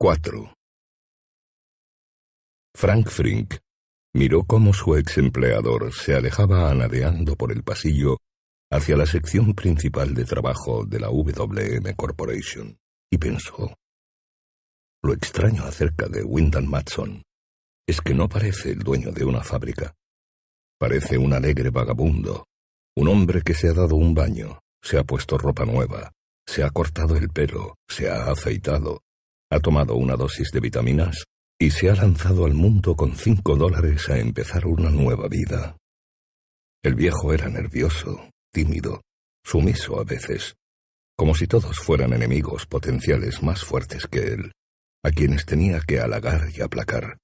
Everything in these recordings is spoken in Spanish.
4. Frank Frink miró cómo su ex empleador se alejaba anadeando por el pasillo hacia la sección principal de trabajo de la WM Corporation y pensó, lo extraño acerca de Wyndham Matson es que no parece el dueño de una fábrica. Parece un alegre vagabundo, un hombre que se ha dado un baño, se ha puesto ropa nueva, se ha cortado el pelo, se ha afeitado, ha tomado una dosis de vitaminas y se ha lanzado al mundo con cinco dólares a empezar una nueva vida. El viejo era nervioso, tímido, sumiso a veces, como si todos fueran enemigos potenciales más fuertes que él, a quienes tenía que halagar y aplacar.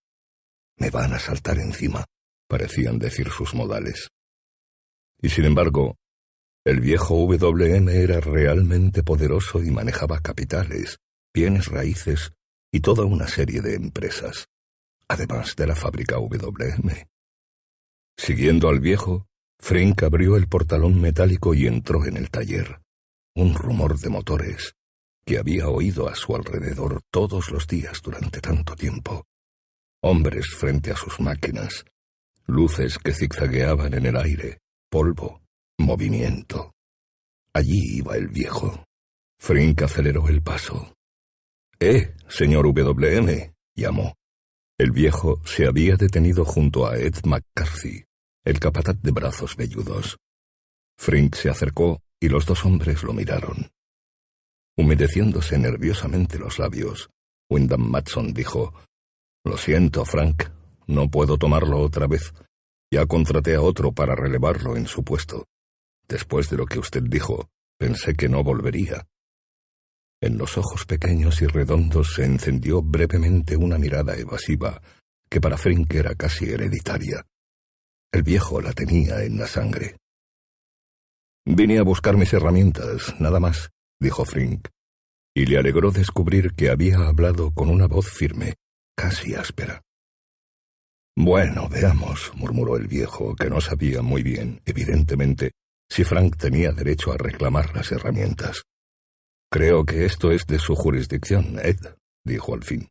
Me van a saltar encima, parecían decir sus modales. Y sin embargo, el viejo WM era realmente poderoso y manejaba capitales, bienes raíces y toda una serie de empresas, además de la fábrica WM. Siguiendo al viejo, Frink abrió el portalón metálico y entró en el taller. Un rumor de motores que había oído a su alrededor todos los días durante tanto tiempo. Hombres frente a sus máquinas, luces que zigzagueaban en el aire, polvo, movimiento. Allí iba el viejo. Frink aceleró el paso. Eh, señor WM, llamó. El viejo se había detenido junto a Ed McCarthy, el capataz de brazos velludos. Frink se acercó y los dos hombres lo miraron. Humedeciéndose nerviosamente los labios, Wyndham Matson dijo, Lo siento, Frank, no puedo tomarlo otra vez. Ya contraté a otro para relevarlo en su puesto. Después de lo que usted dijo, pensé que no volvería. En los ojos pequeños y redondos se encendió brevemente una mirada evasiva que para Frink era casi hereditaria. El viejo la tenía en la sangre. Vine a buscar mis herramientas, nada más, dijo Frink, y le alegró descubrir que había hablado con una voz firme, casi áspera. Bueno, veamos, murmuró el viejo, que no sabía muy bien, evidentemente, si Frank tenía derecho a reclamar las herramientas. Creo que esto es de su jurisdicción, Ed, dijo al fin.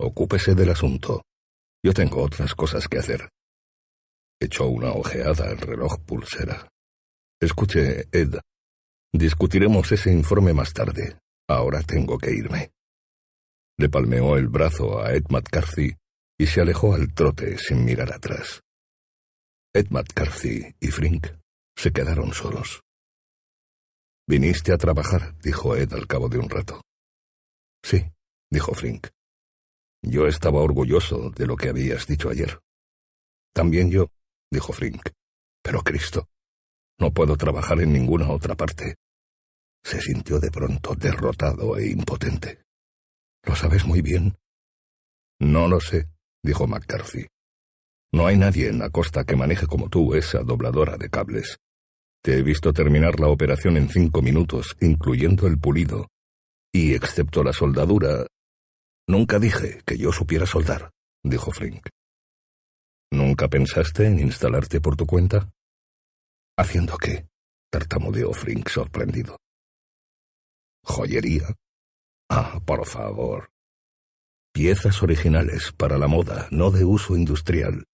Ocúpese del asunto. Yo tengo otras cosas que hacer. Echó una ojeada al reloj pulsera. Escuche, Ed. Discutiremos ese informe más tarde. Ahora tengo que irme. Le palmeó el brazo a Ed McCarthy y se alejó al trote sin mirar atrás. Ed McCarthy y Frink se quedaron solos. Viniste a trabajar, dijo Ed al cabo de un rato. Sí, dijo Frink. Yo estaba orgulloso de lo que habías dicho ayer. También yo, dijo Frink. Pero Cristo, no puedo trabajar en ninguna otra parte. Se sintió de pronto derrotado e impotente. ¿Lo sabes muy bien? No lo sé, dijo McCarthy. No hay nadie en la costa que maneje como tú esa dobladora de cables. Te he visto terminar la operación en cinco minutos, incluyendo el pulido. Y excepto la soldadura... Nunca dije que yo supiera soldar, dijo Frink. ¿Nunca pensaste en instalarte por tu cuenta? ¿Haciendo qué? tartamudeó Frink sorprendido. ¿Joyería? Ah, por favor. Piezas originales para la moda, no de uso industrial.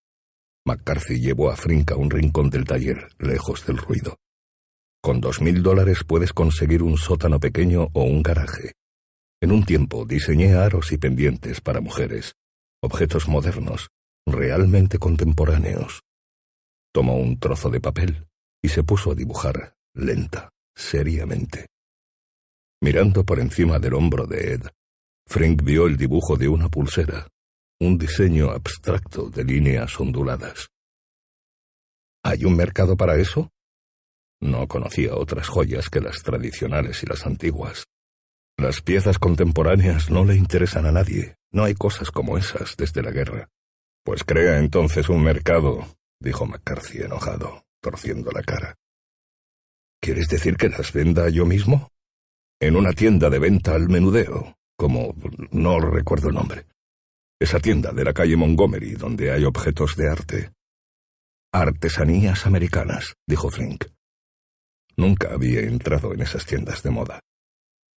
McCarthy llevó a Frink a un rincón del taller, lejos del ruido. Con dos mil dólares puedes conseguir un sótano pequeño o un garaje. En un tiempo diseñé aros y pendientes para mujeres, objetos modernos, realmente contemporáneos. Tomó un trozo de papel y se puso a dibujar, lenta, seriamente. Mirando por encima del hombro de Ed, Frank vio el dibujo de una pulsera, un diseño abstracto de líneas onduladas. ¿Hay un mercado para eso? No conocía otras joyas que las tradicionales y las antiguas. Las piezas contemporáneas no le interesan a nadie. No hay cosas como esas desde la guerra. Pues crea entonces un mercado, dijo McCarthy enojado, torciendo la cara. ¿Quieres decir que las venda yo mismo? En una tienda de venta al menudeo, como no recuerdo el nombre. Esa tienda de la calle Montgomery, donde hay objetos de arte. Artesanías americanas, dijo Flink. Nunca había entrado en esas tiendas de moda.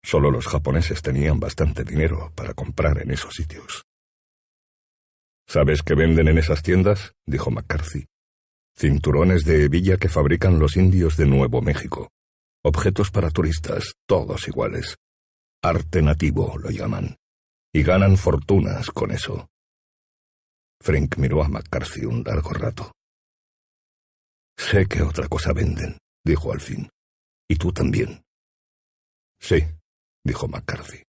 Solo los japoneses tenían bastante dinero para comprar en esos sitios. ¿Sabes qué venden en esas tiendas? dijo McCarthy. Cinturones de hebilla que fabrican los indios de Nuevo México. Objetos para turistas, todos iguales. Arte nativo lo llaman. Y ganan fortunas con eso. Frank miró a McCarthy un largo rato. Sé que otra cosa venden, dijo al fin. ¿Y tú también? Sí, dijo McCarthy.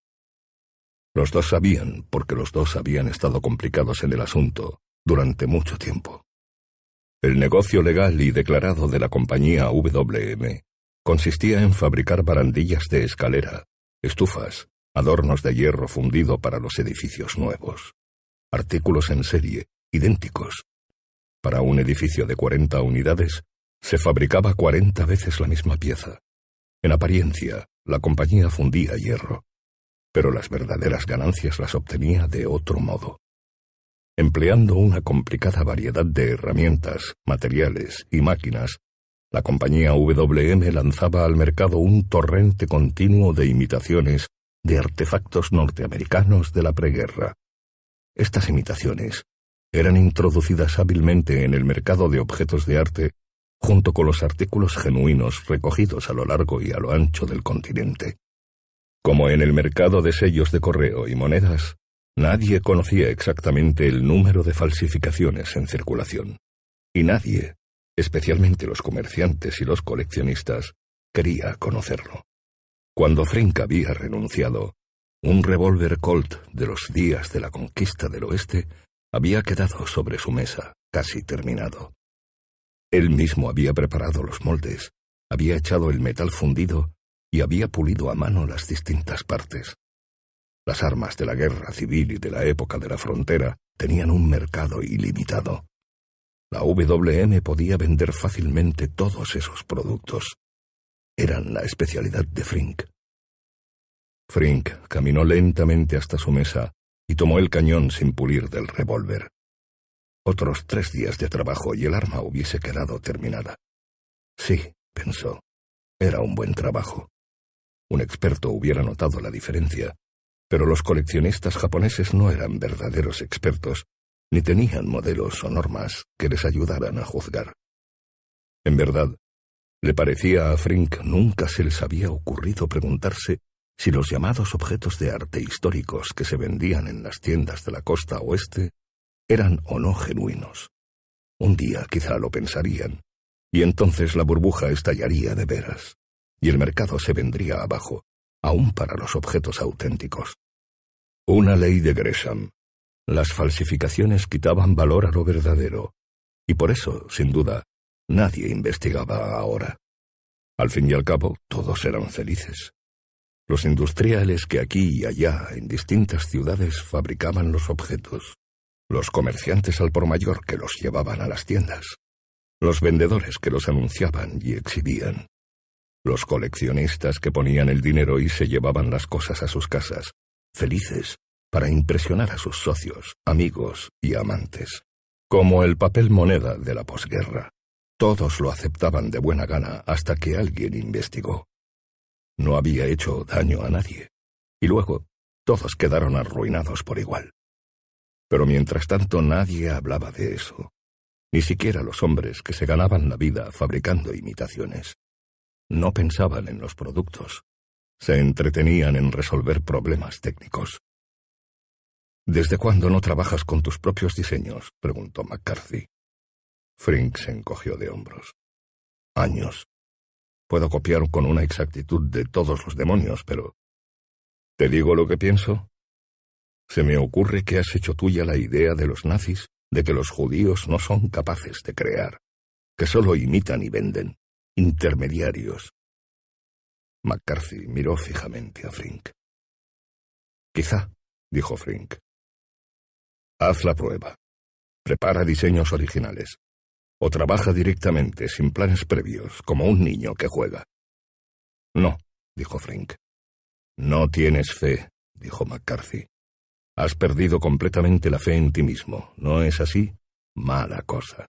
Los dos sabían, porque los dos habían estado complicados en el asunto durante mucho tiempo. El negocio legal y declarado de la compañía WM consistía en fabricar barandillas de escalera, estufas, adornos de hierro fundido para los edificios nuevos, artículos en serie, idénticos. Para un edificio de 40 unidades, se fabricaba 40 veces la misma pieza. En apariencia, la compañía fundía hierro, pero las verdaderas ganancias las obtenía de otro modo. Empleando una complicada variedad de herramientas, materiales y máquinas, la compañía WM lanzaba al mercado un torrente continuo de imitaciones de artefactos norteamericanos de la preguerra. Estas imitaciones eran introducidas hábilmente en el mercado de objetos de arte junto con los artículos genuinos recogidos a lo largo y a lo ancho del continente. Como en el mercado de sellos de correo y monedas, nadie conocía exactamente el número de falsificaciones en circulación. Y nadie, especialmente los comerciantes y los coleccionistas, quería conocerlo. Cuando Frink había renunciado, un revólver Colt de los días de la conquista del oeste había quedado sobre su mesa, casi terminado. Él mismo había preparado los moldes, había echado el metal fundido y había pulido a mano las distintas partes. Las armas de la guerra civil y de la época de la frontera tenían un mercado ilimitado. La WM podía vender fácilmente todos esos productos. Eran la especialidad de Frink. Frink caminó lentamente hasta su mesa y tomó el cañón sin pulir del revólver. Otros tres días de trabajo y el arma hubiese quedado terminada. Sí, pensó, era un buen trabajo. Un experto hubiera notado la diferencia, pero los coleccionistas japoneses no eran verdaderos expertos, ni tenían modelos o normas que les ayudaran a juzgar. En verdad, le parecía a Frink nunca se les había ocurrido preguntarse si los llamados objetos de arte históricos que se vendían en las tiendas de la costa oeste eran o no genuinos. Un día quizá lo pensarían, y entonces la burbuja estallaría de veras, y el mercado se vendría abajo, aún para los objetos auténticos. Una ley de Gresham. Las falsificaciones quitaban valor a lo verdadero, y por eso, sin duda, nadie investigaba ahora. Al fin y al cabo, todos eran felices. Los industriales que aquí y allá, en distintas ciudades, fabricaban los objetos, los comerciantes al por mayor que los llevaban a las tiendas, los vendedores que los anunciaban y exhibían, los coleccionistas que ponían el dinero y se llevaban las cosas a sus casas, felices, para impresionar a sus socios, amigos y amantes. Como el papel moneda de la posguerra. Todos lo aceptaban de buena gana hasta que alguien investigó. No había hecho daño a nadie. Y luego, todos quedaron arruinados por igual. Pero mientras tanto nadie hablaba de eso, ni siquiera los hombres que se ganaban la vida fabricando imitaciones. No pensaban en los productos, se entretenían en resolver problemas técnicos. ¿Desde cuándo no trabajas con tus propios diseños? preguntó McCarthy. Frink se encogió de hombros. Años. Puedo copiar con una exactitud de todos los demonios, pero... ¿Te digo lo que pienso? Se me ocurre que has hecho tuya la idea de los nazis de que los judíos no son capaces de crear, que solo imitan y venden, intermediarios. McCarthy miró fijamente a Frink. Quizá, dijo Frink. Haz la prueba. Prepara diseños originales. O trabaja directamente, sin planes previos, como un niño que juega. No, dijo Frink. No tienes fe, dijo McCarthy. Has perdido completamente la fe en ti mismo, ¿no es así? Mala cosa.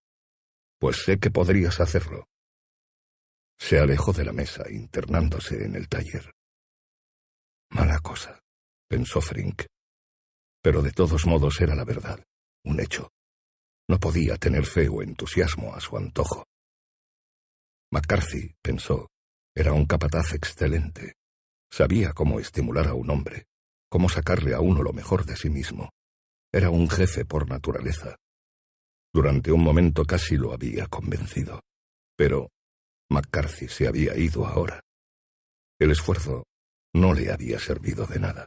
Pues sé que podrías hacerlo. Se alejó de la mesa, internándose en el taller. Mala cosa, pensó Frink. Pero de todos modos era la verdad, un hecho. No podía tener fe o entusiasmo a su antojo. McCarthy, pensó, era un capataz excelente. Sabía cómo estimular a un hombre, cómo sacarle a uno lo mejor de sí mismo. Era un jefe por naturaleza. Durante un momento casi lo había convencido. Pero McCarthy se había ido ahora. El esfuerzo no le había servido de nada.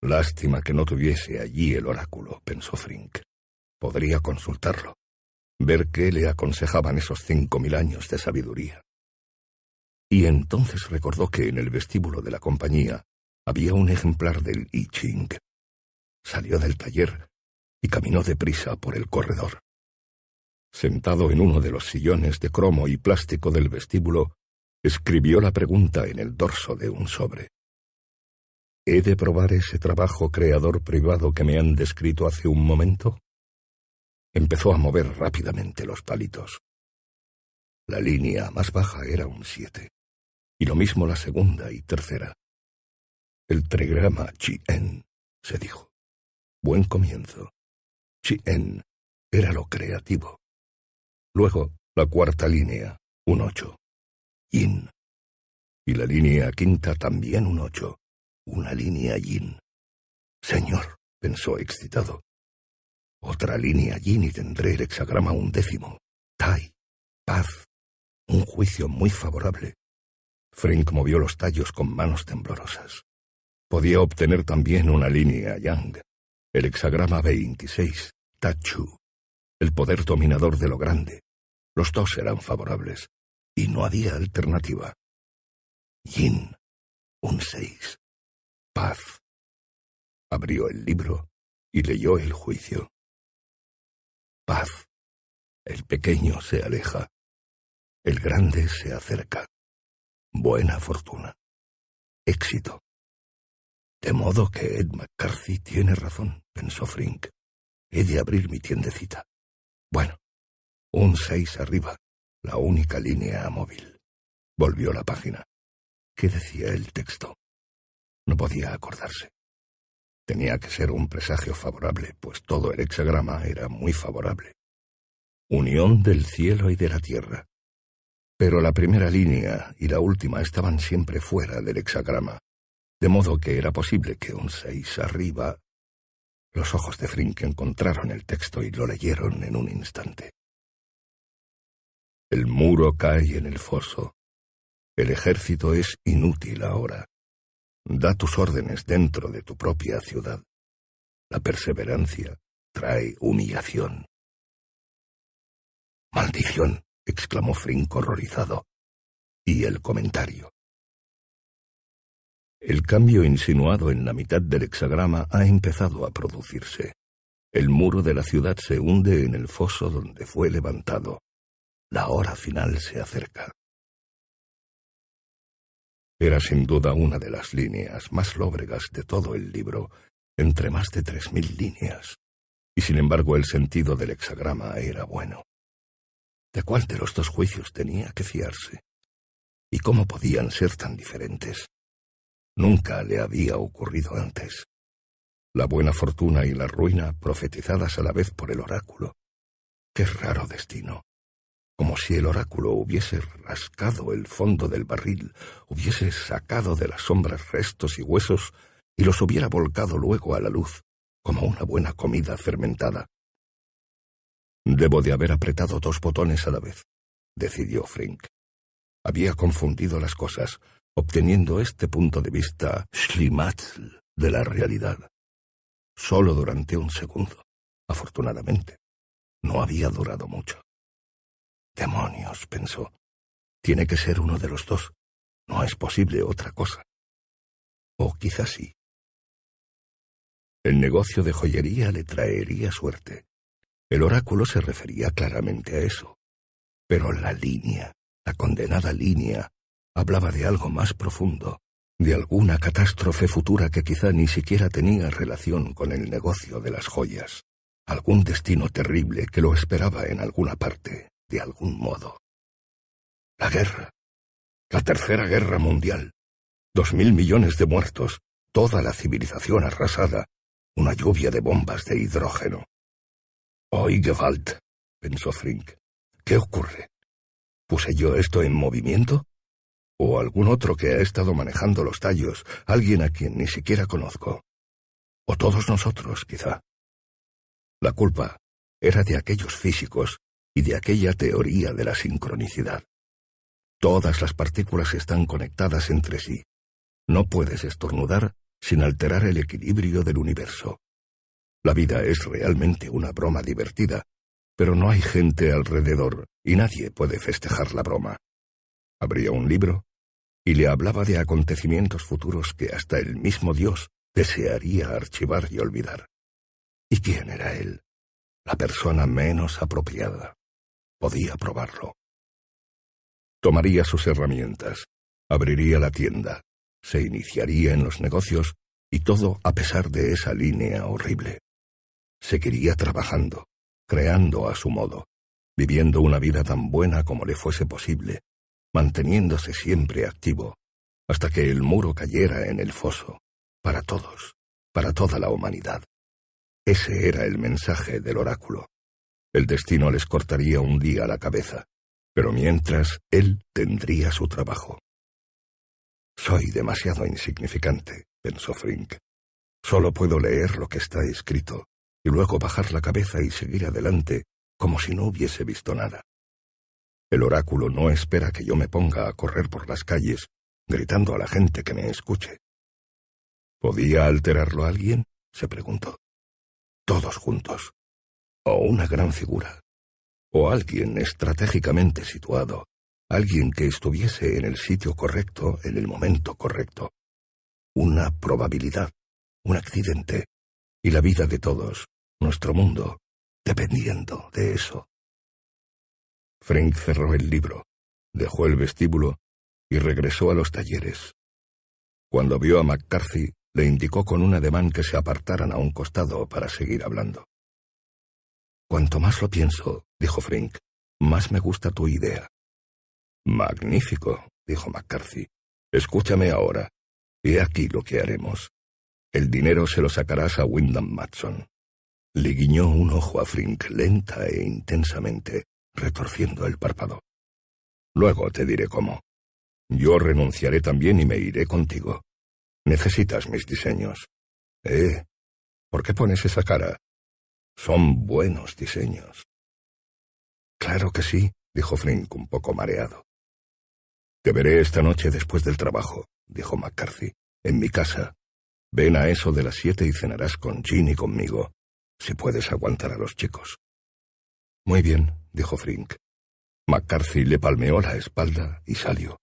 Lástima que no tuviese allí el oráculo, pensó Frink. Podría consultarlo, ver qué le aconsejaban esos cinco mil años de sabiduría. Y entonces recordó que en el vestíbulo de la compañía había un ejemplar del I Ching. Salió del taller y caminó deprisa por el corredor. Sentado en uno de los sillones de cromo y plástico del vestíbulo, escribió la pregunta en el dorso de un sobre. ¿He de probar ese trabajo creador privado que me han descrito hace un momento? Empezó a mover rápidamente los palitos. La línea más baja era un siete, y lo mismo la segunda y tercera. El trigrama Chi-En, se dijo. Buen comienzo. Chi-En era lo creativo. Luego, la cuarta línea, un ocho. Yin. Y la línea quinta también un ocho. Una línea yin. Señor, pensó excitado. Otra línea yin y tendré el hexagrama undécimo. Tai. Paz. Un juicio muy favorable. Frank movió los tallos con manos temblorosas. Podía obtener también una línea yang. El hexagrama 26. Tachu. El poder dominador de lo grande. Los dos eran favorables. Y no había alternativa. Yin. Un seis. Paz. Abrió el libro y leyó el juicio. Paz. El pequeño se aleja. El grande se acerca. Buena fortuna. Éxito. De modo que Ed McCarthy tiene razón, pensó Frink. He de abrir mi tiendecita. Bueno, un seis arriba, la única línea móvil. Volvió la página. ¿Qué decía el texto? No podía acordarse. Tenía que ser un presagio favorable, pues todo el hexagrama era muy favorable. Unión del cielo y de la tierra. Pero la primera línea y la última estaban siempre fuera del hexagrama, de modo que era posible que un seis arriba... Los ojos de Frink encontraron el texto y lo leyeron en un instante. El muro cae en el foso. El ejército es inútil ahora. Da tus órdenes dentro de tu propia ciudad. La perseverancia trae humillación. Maldición, exclamó Frink horrorizado. Y el comentario. El cambio insinuado en la mitad del hexagrama ha empezado a producirse. El muro de la ciudad se hunde en el foso donde fue levantado. La hora final se acerca. Era sin duda una de las líneas más lóbregas de todo el libro, entre más de tres mil líneas, y sin embargo el sentido del hexagrama era bueno. ¿De cuál de los dos juicios tenía que fiarse? ¿Y cómo podían ser tan diferentes? Nunca le había ocurrido antes. La buena fortuna y la ruina profetizadas a la vez por el oráculo. Qué raro destino. Como si el oráculo hubiese rascado el fondo del barril, hubiese sacado de las sombras restos y huesos y los hubiera volcado luego a la luz, como una buena comida fermentada. Debo de haber apretado dos botones a la vez, decidió Frink. Había confundido las cosas, obteniendo este punto de vista schlimatzl de la realidad. Solo durante un segundo, afortunadamente. No había durado mucho. Demonios, pensó. Tiene que ser uno de los dos. No es posible otra cosa. O quizás sí. El negocio de joyería le traería suerte. El oráculo se refería claramente a eso. Pero la línea, la condenada línea, hablaba de algo más profundo, de alguna catástrofe futura que quizá ni siquiera tenía relación con el negocio de las joyas, algún destino terrible que lo esperaba en alguna parte, de algún modo. La guerra, la tercera guerra mundial, dos mil millones de muertos, toda la civilización arrasada, una lluvia de bombas de hidrógeno. ¡Oy, Gewalt! pensó Frink. ¿Qué ocurre? ¿Puse yo esto en movimiento? o algún otro que ha estado manejando los tallos, alguien a quien ni siquiera conozco. O todos nosotros, quizá. La culpa era de aquellos físicos y de aquella teoría de la sincronicidad. Todas las partículas están conectadas entre sí. No puedes estornudar sin alterar el equilibrio del universo. La vida es realmente una broma divertida, pero no hay gente alrededor y nadie puede festejar la broma. Habría un libro, y le hablaba de acontecimientos futuros que hasta el mismo Dios desearía archivar y olvidar. ¿Y quién era él? La persona menos apropiada. Podía probarlo. Tomaría sus herramientas, abriría la tienda, se iniciaría en los negocios y todo a pesar de esa línea horrible. Seguiría trabajando, creando a su modo, viviendo una vida tan buena como le fuese posible, manteniéndose siempre activo, hasta que el muro cayera en el foso, para todos, para toda la humanidad. Ese era el mensaje del oráculo. El destino les cortaría un día la cabeza, pero mientras él tendría su trabajo. Soy demasiado insignificante, pensó Frink. Solo puedo leer lo que está escrito y luego bajar la cabeza y seguir adelante como si no hubiese visto nada. El oráculo no espera que yo me ponga a correr por las calles, gritando a la gente que me escuche. ¿Podía alterarlo alguien? se preguntó. Todos juntos. O una gran figura. O alguien estratégicamente situado. Alguien que estuviese en el sitio correcto en el momento correcto. Una probabilidad. Un accidente. Y la vida de todos, nuestro mundo, dependiendo de eso. Frank cerró el libro, dejó el vestíbulo y regresó a los talleres. Cuando vio a McCarthy, le indicó con un ademán que se apartaran a un costado para seguir hablando. Cuanto más lo pienso, dijo Frank, más me gusta tu idea. Magnífico, dijo McCarthy. Escúchame ahora. He aquí lo que haremos. El dinero se lo sacarás a Wyndham Matson. Le guiñó un ojo a Frink lenta e intensamente, retorciendo el párpado. Luego te diré cómo. Yo renunciaré también y me iré contigo. Necesitas mis diseños. ¿Eh? ¿Por qué pones esa cara? Son buenos diseños. Claro que sí, dijo Frink un poco mareado. Te veré esta noche después del trabajo, dijo McCarthy, en mi casa. Ven a eso de las siete y cenarás con Jean y conmigo, si puedes aguantar a los chicos. Muy bien, dijo Frink. McCarthy le palmeó la espalda y salió.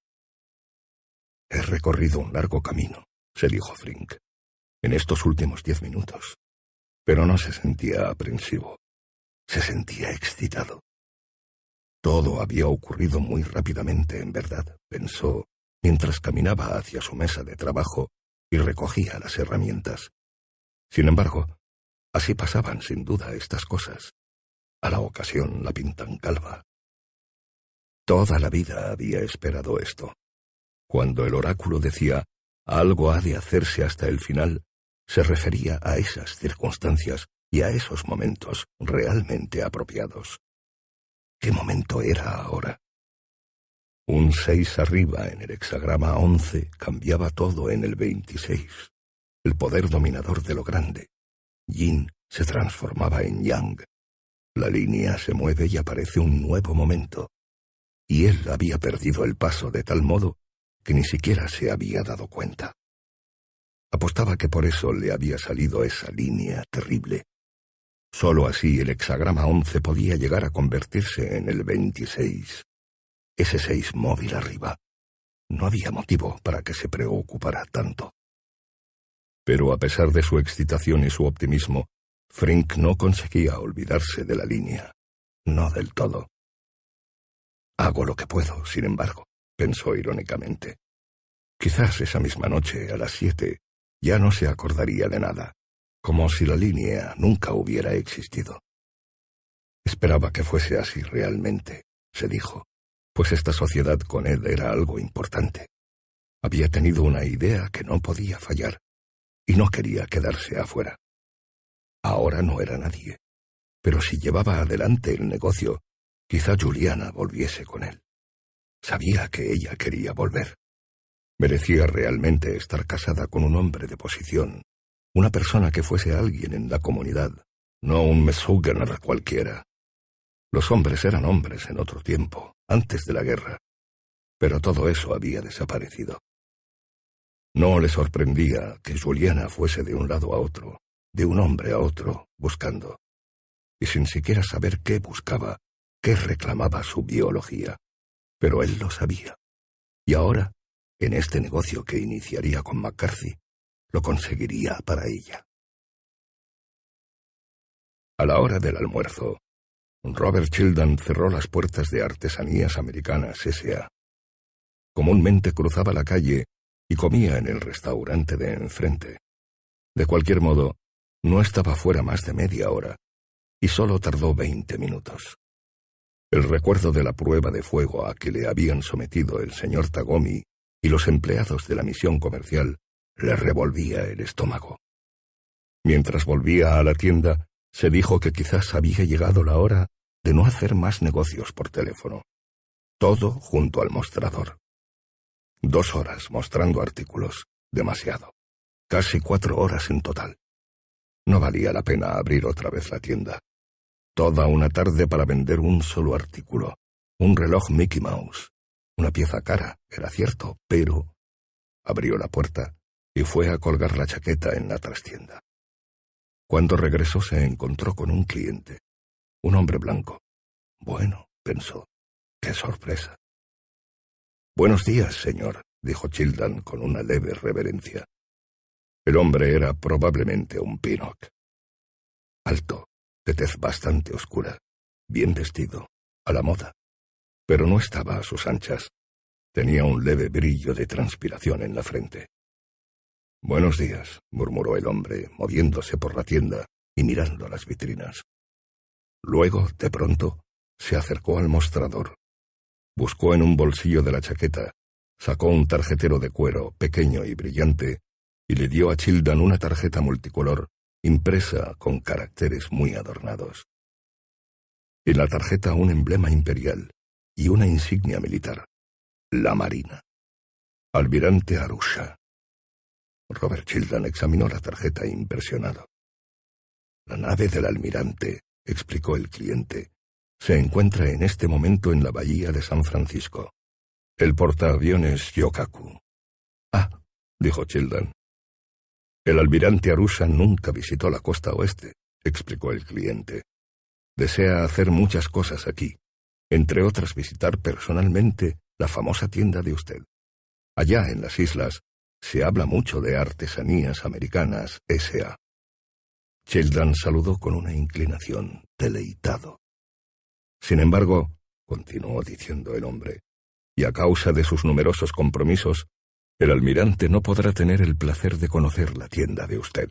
He recorrido un largo camino, se dijo Frink, en estos últimos diez minutos. Pero no se sentía aprensivo. Se sentía excitado. Todo había ocurrido muy rápidamente, en verdad, pensó, mientras caminaba hacia su mesa de trabajo y recogía las herramientas. Sin embargo, así pasaban sin duda estas cosas. A la ocasión la pintan calva. Toda la vida había esperado esto. Cuando el oráculo decía algo ha de hacerse hasta el final, se refería a esas circunstancias y a esos momentos realmente apropiados. ¿Qué momento era ahora? Un seis arriba en el hexagrama once cambiaba todo en el veintiséis. El poder dominador de lo grande. Yin se transformaba en Yang la línea se mueve y aparece un nuevo momento. Y él había perdido el paso de tal modo que ni siquiera se había dado cuenta. Apostaba que por eso le había salido esa línea terrible. Solo así el hexagrama once podía llegar a convertirse en el veintiséis. Ese seis móvil arriba. No había motivo para que se preocupara tanto. Pero a pesar de su excitación y su optimismo, Frink no conseguía olvidarse de la línea. No del todo. Hago lo que puedo, sin embargo, pensó irónicamente. Quizás esa misma noche, a las siete, ya no se acordaría de nada, como si la línea nunca hubiera existido. Esperaba que fuese así realmente, se dijo, pues esta sociedad con él era algo importante. Había tenido una idea que no podía fallar, y no quería quedarse afuera. Ahora no era nadie, pero si llevaba adelante el negocio, quizá Juliana volviese con él. Sabía que ella quería volver. Merecía realmente estar casada con un hombre de posición, una persona que fuese alguien en la comunidad, no un meshuggner cualquiera. Los hombres eran hombres en otro tiempo, antes de la guerra, pero todo eso había desaparecido. No le sorprendía que Juliana fuese de un lado a otro, de un hombre a otro, buscando, y sin siquiera saber qué buscaba, qué reclamaba su biología. Pero él lo sabía. Y ahora en este negocio que iniciaría con McCarthy, lo conseguiría para ella. A la hora del almuerzo, Robert Childan cerró las puertas de Artesanías Americanas S.A. Comúnmente cruzaba la calle y comía en el restaurante de enfrente. De cualquier modo, no estaba fuera más de media hora, y solo tardó veinte minutos. El recuerdo de la prueba de fuego a que le habían sometido el señor Tagomi y los empleados de la misión comercial le revolvía el estómago. Mientras volvía a la tienda, se dijo que quizás había llegado la hora de no hacer más negocios por teléfono. Todo junto al mostrador. Dos horas mostrando artículos. Demasiado. Casi cuatro horas en total. No valía la pena abrir otra vez la tienda. Toda una tarde para vender un solo artículo. Un reloj Mickey Mouse. Una pieza cara, era cierto, pero... Abrió la puerta y fue a colgar la chaqueta en la trastienda. Cuando regresó se encontró con un cliente, un hombre blanco. Bueno, pensó, qué sorpresa. Buenos días, señor, dijo Childan con una leve reverencia. El hombre era probablemente un Pinnock. Alto, de tez bastante oscura, bien vestido, a la moda pero no estaba a sus anchas. Tenía un leve brillo de transpiración en la frente. Buenos días, murmuró el hombre, moviéndose por la tienda y mirando las vitrinas. Luego, de pronto, se acercó al mostrador. Buscó en un bolsillo de la chaqueta, sacó un tarjetero de cuero pequeño y brillante y le dio a Childan una tarjeta multicolor impresa con caracteres muy adornados. En la tarjeta un emblema imperial, y una insignia militar, la Marina. Almirante Arusha. Robert Childan examinó la tarjeta impresionado. La nave del almirante, explicó el cliente, se encuentra en este momento en la bahía de San Francisco. El portaaviones Yokaku. Ah, dijo Childan. El almirante Arusha nunca visitó la costa oeste, explicó el cliente. Desea hacer muchas cosas aquí, entre otras visitar personalmente la famosa tienda de usted. Allá en las islas se habla mucho de artesanías americanas S.A. Sheldon saludó con una inclinación, deleitado. Sin embargo, continuó diciendo el hombre, y a causa de sus numerosos compromisos, el almirante no podrá tener el placer de conocer la tienda de usted.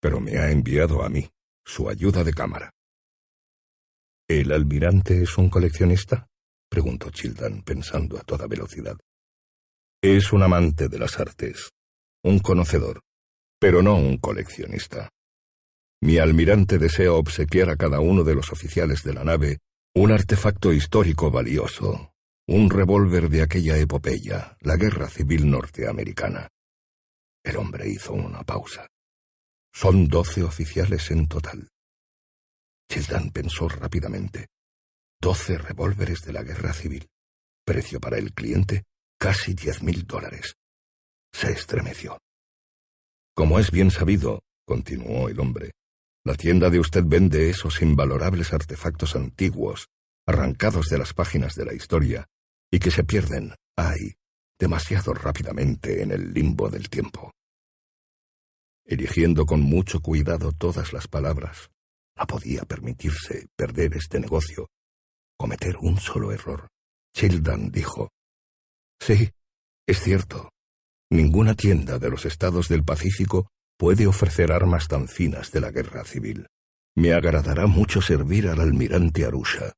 Pero me ha enviado a mí, su ayuda de cámara. ¿El almirante es un coleccionista? preguntó Childan, pensando a toda velocidad. Es un amante de las artes, un conocedor, pero no un coleccionista. Mi almirante desea obsequiar a cada uno de los oficiales de la nave un artefacto histórico valioso, un revólver de aquella epopeya, la Guerra Civil Norteamericana. El hombre hizo una pausa. Son doce oficiales en total. Childan pensó rápidamente. Doce revólveres de la guerra civil. Precio para el cliente, casi diez mil dólares. Se estremeció. Como es bien sabido, continuó el hombre, la tienda de usted vende esos invalorables artefactos antiguos, arrancados de las páginas de la historia, y que se pierden, ay, demasiado rápidamente en el limbo del tiempo. eligiendo con mucho cuidado todas las palabras. No podía permitirse perder este negocio, cometer un solo error. Childan dijo, Sí, es cierto. Ninguna tienda de los estados del Pacífico puede ofrecer armas tan finas de la guerra civil. Me agradará mucho servir al almirante Arusha.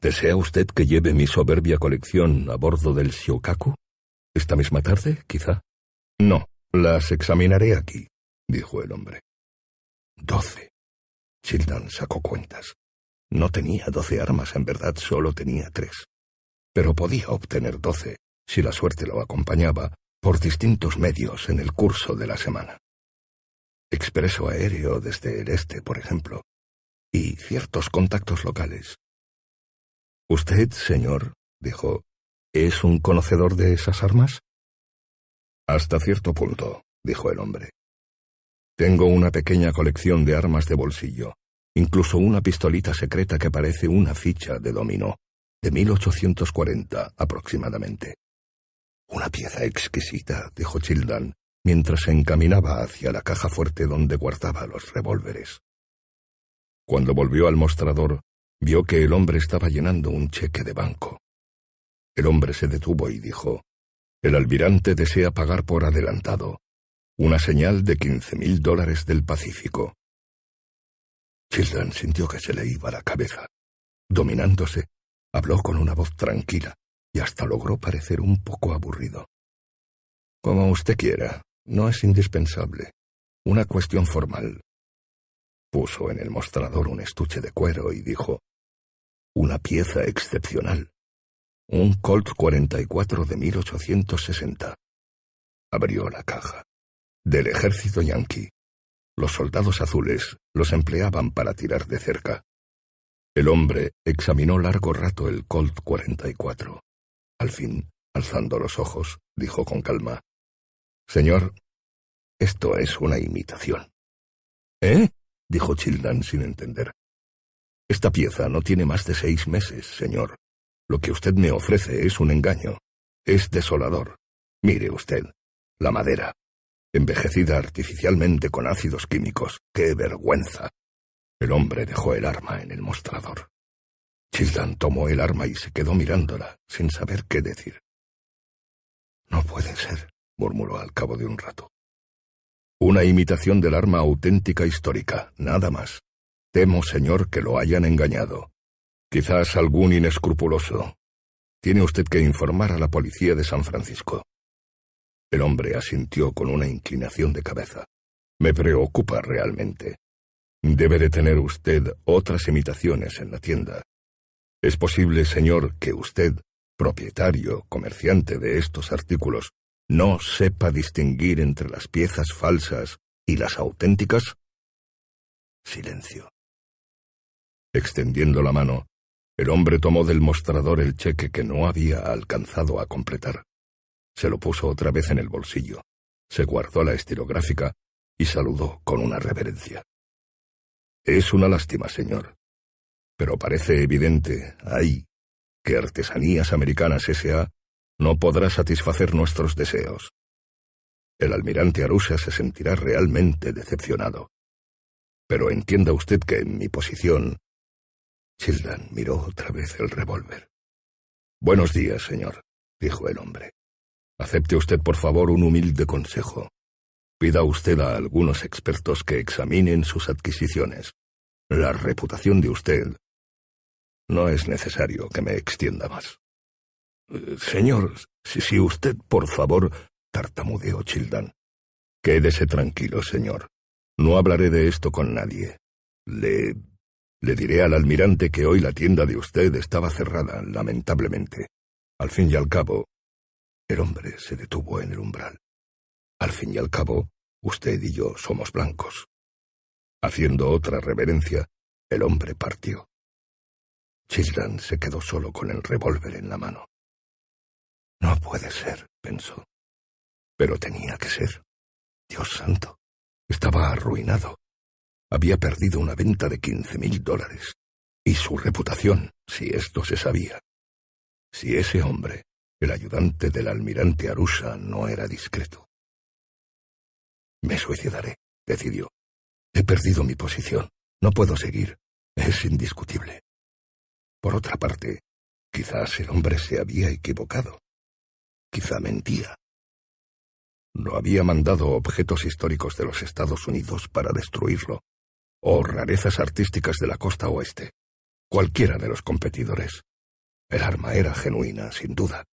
¿Desea usted que lleve mi soberbia colección a bordo del Shiokaku? ¿Esta misma tarde, quizá? No, las examinaré aquí, dijo el hombre. Doce. Childan sacó cuentas. No tenía doce armas, en verdad solo tenía tres. Pero podía obtener doce, si la suerte lo acompañaba, por distintos medios en el curso de la semana. Expreso aéreo desde el este, por ejemplo, y ciertos contactos locales. Usted, señor, dijo, ¿es un conocedor de esas armas? Hasta cierto punto, dijo el hombre. Tengo una pequeña colección de armas de bolsillo, incluso una pistolita secreta que parece una ficha de dominó, de 1840 aproximadamente. Una pieza exquisita, dijo Childan, mientras se encaminaba hacia la caja fuerte donde guardaba los revólveres. Cuando volvió al mostrador, vio que el hombre estaba llenando un cheque de banco. El hombre se detuvo y dijo, El almirante desea pagar por adelantado, una señal de quince mil dólares del Pacífico. Childan sintió que se le iba la cabeza. Dominándose, habló con una voz tranquila y hasta logró parecer un poco aburrido. Como usted quiera, no es indispensable. Una cuestión formal. Puso en el mostrador un estuche de cuero y dijo, Una pieza excepcional. Un Colt 44 de 1860. Abrió la caja. Del ejército yanqui. Los soldados azules los empleaban para tirar de cerca. El hombre examinó largo rato el Colt 44. Al fin, alzando los ojos, dijo con calma, Señor, esto es una imitación. ¿Eh? dijo Childan sin entender. Esta pieza no tiene más de seis meses, señor. Lo que usted me ofrece es un engaño. Es desolador. Mire usted, la madera, envejecida artificialmente con ácidos químicos. ¡Qué vergüenza! El hombre dejó el arma en el mostrador. Childan tomó el arma y se quedó mirándola, sin saber qué decir. No puede ser, murmuró al cabo de un rato. Una imitación del arma auténtica histórica, nada más. Temo, señor, que lo hayan engañado. Quizás algún inescrupuloso. Tiene usted que informar a la policía de San Francisco. El hombre asintió con una inclinación de cabeza. Me preocupa realmente. Debe de tener usted otras imitaciones en la tienda. Es posible, señor, que usted, propietario, comerciante de estos artículos, no sepa distinguir entre las piezas falsas y las auténticas? Silencio. Extendiendo la mano, el hombre tomó del mostrador el cheque que no había alcanzado a completar. Se lo puso otra vez en el bolsillo, se guardó la estilográfica y saludó con una reverencia. Es una lástima, señor, pero parece evidente, ahí, que Artesanías Americanas S.A. no podrá satisfacer nuestros deseos. El almirante Arusa se sentirá realmente decepcionado. Pero entienda usted que en mi posición... Childan miró otra vez el revólver. Buenos días, señor, dijo el hombre. Acepte usted, por favor, un humilde consejo. Pida usted a algunos expertos que examinen sus adquisiciones. La reputación de usted no es necesario que me extienda más. Señor, si, usted, por favor, tartamudeó Childan. Quédese tranquilo, señor. No hablaré de esto con nadie. Le... le diré al almirante que hoy la tienda de usted estaba cerrada, lamentablemente. Al fin y al cabo... El hombre se detuvo en el umbral. Al fin y al cabo, usted y yo somos blancos. Haciendo otra reverencia, el hombre partió. Childan se quedó solo con el revólver en la mano. No puede ser, pensó. Pero tenía que ser. Dios santo. Estaba arruinado. Había perdido una venta de quince mil dólares. Y su reputación, si esto se sabía. Si ese hombre, el ayudante del almirante Arusha, no era discreto. Me suicidaré, decidió. He perdido mi posición. No puedo seguir. Es indiscutible. Por otra parte, quizás el hombre se había equivocado. Quizá mentía. No había mandado objetos históricos de los Estados Unidos para destruirlo, o rarezas artísticas de la costa oeste. Cualquiera de los competidores. El arma era genuina, sin duda.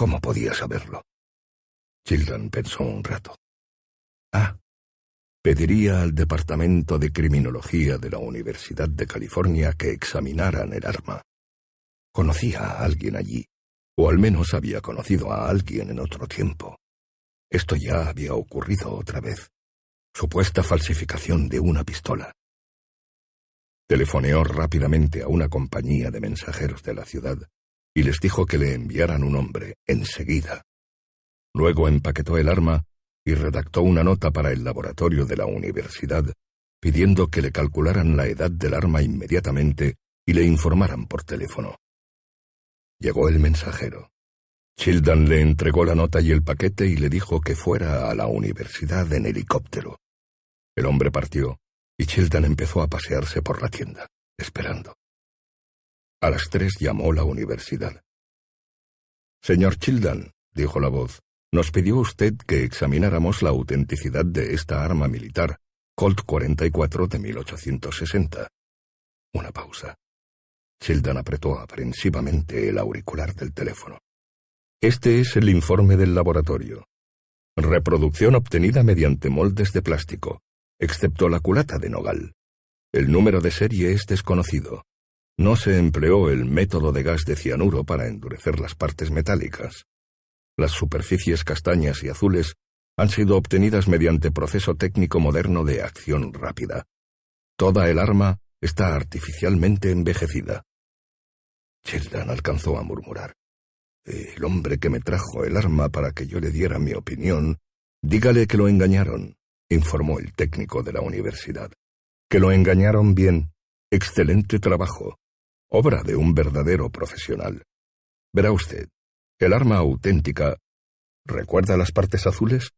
¿Cómo podía saberlo? Childan pensó un rato. Ah, pediría al Departamento de Criminología de la Universidad de California que examinaran el arma. Conocía a alguien allí, o al menos había conocido a alguien en otro tiempo. Esto ya había ocurrido otra vez. Supuesta falsificación de una pistola. Telefoneó rápidamente a una compañía de mensajeros de la ciudad y les dijo que le enviaran un hombre enseguida. Luego empaquetó el arma y redactó una nota para el laboratorio de la universidad, pidiendo que le calcularan la edad del arma inmediatamente y le informaran por teléfono. Llegó el mensajero. Childan le entregó la nota y el paquete y le dijo que fuera a la universidad en helicóptero. El hombre partió y Childan empezó a pasearse por la tienda, esperando. A las tres llamó la universidad. Señor Childan, dijo la voz, nos pidió usted que examináramos la autenticidad de esta arma militar, Colt 44 de 1860. Una pausa. Childan apretó aprensivamente el auricular del teléfono. Este es el informe del laboratorio. Reproducción obtenida mediante moldes de plástico, excepto la culata de nogal. El número de serie es desconocido. No se empleó el método de gas de cianuro para endurecer las partes metálicas. Las superficies castañas y azules han sido obtenidas mediante proceso técnico moderno de acción rápida. Toda el arma está artificialmente envejecida. Childan alcanzó a murmurar. El hombre que me trajo el arma para que yo le diera mi opinión, dígale que lo engañaron, informó el técnico de la universidad. Que lo engañaron bien. Excelente trabajo. Obra de un verdadero profesional. Verá usted, el arma auténtica. ¿Recuerda las partes azules?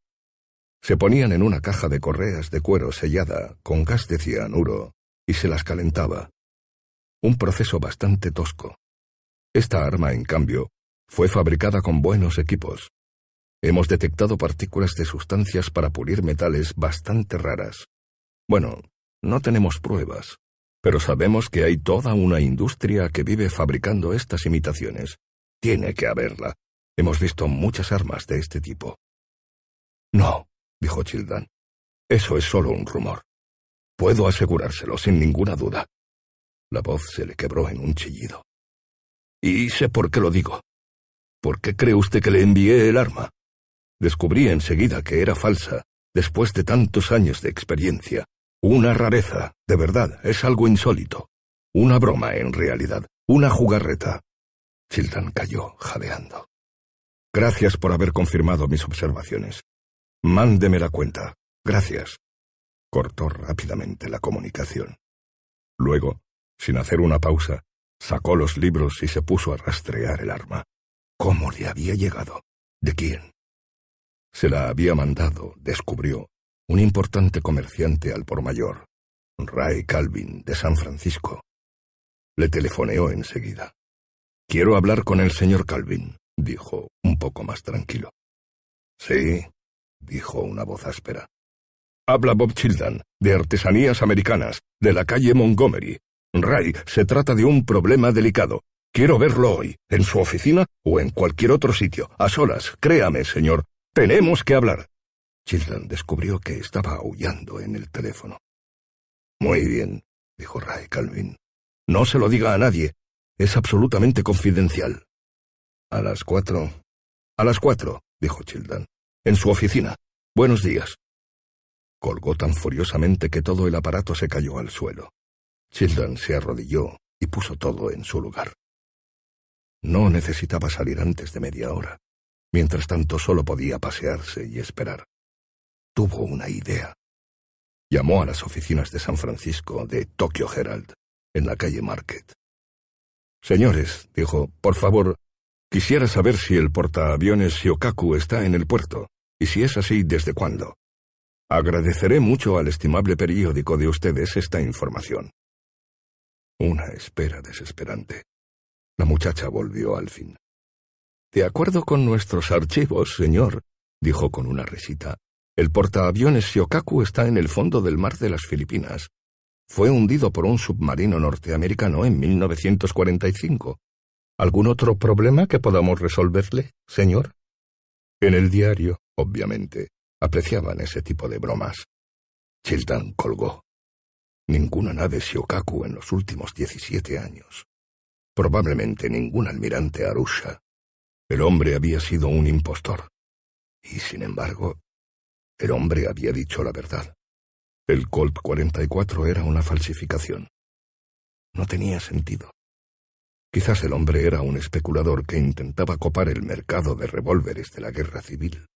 Se ponían en una caja de correas de cuero sellada con gas de cianuro y se las calentaba. Un proceso bastante tosco. Esta arma, en cambio, fue fabricada con buenos equipos. Hemos detectado partículas de sustancias para pulir metales bastante raras. Bueno, no tenemos pruebas, pero sabemos que hay toda una industria que vive fabricando estas imitaciones. Tiene que haberla. Hemos visto muchas armas de este tipo. No, dijo Childan. Eso es solo un rumor. Puedo asegurárselo sin ninguna duda. La voz se le quebró en un chillido. Y sé por qué lo digo. ¿Por qué cree usted que le envié el arma? Descubrí enseguida que era falsa, después de tantos años de experiencia. Una rareza, de verdad, es algo insólito. Una broma, en realidad, una jugarreta. Chilton cayó, jadeando. Gracias por haber confirmado mis observaciones. Mándeme la cuenta. Gracias. Cortó rápidamente la comunicación. Luego, sin hacer una pausa, sacó los libros y se puso a rastrear el arma. ¿Cómo le había llegado? ¿De quién? Se la había mandado, descubrió, un importante comerciante al por mayor, Ray Calvin, de San Francisco. Le telefoneó enseguida. Quiero hablar con el señor Calvin, dijo, un poco más tranquilo. Sí, dijo una voz áspera. Habla Bob Childan, de Artesanías Americanas, de la calle Montgomery. Ray, se trata de un problema delicado. Quiero verlo hoy, en su oficina o en cualquier otro sitio, a solas. Créame, señor. Tenemos que hablar. Childan descubrió que estaba aullando en el teléfono. Muy bien, dijo Ray Calvin. No se lo diga a nadie. Es absolutamente confidencial. A las cuatro. A las cuatro, dijo Childan. En su oficina. Buenos días. Colgó tan furiosamente que todo el aparato se cayó al suelo. Childan se arrodilló y puso todo en su lugar. No necesitaba salir antes de media hora. Mientras tanto solo podía pasearse y esperar. Tuvo una idea. Llamó a las oficinas de San Francisco de Tokyo Herald, en la calle Market. Señores, dijo, por favor, quisiera saber si el portaaviones Shiokaku está en el puerto, y si es así, ¿desde cuándo? Agradeceré mucho al estimable periódico de ustedes esta información. Una espera desesperante. La muchacha volvió al fin. De acuerdo con nuestros archivos, señor, dijo con una risita, el portaaviones Shiokaku está en el fondo del mar de las Filipinas. Fue hundido por un submarino norteamericano en 1945. ¿Algún otro problema que podamos resolverle, señor? En el diario, obviamente, apreciaban ese tipo de bromas. Childan colgó. Ninguna nave Shiokaku en los últimos diecisiete años. Probablemente ningún almirante Arusha. El hombre había sido un impostor. Y sin embargo, el hombre había dicho la verdad. El Colt 44 era una falsificación. No tenía sentido. Quizás el hombre era un especulador que intentaba copar el mercado de revólveres de la guerra civil.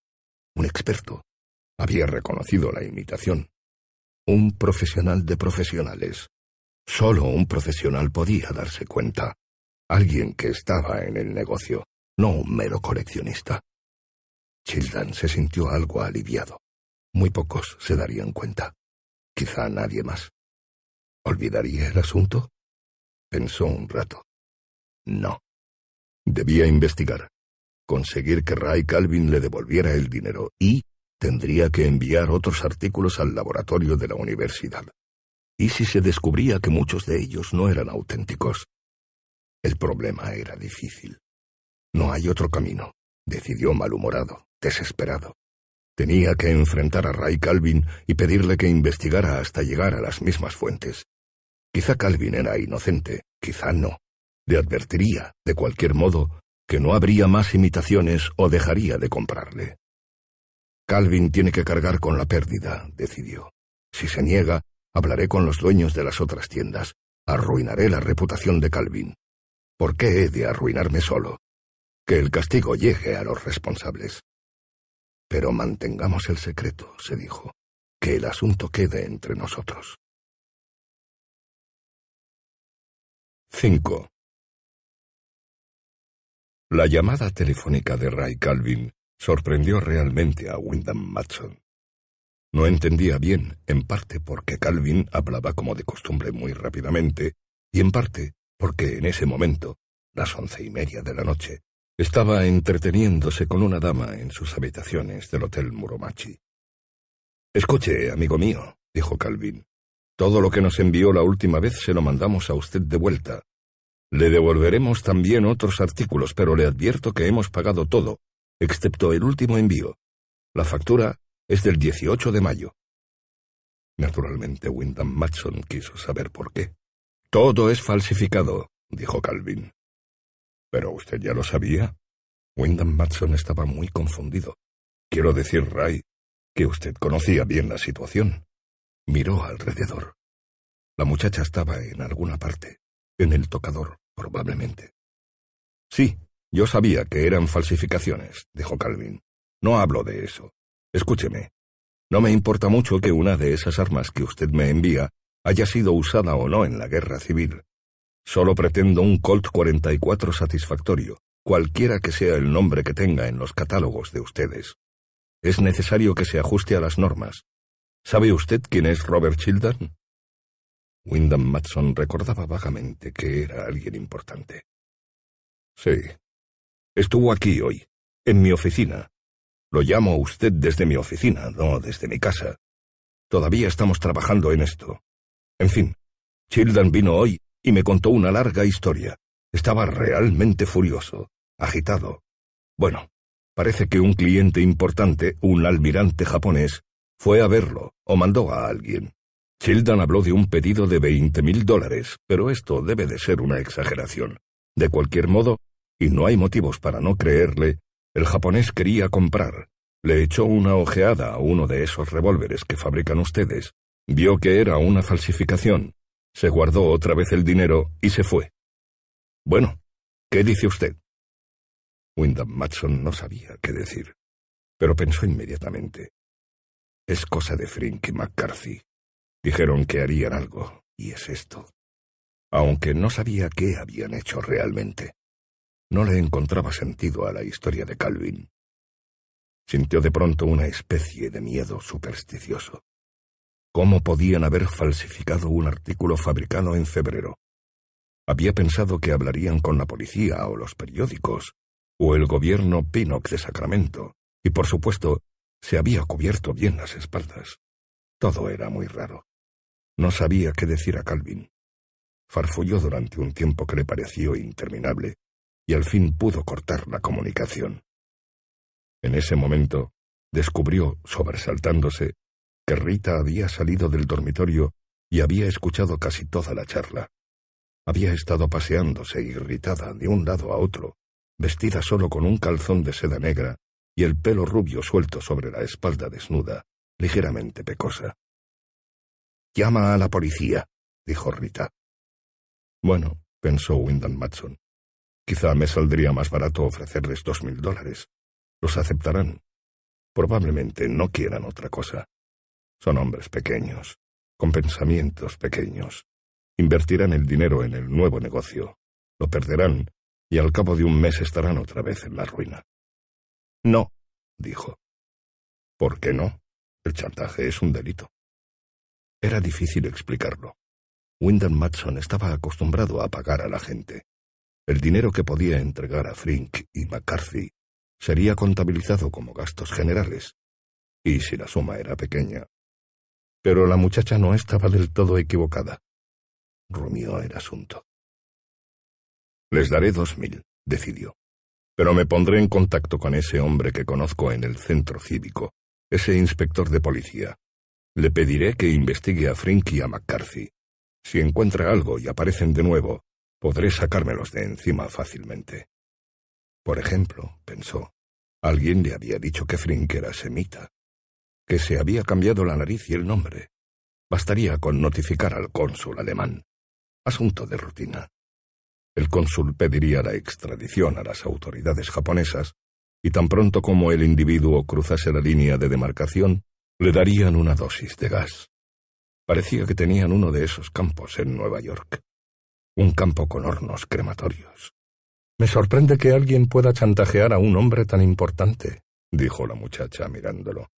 Un experto. Había reconocido la imitación. Un profesional de profesionales. Solo un profesional podía darse cuenta. Alguien que estaba en el negocio, no un mero coleccionista. Childan se sintió algo aliviado. Muy pocos se darían cuenta. Quizá nadie más. ¿Olvidaría el asunto? Pensó un rato. No. Debía investigar, conseguir que Ray Calvin le devolviera el dinero y tendría que enviar otros artículos al laboratorio de la universidad. ¿Y si se descubría que muchos de ellos no eran auténticos? El problema era difícil. No hay otro camino, decidió malhumorado, desesperado. Tenía que enfrentar a Ray Calvin y pedirle que investigara hasta llegar a las mismas fuentes. Quizá Calvin era inocente, quizá no. Le advertiría, de cualquier modo, que no habría más imitaciones o dejaría de comprarle. Calvin tiene que cargar con la pérdida, decidió. Si se niega, hablaré con los dueños de las otras tiendas. Arruinaré la reputación de Calvin. ¿Por qué he de arruinarme solo? Que el castigo llegue a los responsables. Pero mantengamos el secreto, se dijo. Que el asunto quede entre nosotros. 5. La llamada telefónica de Ray Calvin sorprendió realmente a Wyndham Matson. No entendía bien, en parte porque Calvin hablaba como de costumbre muy rápidamente, y en parte porque en ese momento, las once y media de la noche, estaba entreteniéndose con una dama en sus habitaciones del Hotel Muromachi. Escuche, amigo mío, dijo Calvin. Todo lo que nos envió la última vez se lo mandamos a usted de vuelta. Le devolveremos también otros artículos, pero le advierto que hemos pagado todo, excepto el último envío. La factura es del 18 de mayo. Naturalmente, Wyndham Matson quiso saber por qué. Todo es falsificado, dijo Calvin. Pero usted ya lo sabía. Wyndham Matson estaba muy confundido. Quiero decir, Ray, que usted conocía bien la situación. Miró alrededor. La muchacha estaba en alguna parte. En el tocador, probablemente. Sí, yo sabía que eran falsificaciones, dijo Calvin. No hablo de eso. Escúcheme. No me importa mucho que una de esas armas que usted me envía haya sido usada o no en la guerra civil. Solo pretendo un Colt 44 satisfactorio, cualquiera que sea el nombre que tenga en los catálogos de ustedes. Es necesario que se ajuste a las normas. ¿Sabe usted quién es Robert Childan? Wyndham Matson recordaba vagamente que era alguien importante. Sí. Estuvo aquí hoy, en mi oficina. Lo llamo usted desde mi oficina, no desde mi casa. Todavía estamos trabajando en esto. En fin, Childan vino hoy y me contó una larga historia. Estaba realmente furioso, agitado. Bueno, parece que un cliente importante, un almirante japonés, fue a verlo o mandó a alguien. Childan habló de un pedido de veinte mil dólares, pero esto debe de ser una exageración. De cualquier modo, y no hay motivos para no creerle, el japonés quería comprar. Le echó una ojeada a uno de esos revólveres que fabrican ustedes. Vio que era una falsificación. Se guardó otra vez el dinero y se fue. Bueno, ¿qué dice usted? Wyndham Matson no sabía qué decir, pero pensó inmediatamente. Es cosa de Frink y McCarthy. Dijeron que harían algo, y es esto. Aunque no sabía qué habían hecho realmente. No le encontraba sentido a la historia de Calvin. Sintió de pronto una especie de miedo supersticioso. ¿Cómo podían haber falsificado un artículo fabricado en febrero? Había pensado que hablarían con la policía o los periódicos, o el gobierno Pinnock de Sacramento, y por supuesto, se había cubierto bien las espaldas. Todo era muy raro. No sabía qué decir a Calvin. Farfulló durante un tiempo que le pareció interminable, y al fin pudo cortar la comunicación. En ese momento, descubrió, sobresaltándose, que Rita había salido del dormitorio y había escuchado casi toda la charla. Había estado paseándose irritada de un lado a otro, vestida solo con un calzón de seda negra y el pelo rubio suelto sobre la espalda desnuda, ligeramente pecosa. Llama a la policía, dijo Rita. Bueno, pensó Wyndham Matson. Quizá me saldría más barato ofrecerles dos mil dólares. Los aceptarán. Probablemente no quieran otra cosa. Son hombres pequeños, con pensamientos pequeños. Invertirán el dinero en el nuevo negocio. Lo perderán y al cabo de un mes estarán otra vez en la ruina. No, dijo. ¿Por qué no? El chantaje es un delito. Era difícil explicarlo. Wyndham Matson estaba acostumbrado a pagar a la gente. El dinero que podía entregar a Frink y McCarthy sería contabilizado como gastos generales, y si la suma era pequeña. Pero la muchacha no estaba del todo equivocada. Rumió el asunto. Les daré dos mil, decidió. Pero me pondré en contacto con ese hombre que conozco en el centro cívico, ese inspector de policía. Le pediré que investigue a Frink y a McCarthy. Si encuentra algo y aparecen de nuevo, podré sacármelos de encima fácilmente. Por ejemplo, pensó, alguien le había dicho que Frink era semita, que se había cambiado la nariz y el nombre. Bastaría con notificar al cónsul alemán. Asunto de rutina. El cónsul pediría la extradición a las autoridades japonesas y tan pronto como el individuo cruzase la línea de demarcación, le darían una dosis de gas. Parecía que tenían uno de esos campos en Nueva York. Un campo con hornos crematorios. Me sorprende que alguien pueda chantajear a un hombre tan importante, dijo la muchacha mirándolo.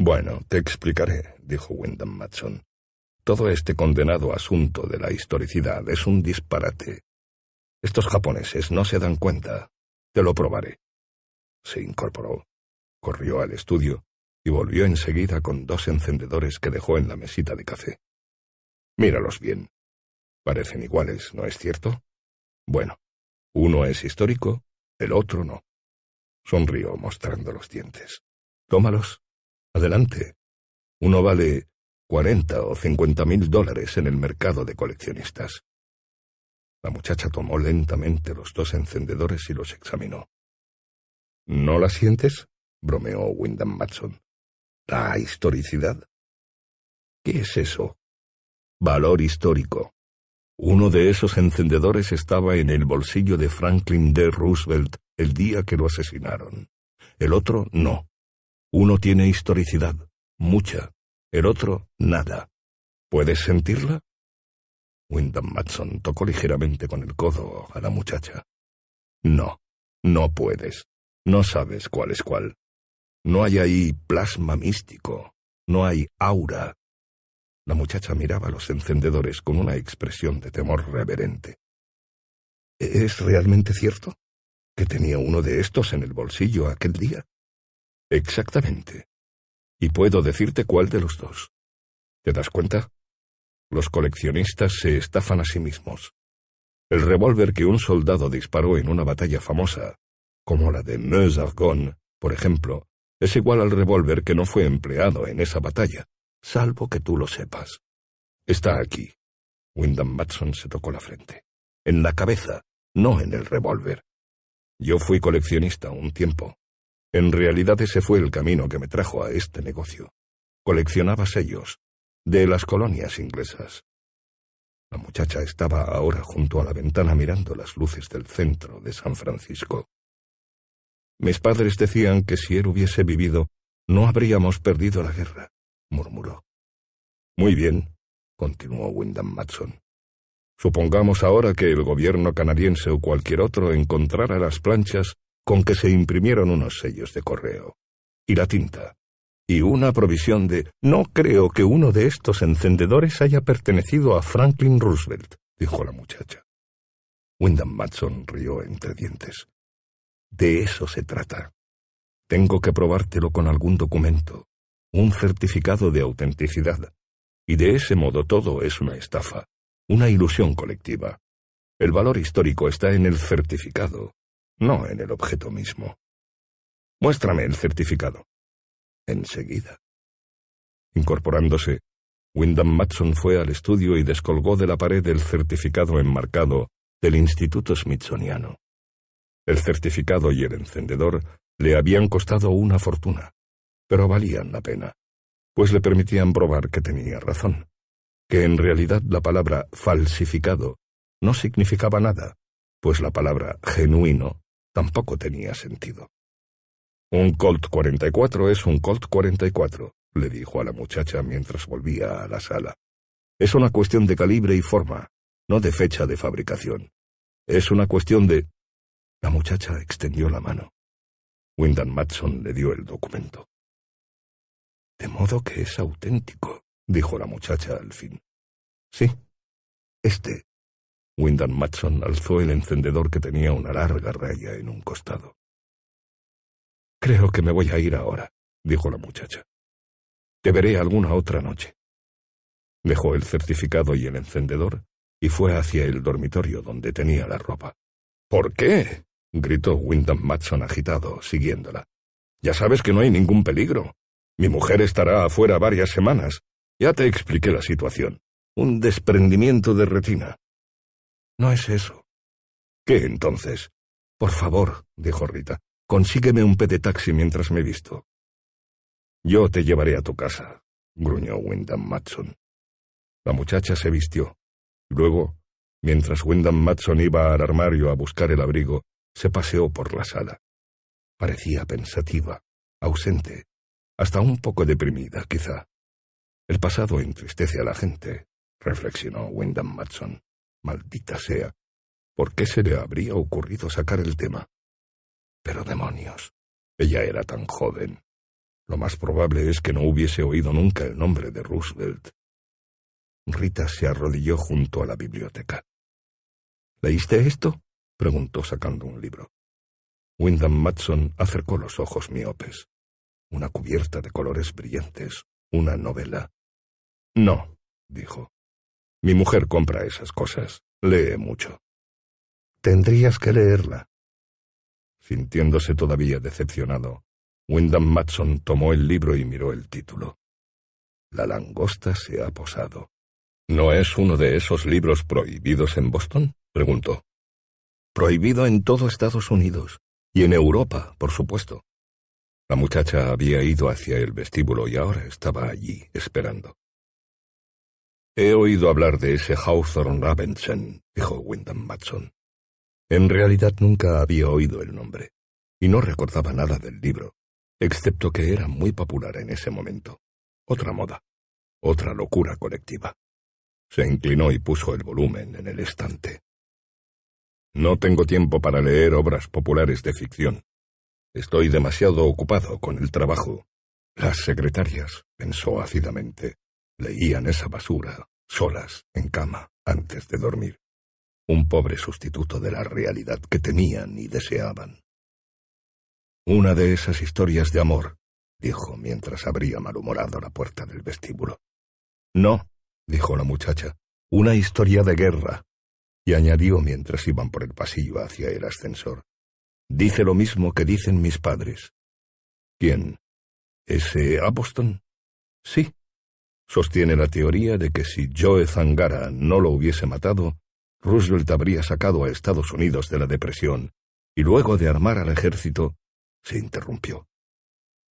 Bueno, te explicaré, dijo Wyndham Matson. Todo este condenado asunto de la historicidad es un disparate. Estos japoneses no se dan cuenta. Te lo probaré. Se incorporó, corrió al estudio y volvió enseguida con dos encendedores que dejó en la mesita de café. Míralos bien. Parecen iguales, ¿no es cierto? Bueno, uno es histórico, el otro no. Sonrió mostrando los dientes. Tómalos. Adelante. Uno vale cuarenta o cincuenta mil dólares en el mercado de coleccionistas. La muchacha tomó lentamente los dos encendedores y los examinó. ¿No la sientes? bromeó Wyndham Matson. ¿La historicidad? ¿Qué es eso? Valor histórico. Uno de esos encendedores estaba en el bolsillo de Franklin D. Roosevelt el día que lo asesinaron. El otro no. Uno tiene historicidad, mucha. El otro, nada. ¿Puedes sentirla? Wyndham Matson tocó ligeramente con el codo a la muchacha. No, no puedes. No sabes cuál es cuál. No hay ahí plasma místico. No hay aura. La muchacha miraba los encendedores con una expresión de temor reverente. ¿Es realmente cierto? ¿Que tenía uno de estos en el bolsillo aquel día? Exactamente. Y puedo decirte cuál de los dos. ¿Te das cuenta? Los coleccionistas se estafan a sí mismos. El revólver que un soldado disparó en una batalla famosa, como la de Meuse-Argonne, por ejemplo, es igual al revólver que no fue empleado en esa batalla, salvo que tú lo sepas. Está aquí. Wyndham Matson se tocó la frente. En la cabeza, no en el revólver. Yo fui coleccionista un tiempo. En realidad ese fue el camino que me trajo a este negocio. Coleccionaba sellos, de las colonias inglesas. La muchacha estaba ahora junto a la ventana mirando las luces del centro de San Francisco. Mis padres decían que si él hubiese vivido, no habríamos perdido la guerra murmuró. Muy bien, continuó Wyndham Matson. Supongamos ahora que el gobierno canadiense o cualquier otro encontrara las planchas con que se imprimieron unos sellos de correo. y la tinta. Y una provisión de... No creo que uno de estos encendedores haya pertenecido a Franklin Roosevelt, dijo la muchacha. Wyndham Matson rió entre dientes. De eso se trata. Tengo que probártelo con algún documento, un certificado de autenticidad. Y de ese modo todo es una estafa, una ilusión colectiva. El valor histórico está en el certificado, no en el objeto mismo. Muéstrame el certificado. Enseguida. Incorporándose, Wyndham Matson fue al estudio y descolgó de la pared el certificado enmarcado del Instituto Smithsoniano. El certificado y el encendedor le habían costado una fortuna, pero valían la pena, pues le permitían probar que tenía razón, que en realidad la palabra falsificado no significaba nada, pues la palabra genuino tampoco tenía sentido. Un Colt 44 es un Colt 44, le dijo a la muchacha mientras volvía a la sala. Es una cuestión de calibre y forma, no de fecha de fabricación. Es una cuestión de... La muchacha extendió la mano. Wyndham Matson le dio el documento. De modo que es auténtico, dijo la muchacha al fin. Sí, este. Wyndham Matson alzó el encendedor que tenía una larga raya en un costado. Creo que me voy a ir ahora, dijo la muchacha. Te veré alguna otra noche. Dejó el certificado y el encendedor y fue hacia el dormitorio donde tenía la ropa. ¿Por qué? gritó Wyndham Matson agitado, siguiéndola. Ya sabes que no hay ningún peligro. Mi mujer estará afuera varias semanas. Ya te expliqué la situación. Un desprendimiento de retina. No es eso. ¿Qué entonces? Por favor, dijo Rita, consígueme un taxi mientras me visto. Yo te llevaré a tu casa, gruñó Wyndham Matson. La muchacha se vistió. Luego, mientras Wyndham Matson iba al armario a buscar el abrigo, se paseó por la sala. Parecía pensativa, ausente, hasta un poco deprimida, quizá. El pasado entristece a la gente, reflexionó Wyndham Matson. Maldita sea. ¿Por qué se le habría ocurrido sacar el tema? Pero demonios. Ella era tan joven. Lo más probable es que no hubiese oído nunca el nombre de Roosevelt. Rita se arrodilló junto a la biblioteca. ¿Leíste esto? preguntó sacando un libro. Wyndham Matson acercó los ojos miopes. Una cubierta de colores brillantes, una novela. No, dijo. Mi mujer compra esas cosas. Lee mucho. Tendrías que leerla. Sintiéndose todavía decepcionado, Wyndham Matson tomó el libro y miró el título. La langosta se ha posado. ¿No es uno de esos libros prohibidos en Boston? preguntó. Prohibido en todo Estados Unidos. Y en Europa, por supuesto. La muchacha había ido hacia el vestíbulo y ahora estaba allí, esperando. He oído hablar de ese Hawthorne Ravensen, dijo Wyndham Matson. En realidad nunca había oído el nombre, y no recordaba nada del libro, excepto que era muy popular en ese momento. Otra moda, otra locura colectiva. Se inclinó y puso el volumen en el estante. No tengo tiempo para leer obras populares de ficción. Estoy demasiado ocupado con el trabajo. Las secretarias, pensó ácidamente, leían esa basura, solas, en cama, antes de dormir. Un pobre sustituto de la realidad que temían y deseaban. Una de esas historias de amor, dijo mientras abría malhumorado la puerta del vestíbulo. No, dijo la muchacha, una historia de guerra, y añadió mientras iban por el pasillo hacia el ascensor. Dice lo mismo que dicen mis padres. ¿Quién? ¿Ese Aposton? Sí. Sostiene la teoría de que si Joe Zangara no lo hubiese matado, Roosevelt habría sacado a Estados Unidos de la depresión y luego de armar al ejército, se interrumpió.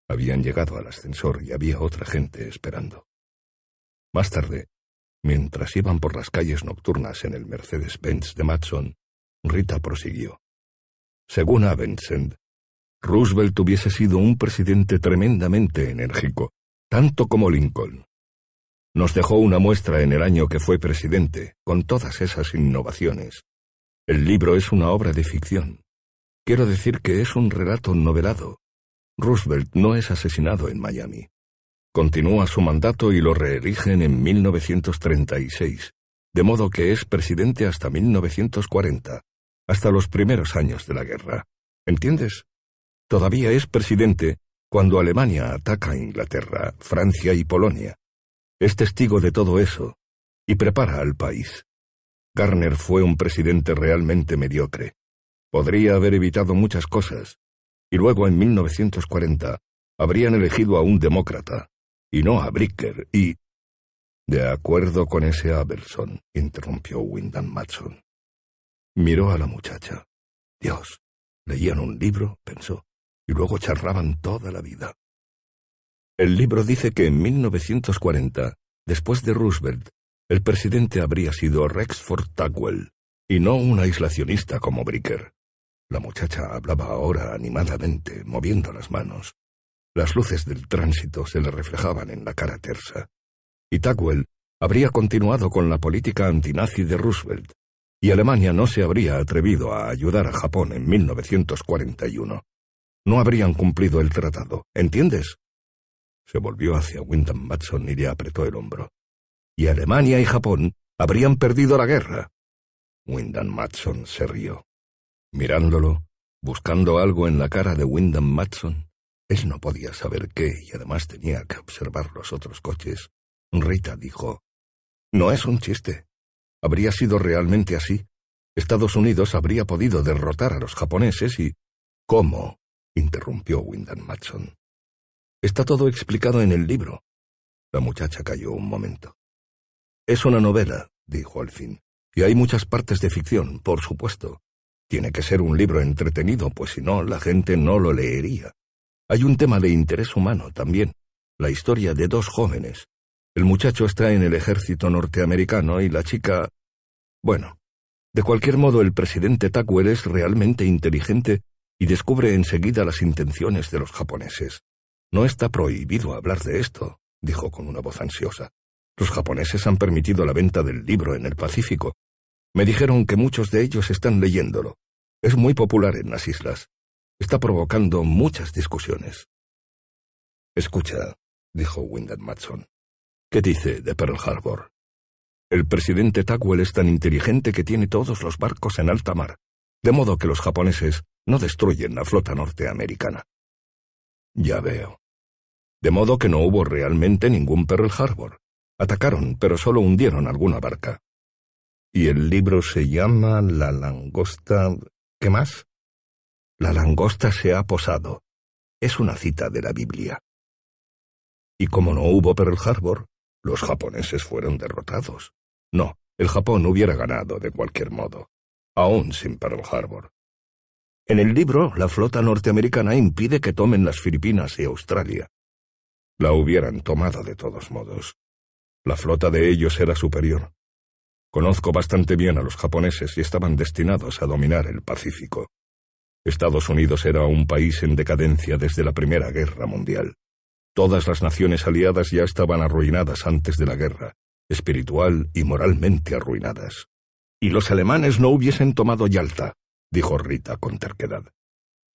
Habían llegado al ascensor y había otra gente esperando. Más tarde, Mientras iban por las calles nocturnas en el Mercedes-Benz de Matson, Rita prosiguió. Según Avensend, Roosevelt hubiese sido un presidente tremendamente enérgico, tanto como Lincoln. Nos dejó una muestra en el año que fue presidente, con todas esas innovaciones. El libro es una obra de ficción. Quiero decir que es un relato novelado. Roosevelt no es asesinado en Miami. Continúa su mandato y lo reeligen en 1936, de modo que es presidente hasta 1940, hasta los primeros años de la guerra. ¿Entiendes? Todavía es presidente cuando Alemania ataca a Inglaterra, Francia y Polonia. Es testigo de todo eso y prepara al país. Garner fue un presidente realmente mediocre. Podría haber evitado muchas cosas, y luego en 1940 habrían elegido a un demócrata, y no a Bricker, y... De acuerdo con ese Abelson, interrumpió Wyndham Matson. Miró a la muchacha. Dios, leían un libro, pensó, y luego charlaban toda la vida. El libro dice que en 1940, después de Roosevelt, el presidente habría sido Rexford Tugwell, y no un aislacionista como Bricker. La muchacha hablaba ahora animadamente, moviendo las manos. Las luces del tránsito se le reflejaban en la cara tersa. Y Tugwell habría continuado con la política antinazi de Roosevelt, y Alemania no se habría atrevido a ayudar a Japón en 1941. No habrían cumplido el tratado, ¿entiendes? Se volvió hacia Wyndham Matson y le apretó el hombro. Y Alemania y Japón habrían perdido la guerra. Wyndham Matson se rió. Mirándolo, buscando algo en la cara de Wyndham Matson, él no podía saber qué y además tenía que observar los otros coches. Rita dijo, No es un chiste. Habría sido realmente así. Estados Unidos habría podido derrotar a los japoneses y... ¿Cómo? interrumpió Wyndham Matson. Está todo explicado en el libro. La muchacha calló un momento. Es una novela, dijo al fin, y hay muchas partes de ficción, por supuesto. Tiene que ser un libro entretenido, pues si no, la gente no lo leería. Hay un tema de interés humano también, la historia de dos jóvenes. El muchacho está en el ejército norteamericano y la chica... Bueno, de cualquier modo el presidente Takuel es realmente inteligente y descubre enseguida las intenciones de los japoneses. No está prohibido hablar de esto, dijo con una voz ansiosa. Los japoneses han permitido la venta del libro en el Pacífico, me dijeron que muchos de ellos están leyéndolo. Es muy popular en las islas. Está provocando muchas discusiones. Escucha, dijo Wyndham Matson. ¿Qué dice de Pearl Harbor? El presidente Tackwell es tan inteligente que tiene todos los barcos en alta mar, de modo que los japoneses no destruyen la flota norteamericana. Ya veo. De modo que no hubo realmente ningún Pearl Harbor. Atacaron, pero solo hundieron alguna barca. Y el libro se llama La langosta... ¿Qué más? La langosta se ha posado. Es una cita de la Biblia. Y como no hubo Pearl Harbor, los japoneses fueron derrotados. No, el Japón hubiera ganado de cualquier modo, aún sin Pearl Harbor. En el libro, la flota norteamericana impide que tomen las Filipinas y Australia. La hubieran tomado de todos modos. La flota de ellos era superior. Conozco bastante bien a los japoneses y estaban destinados a dominar el Pacífico. Estados Unidos era un país en decadencia desde la Primera Guerra Mundial. Todas las naciones aliadas ya estaban arruinadas antes de la guerra, espiritual y moralmente arruinadas. Y los alemanes no hubiesen tomado Yalta, dijo Rita con terquedad.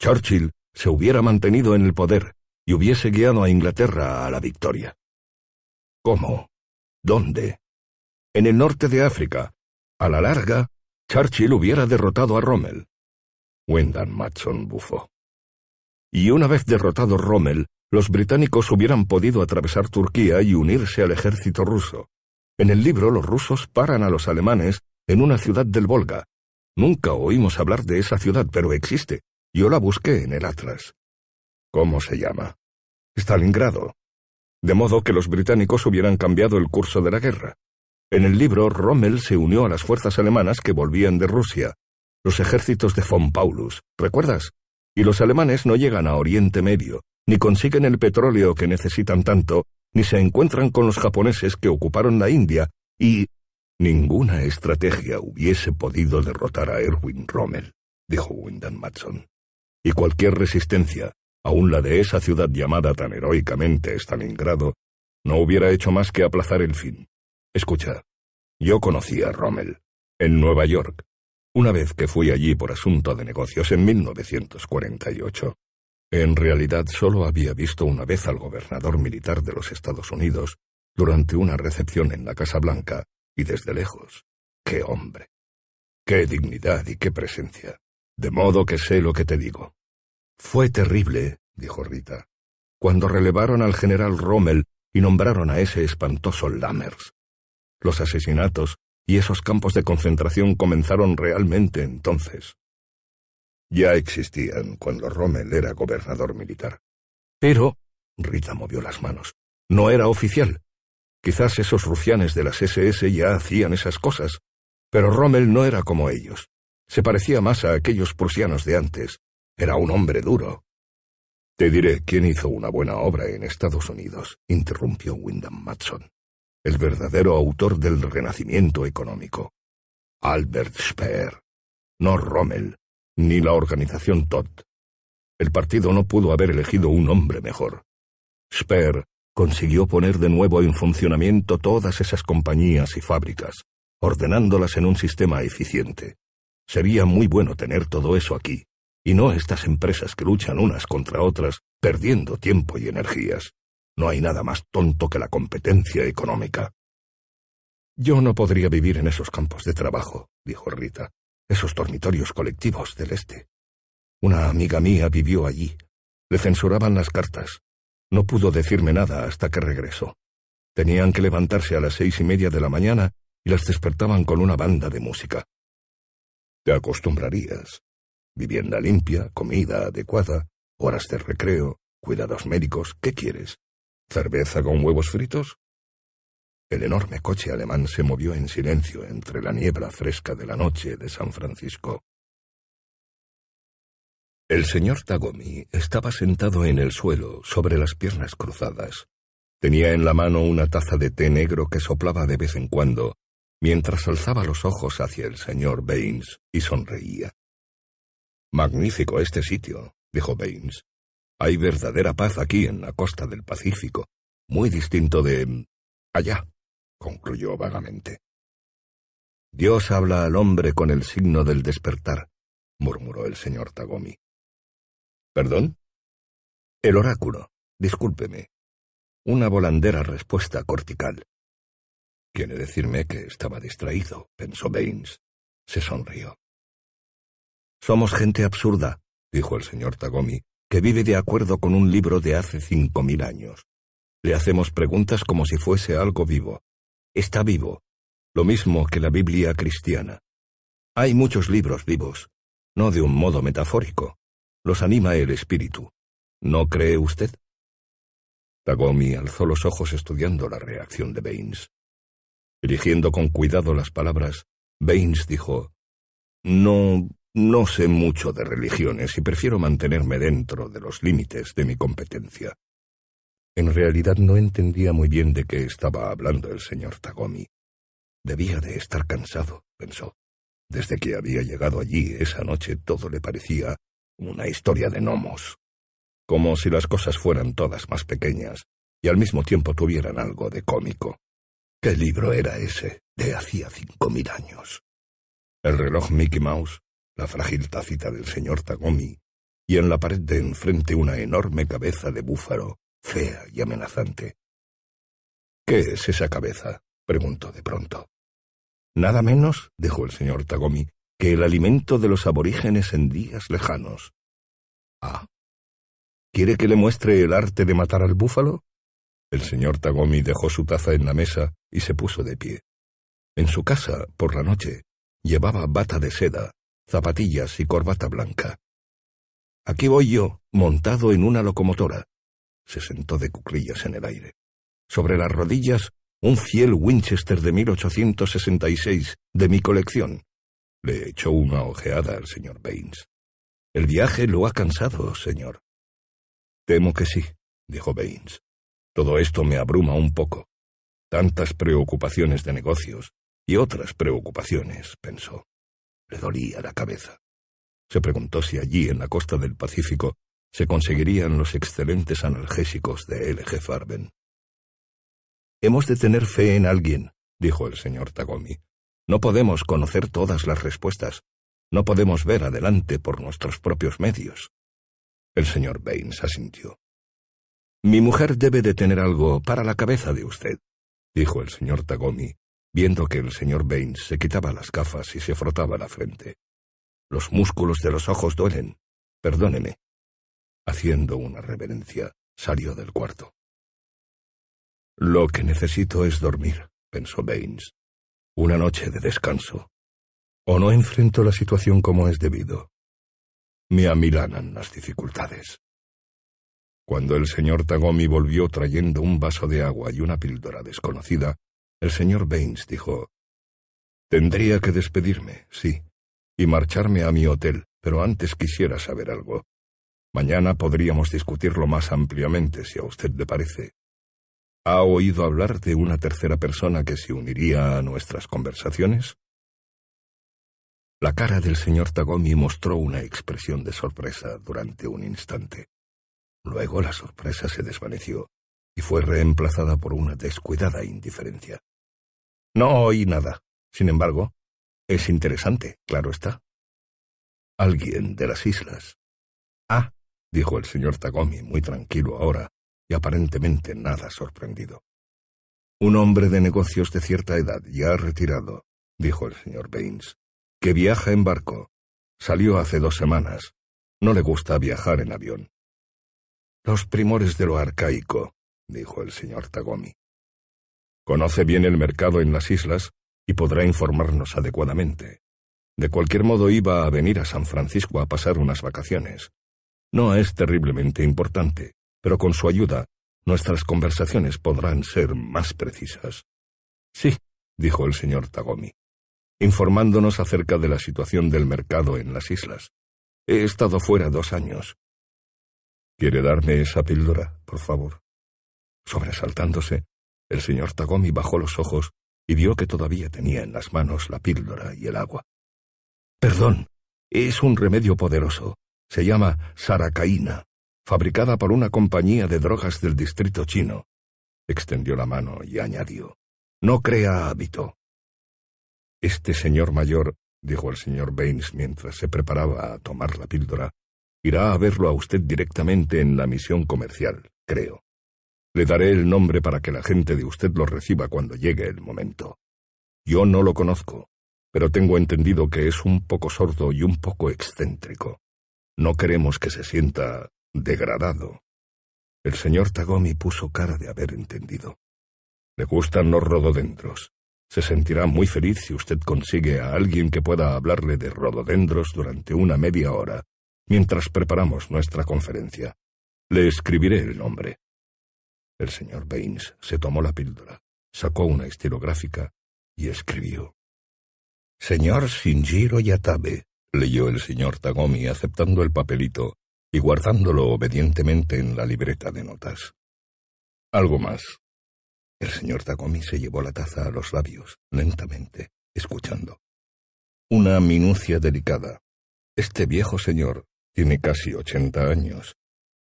Churchill se hubiera mantenido en el poder y hubiese guiado a Inglaterra a la victoria. ¿Cómo? ¿Dónde? En el norte de África, a la larga, Churchill hubiera derrotado a Rommel. Wyndham Matson bufó. Y una vez derrotado Rommel, los británicos hubieran podido atravesar Turquía y unirse al ejército ruso. En el libro los rusos paran a los alemanes en una ciudad del Volga. Nunca oímos hablar de esa ciudad, pero existe. Yo la busqué en el Atlas. ¿Cómo se llama? Stalingrado. De modo que los británicos hubieran cambiado el curso de la guerra. En el libro, Rommel se unió a las fuerzas alemanas que volvían de Rusia, los ejércitos de von Paulus, ¿recuerdas? Y los alemanes no llegan a Oriente Medio, ni consiguen el petróleo que necesitan tanto, ni se encuentran con los japoneses que ocuparon la India, y ninguna estrategia hubiese podido derrotar a Erwin Rommel, dijo Wyndham Matson. Y cualquier resistencia, aun la de esa ciudad llamada tan heroicamente Stalingrado, no hubiera hecho más que aplazar el fin. Escucha, yo conocí a Rommel, en Nueva York, una vez que fui allí por asunto de negocios en 1948. En realidad solo había visto una vez al gobernador militar de los Estados Unidos durante una recepción en la Casa Blanca y desde lejos. ¡Qué hombre! ¡Qué dignidad y qué presencia! De modo que sé lo que te digo. Fue terrible, dijo Rita, cuando relevaron al general Rommel y nombraron a ese espantoso Lammers. Los asesinatos y esos campos de concentración comenzaron realmente entonces. Ya existían cuando Rommel era gobernador militar. Pero, Rita movió las manos, no era oficial. Quizás esos rufianes de las SS ya hacían esas cosas, pero Rommel no era como ellos. Se parecía más a aquellos prusianos de antes. Era un hombre duro, te diré quién hizo una buena obra en Estados Unidos, interrumpió Wyndham Matson. El verdadero autor del renacimiento económico. Albert Speer. No Rommel, ni la organización Todd. El partido no pudo haber elegido un hombre mejor. Speer consiguió poner de nuevo en funcionamiento todas esas compañías y fábricas, ordenándolas en un sistema eficiente. Sería muy bueno tener todo eso aquí, y no estas empresas que luchan unas contra otras, perdiendo tiempo y energías. No hay nada más tonto que la competencia económica. Yo no podría vivir en esos campos de trabajo, dijo Rita, esos dormitorios colectivos del este. Una amiga mía vivió allí. Le censuraban las cartas. No pudo decirme nada hasta que regresó. Tenían que levantarse a las seis y media de la mañana y las despertaban con una banda de música. Te acostumbrarías, Vivienda limpia, comida adecuada, horas de recreo, cuidados médicos, ¿qué quieres? ¿Cerveza con huevos fritos? El enorme coche alemán se movió en silencio entre la niebla fresca de la noche de San Francisco. El señor Tagomi estaba sentado en el suelo, sobre las piernas cruzadas. Tenía en la mano una taza de té negro que soplaba de vez en cuando, mientras alzaba los ojos hacia el señor Baines y sonreía. Magnífico este sitio, dijo Baines. Hay verdadera paz aquí en la costa del Pacífico, muy distinto de... allá, concluyó vagamente. Dios habla al hombre con el signo del despertar, murmuró el señor Tagomi. ¿Perdón? El oráculo. Discúlpeme. Una volandera respuesta cortical. Quiere decirme que estaba distraído, pensó Baines. Se sonrió. Somos gente absurda, dijo el señor Tagomi, que vive de acuerdo con un libro de hace cinco mil años. Le hacemos preguntas como si fuese algo vivo. Está vivo, lo mismo que la Biblia cristiana. Hay muchos libros vivos, no de un modo metafórico. Los anima el espíritu. ¿No cree usted? Tagomi alzó los ojos estudiando la reacción de Baines. Eligiendo con cuidado las palabras, Baines dijo, No no sé mucho de religiones y prefiero mantenerme dentro de los límites de mi competencia. En realidad no entendía muy bien de qué estaba hablando el señor Tagomi. Debía de estar cansado, pensó. Desde que había llegado allí esa noche todo le parecía una historia de gnomos. Como si las cosas fueran todas más pequeñas y al mismo tiempo tuvieran algo de cómico. ¿Qué libro era ese de hacía cinco mil años? El reloj Mickey Mouse la frágil tacita del señor Tagomi, y en la pared de enfrente una enorme cabeza de búfalo, fea y amenazante. ¿Qué es esa cabeza? preguntó de pronto. Nada menos, dijo el señor Tagomi, que el alimento de los aborígenes en días lejanos. Ah. ¿Quiere que le muestre el arte de matar al búfalo? El señor Tagomi dejó su taza en la mesa y se puso de pie. En su casa, por la noche, llevaba bata de seda, zapatillas y corbata blanca. Aquí voy yo, montado en una locomotora. Se sentó de cuclillas en el aire. Sobre las rodillas, un fiel Winchester de 1866 de mi colección. Le echó una ojeada al señor Baines. El viaje lo ha cansado, señor. Temo que sí, dijo Baines. Todo esto me abruma un poco. Tantas preocupaciones de negocios y otras preocupaciones, pensó. Le dolía la cabeza. Se preguntó si allí, en la costa del Pacífico, se conseguirían los excelentes analgésicos de L.G. Farben. Hemos de tener fe en alguien, dijo el señor Tagomi. No podemos conocer todas las respuestas. No podemos ver adelante por nuestros propios medios. El señor Baines asintió. Mi mujer debe de tener algo para la cabeza de usted, dijo el señor Tagomi, viendo que el señor Baines se quitaba las gafas y se frotaba la frente. Los músculos de los ojos duelen. Perdóneme. Haciendo una reverencia, salió del cuarto. Lo que necesito es dormir, pensó Baines. Una noche de descanso. O no enfrento la situación como es debido. Me amilanan las dificultades. Cuando el señor Tagomi volvió trayendo un vaso de agua y una píldora desconocida, el señor Baines dijo, Tendría que despedirme, sí, y marcharme a mi hotel, pero antes quisiera saber algo. Mañana podríamos discutirlo más ampliamente, si a usted le parece. ¿Ha oído hablar de una tercera persona que se uniría a nuestras conversaciones? La cara del señor Tagomi mostró una expresión de sorpresa durante un instante. Luego la sorpresa se desvaneció y fue reemplazada por una descuidada indiferencia. No oí nada. Sin embargo, es interesante, claro está. Alguien de las islas. Ah, dijo el señor Tagomi, muy tranquilo ahora, aparentemente nada sorprendido. Un hombre de negocios de cierta edad, ya retirado, dijo el señor Baines, que viaja en barco. Salió hace dos semanas. No le gusta viajar en avión. Los primores de lo arcaico, dijo el señor Tagomi. Conoce bien el mercado en las islas y podrá informarnos adecuadamente. De cualquier modo iba a venir a San Francisco a pasar unas vacaciones. No es terriblemente importante, pero con su ayuda nuestras conversaciones podrán ser más precisas. Sí, dijo el señor Tagomi, informándonos acerca de la situación del mercado en las islas. He estado fuera dos años. ¿Quiere darme esa píldora, por favor? Sobresaltándose, el señor Tagomi bajó los ojos y vio que todavía tenía en las manos la píldora y el agua. Perdón, es un remedio poderoso. Se llama saracaína fabricada por una compañía de drogas del distrito chino. Extendió la mano y añadió, No crea hábito. Este señor mayor, dijo el señor Baines mientras se preparaba a tomar la píldora, irá a verlo a usted directamente en la misión comercial, creo. Le daré el nombre para que la gente de usted lo reciba cuando llegue el momento. Yo no lo conozco, pero tengo entendido que es un poco sordo y un poco excéntrico. No queremos que se sienta degradado. El señor Tagomi puso cara de haber entendido. Le gustan los rododendros. Se sentirá muy feliz si usted consigue a alguien que pueda hablarle de rododendros durante una media hora, mientras preparamos nuestra conferencia. Le escribiré el nombre. El señor Baines se tomó la píldora, sacó una estilográfica y escribió. Señor Shinjiro Yatabe, leyó el señor Tagomi aceptando el papelito y guardándolo obedientemente en la libreta de notas. Algo más. El señor Tagomi se llevó la taza a los labios, lentamente, escuchando. Una minucia delicada. Este viejo señor tiene casi ochenta años.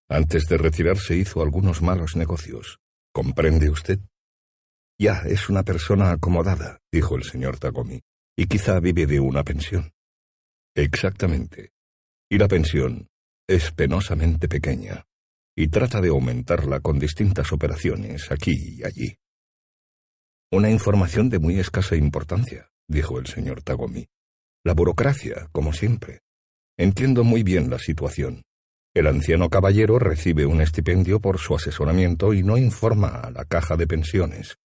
Antes de retirarse hizo algunos malos negocios. ¿Comprende usted? Ya es una persona acomodada, dijo el señor Tagomi, y quizá vive de una pensión. Exactamente. Y la pensión es penosamente pequeña y trata de aumentarla con distintas operaciones aquí y allí. Una información de muy escasa importancia, dijo el señor Tagomi. La burocracia, como siempre. Entiendo muy bien la situación. El anciano caballero recibe un estipendio por su asesoramiento y no informa a la caja de pensiones,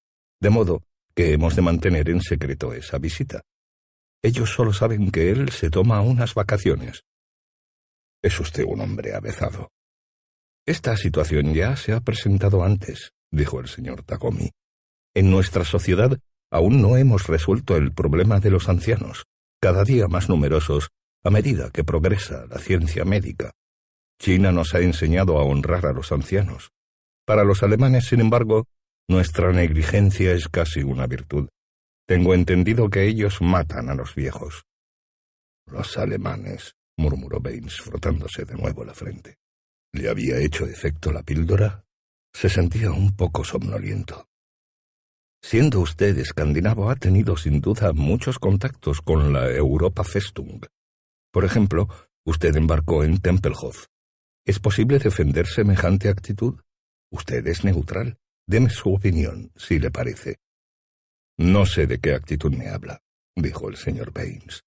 de modo que hemos de mantener en secreto esa visita. Ellos solo saben que él se toma unas vacaciones, es usted un hombre avezado. Esta situación ya se ha presentado antes, dijo el señor Tagomi. En nuestra sociedad aún no hemos resuelto el problema de los ancianos, cada día más numerosos a medida que progresa la ciencia médica. China nos ha enseñado a honrar a los ancianos. Para los alemanes, sin embargo, nuestra negligencia es casi una virtud. Tengo entendido que ellos matan a los viejos. Los alemanes, murmuró Baines, frotándose de nuevo la frente. ¿Le había hecho efecto la píldora? Se sentía un poco somnoliento. Siendo usted escandinavo, ha tenido sin duda muchos contactos con la Europa Festung. Por ejemplo, usted embarcó en Tempelhof. ¿Es posible defender semejante actitud? Usted es neutral. Deme su opinión, si le parece. No sé de qué actitud me habla, dijo el señor Baines.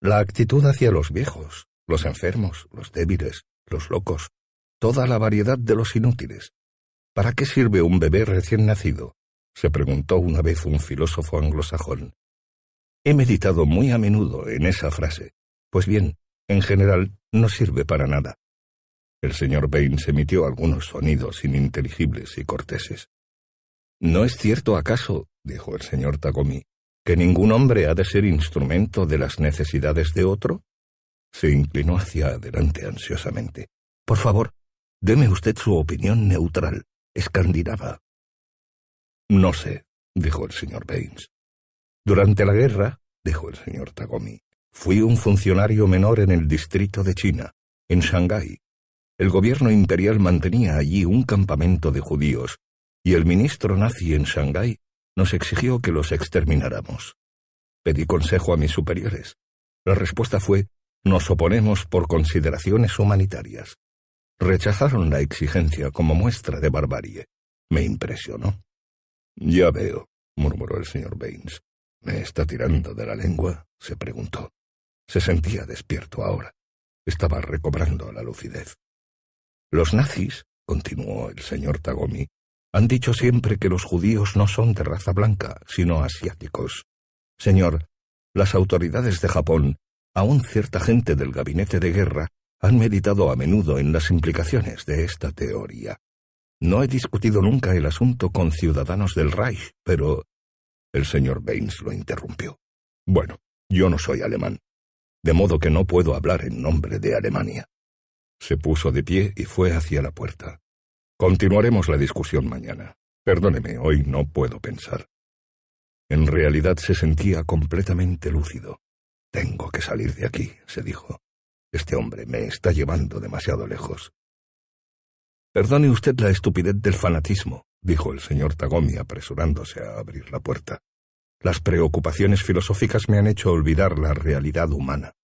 La actitud hacia los viejos, los enfermos, los débiles, los locos, toda la variedad de los inútiles. ¿Para qué sirve un bebé recién nacido? se preguntó una vez un filósofo anglosajón. He meditado muy a menudo en esa frase. Pues bien, en general, no sirve para nada. El señor Baines emitió algunos sonidos ininteligibles y corteses. ¿No es cierto acaso, dijo el señor Tagomi, que ningún hombre ha de ser instrumento de las necesidades de otro? Se inclinó hacia adelante ansiosamente. Por favor, deme usted su opinión neutral, escandinava. No sé, dijo el señor Baines. Durante la guerra, dijo el señor Tagomi, fui un funcionario menor en el distrito de China, en Shanghái, el gobierno imperial mantenía allí un campamento de judíos, y el ministro nazi en Shanghái nos exigió que los extermináramos. Pedí consejo a mis superiores. La respuesta fue, nos oponemos por consideraciones humanitarias. Rechazaron la exigencia como muestra de barbarie. Me impresionó. Ya veo, murmuró el señor Baines. ¿Me está tirando de la lengua? se preguntó. Se sentía despierto ahora. Estaba recobrando la lucidez. Los nazis, continuó el señor Tagomi, han dicho siempre que los judíos no son de raza blanca, sino asiáticos. Señor, las autoridades de Japón, aún cierta gente del gabinete de guerra, han meditado a menudo en las implicaciones de esta teoría. No he discutido nunca el asunto con ciudadanos del Reich, pero... El señor Baines lo interrumpió. Bueno, yo no soy alemán, de modo que no puedo hablar en nombre de Alemania. Se puso de pie y fue hacia la puerta. Continuaremos la discusión mañana. Perdóneme, hoy no puedo pensar. En realidad se sentía completamente lúcido. Tengo que salir de aquí, se dijo. Este hombre me está llevando demasiado lejos. Perdone usted la estupidez del fanatismo, dijo el señor Tagomi apresurándose a abrir la puerta. Las preocupaciones filosóficas me han hecho olvidar la realidad humana.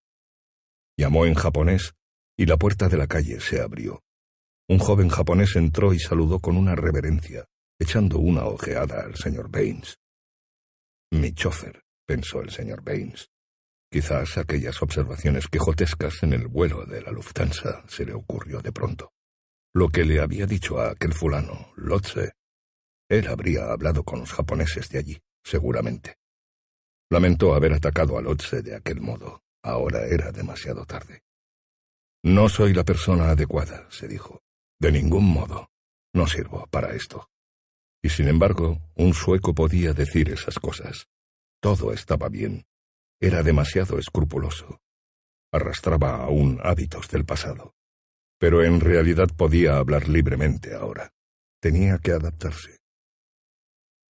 Llamó en japonés y la puerta de la calle se abrió. Un joven japonés entró y saludó con una reverencia, echando una ojeada al señor Baines. Mi chofer, pensó el señor Baines. Quizás aquellas observaciones quejotescas en el vuelo de la Lufthansa se le ocurrió de pronto. Lo que le había dicho a aquel fulano, Lotze, él habría hablado con los japoneses de allí, seguramente. Lamentó haber atacado a Lotze de aquel modo. Ahora era demasiado tarde. No soy la persona adecuada, se dijo. De ningún modo. No sirvo para esto. Y sin embargo, un sueco podía decir esas cosas. Todo estaba bien. Era demasiado escrupuloso. Arrastraba aún hábitos del pasado. Pero en realidad podía hablar libremente ahora. Tenía que adaptarse.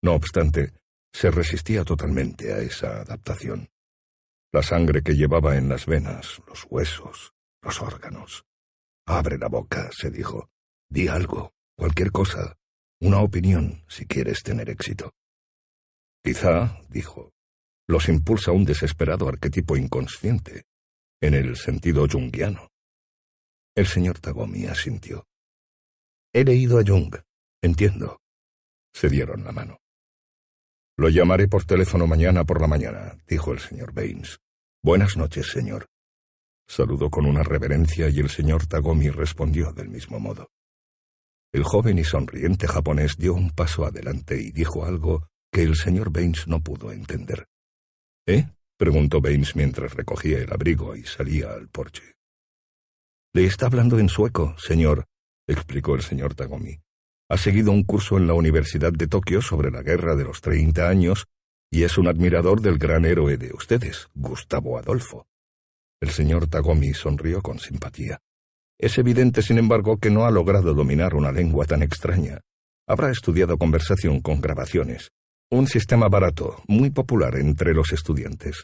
No obstante, se resistía totalmente a esa adaptación. La sangre que llevaba en las venas, los huesos, los órganos. Abre la boca, se dijo. Di algo, cualquier cosa, una opinión, si quieres tener éxito. Quizá, dijo, los impulsa un desesperado arquetipo inconsciente, en el sentido jungiano. El señor Tagomi asintió. He leído a Jung, entiendo. Se dieron la mano. Lo llamaré por teléfono mañana por la mañana, dijo el señor Baines. Buenas noches, señor. Saludó con una reverencia y el señor Tagomi respondió del mismo modo. El joven y sonriente japonés dio un paso adelante y dijo algo que el señor Baines no pudo entender. ¿Eh? preguntó Baines mientras recogía el abrigo y salía al porche. Le está hablando en sueco, señor, explicó el señor Tagomi. Ha seguido un curso en la Universidad de Tokio sobre la Guerra de los Treinta Años y es un admirador del gran héroe de ustedes, Gustavo Adolfo. El señor Tagomi sonrió con simpatía. Es evidente, sin embargo, que no ha logrado dominar una lengua tan extraña. Habrá estudiado conversación con grabaciones. Un sistema barato, muy popular entre los estudiantes.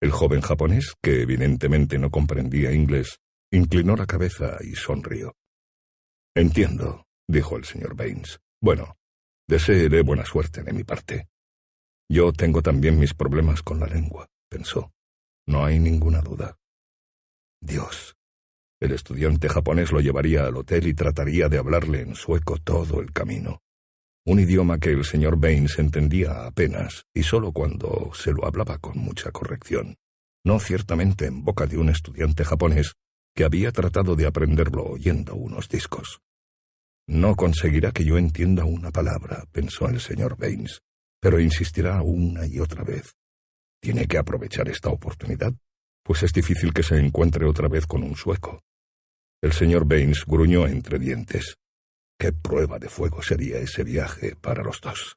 El joven japonés, que evidentemente no comprendía inglés, inclinó la cabeza y sonrió. Entiendo, dijo el señor Baines. Bueno, desearé buena suerte de mi parte. Yo tengo también mis problemas con la lengua, pensó. No hay ninguna duda. Dios, El estudiante japonés lo llevaría al hotel y trataría de hablarle en sueco todo el camino. Un idioma que el señor Baines entendía apenas, y sólo cuando se lo hablaba con mucha corrección. No ciertamente en boca de un estudiante japonés que había tratado de aprenderlo oyendo unos discos. No conseguirá que yo entienda una palabra, pensó el señor Baines, pero insistirá una y otra vez. Tiene que aprovechar esta oportunidad, pues es difícil que se encuentre otra vez con un sueco. El señor Baines gruñó entre dientes. Qué prueba de fuego sería ese viaje para los dos.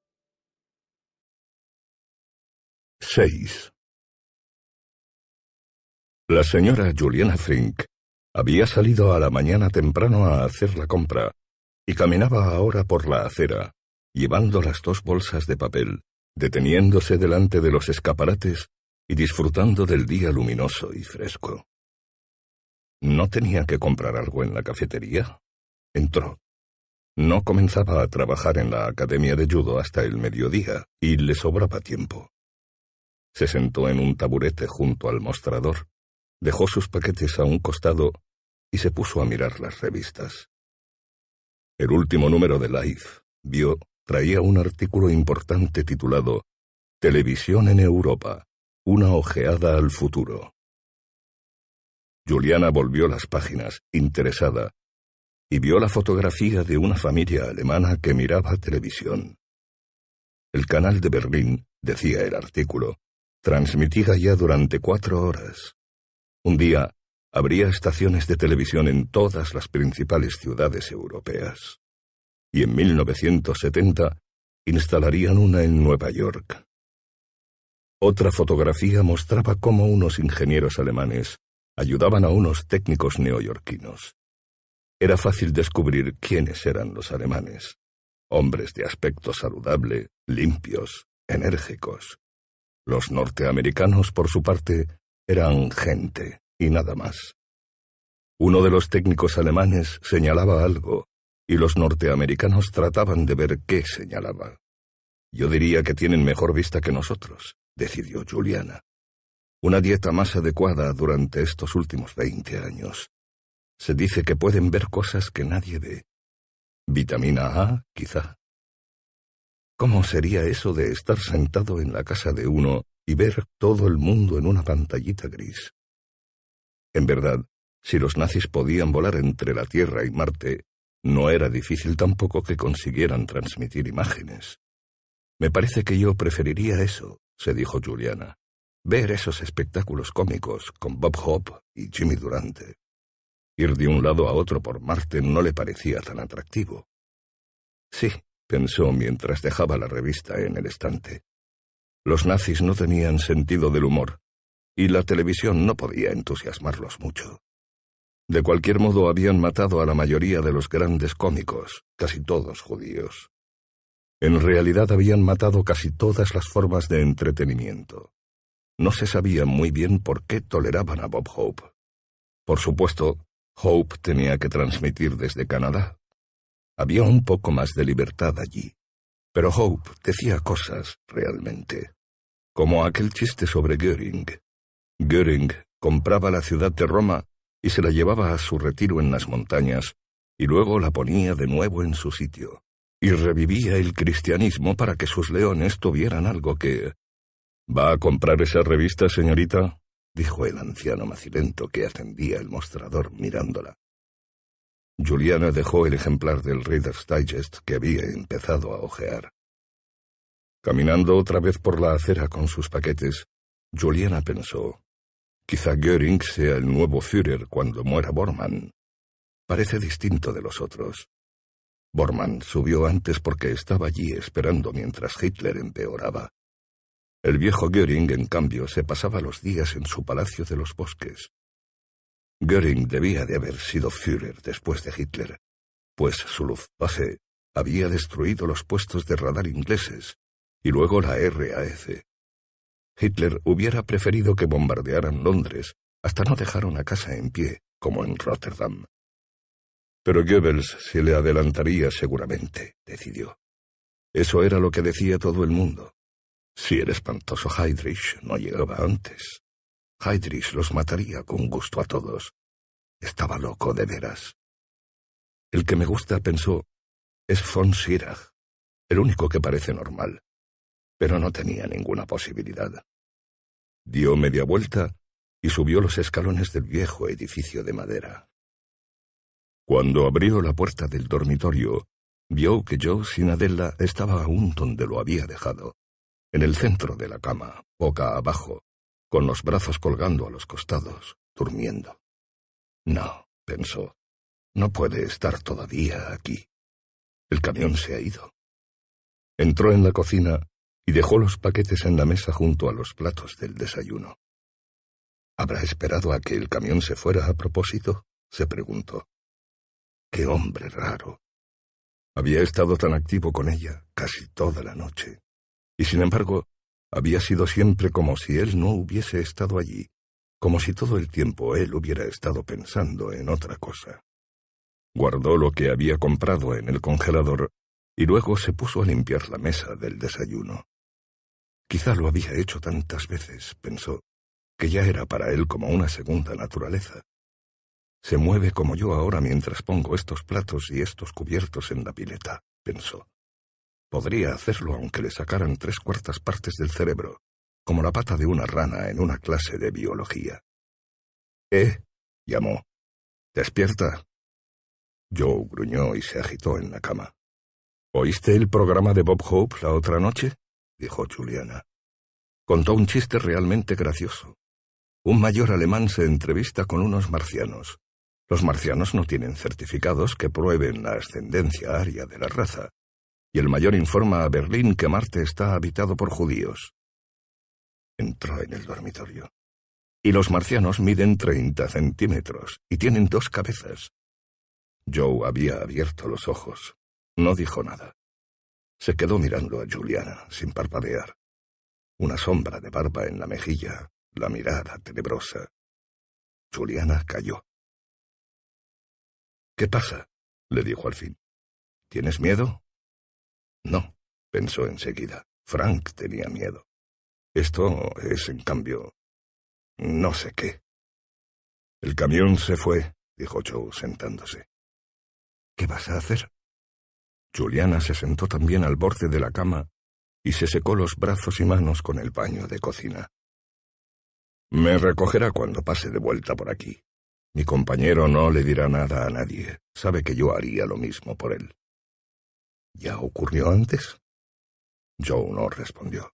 6. La señora Juliana Frink había salido a la mañana temprano a hacer la compra y caminaba ahora por la acera, llevando las dos bolsas de papel, deteniéndose delante de los escaparates y disfrutando del día luminoso y fresco. ¿No tenía que comprar algo en la cafetería? Entró. No comenzaba a trabajar en la academia de judo hasta el mediodía y le sobraba tiempo. Se sentó en un taburete junto al mostrador, dejó sus paquetes a un costado y se puso a mirar las revistas. El último número de Life, vio, traía un artículo importante titulado Televisión en Europa, una ojeada al futuro. Juliana volvió las páginas, interesada, y vio la fotografía de una familia alemana que miraba televisión. El canal de Berlín, decía el artículo, transmitida ya durante cuatro horas. Un día, habría estaciones de televisión en todas las principales ciudades europeas. Y en 1970 instalarían una en Nueva York. Otra fotografía mostraba cómo unos ingenieros alemanes ayudaban a unos técnicos neoyorquinos. Era fácil descubrir quiénes eran los alemanes. Hombres de aspecto saludable, limpios, enérgicos, los norteamericanos, por su parte, eran gente y nada más. Uno de los técnicos alemanes señalaba algo, y los norteamericanos trataban de ver qué señalaba. Yo diría que tienen mejor vista que nosotros, decidió Juliana. Una dieta más adecuada durante estos últimos veinte años. Se dice que pueden ver cosas que nadie ve. Vitamina A, quizá. ¿Cómo sería eso de estar sentado en la casa de uno y ver todo el mundo en una pantallita gris? En verdad, si los nazis podían volar entre la Tierra y Marte, no era difícil tampoco que consiguieran transmitir imágenes. Me parece que yo preferiría eso, se dijo Juliana, ver esos espectáculos cómicos con Bob Hope y Jimmy Durante. Ir de un lado a otro por Marte no le parecía tan atractivo. Sí, pensó mientras dejaba la revista en el estante. Los nazis no tenían sentido del humor, y la televisión no podía entusiasmarlos mucho. De cualquier modo habían matado a la mayoría de los grandes cómicos, casi todos judíos. En realidad habían matado casi todas las formas de entretenimiento. No se sabía muy bien por qué toleraban a Bob Hope. Por supuesto, Hope tenía que transmitir desde Canadá, había un poco más de libertad allí. Pero Hope decía cosas realmente. Como aquel chiste sobre Göring. Göring compraba la ciudad de Roma y se la llevaba a su retiro en las montañas, y luego la ponía de nuevo en su sitio, y revivía el cristianismo para que sus leones tuvieran algo que... ¿Va a comprar esa revista, señorita? dijo el anciano macilento que atendía el mostrador mirándola. Juliana dejó el ejemplar del Reader's Digest que había empezado a hojear. Caminando otra vez por la acera con sus paquetes, Juliana pensó, quizá Göring sea el nuevo Führer cuando muera Bormann. Parece distinto de los otros. Bormann subió antes porque estaba allí esperando mientras Hitler empeoraba. El viejo Göring, en cambio, se pasaba los días en su palacio de los bosques. Göring debía de haber sido Führer después de Hitler, pues su Luftwaffe había destruido los puestos de radar ingleses y luego la RAF. Hitler hubiera preferido que bombardearan Londres hasta no dejar una casa en pie, como en Rotterdam. Pero Goebbels se le adelantaría seguramente, decidió. Eso era lo que decía todo el mundo. Si el espantoso Heydrich no llegaba antes, Los mataría con gusto a todos. Estaba loco de veras. El que me gusta, pensó, es von Schirach, el único que parece normal, pero no tenía ninguna posibilidad. Dio media vuelta y subió los escalones del viejo edificio de madera. Cuando abrió la puerta del dormitorio, vio que yo, sin Adela, estaba aún donde lo había dejado, en el centro de la cama, boca abajo, con los brazos colgando a los costados, durmiendo. No, pensó, no puede estar todavía aquí. El camión se ha ido. Entró en la cocina y dejó los paquetes en la mesa junto a los platos del desayuno. ¿Habrá esperado a que el camión se fuera a propósito? se preguntó. Qué hombre raro. Había estado tan activo con ella casi toda la noche. Y sin embargo, había sido siempre como si él no hubiese estado allí, como si todo el tiempo él hubiera estado pensando en otra cosa. Guardó lo que había comprado en el congelador y luego se puso a limpiar la mesa del desayuno. Quizá lo había hecho tantas veces, pensó, que ya era para él como una segunda naturaleza. Se mueve como yo ahora mientras pongo estos platos y estos cubiertos en la pileta, pensó. Podría hacerlo aunque le sacaran tres cuartas partes del cerebro, como la pata de una rana en una clase de biología. ¿Eh? llamó. Despierta. Joe gruñó y se agitó en la cama. ¿Oíste el programa de Bob Hope la otra noche? dijo Juliana. Contó un chiste realmente gracioso. Un mayor alemán se entrevista con unos marcianos. Los marcianos no tienen certificados que prueben la ascendencia aria de la raza, y el mayor informa a Berlín que Marte está habitado por judíos. Entró en el dormitorio. Y los marcianos miden treinta centímetros y tienen dos cabezas. Joe había abierto los ojos. No dijo nada. Se quedó mirando a Juliana, sin parpadear. Una sombra de barba en la mejilla, la mirada tenebrosa. Juliana cayó. ¿Qué pasa? le dijo al fin. ¿Tienes miedo? No, pensó enseguida. Frank tenía miedo. Esto es, en cambio, no sé qué. El camión se fue, dijo Joe sentándose. ¿Qué vas a hacer? Juliana se sentó también al borde de la cama y se secó los brazos y manos con el paño de cocina. Me recogerá cuando pase de vuelta por aquí. Mi compañero no le dirá nada a nadie. Sabe que yo haría lo mismo por él. ¿Ya ocurrió antes? Joe no respondió.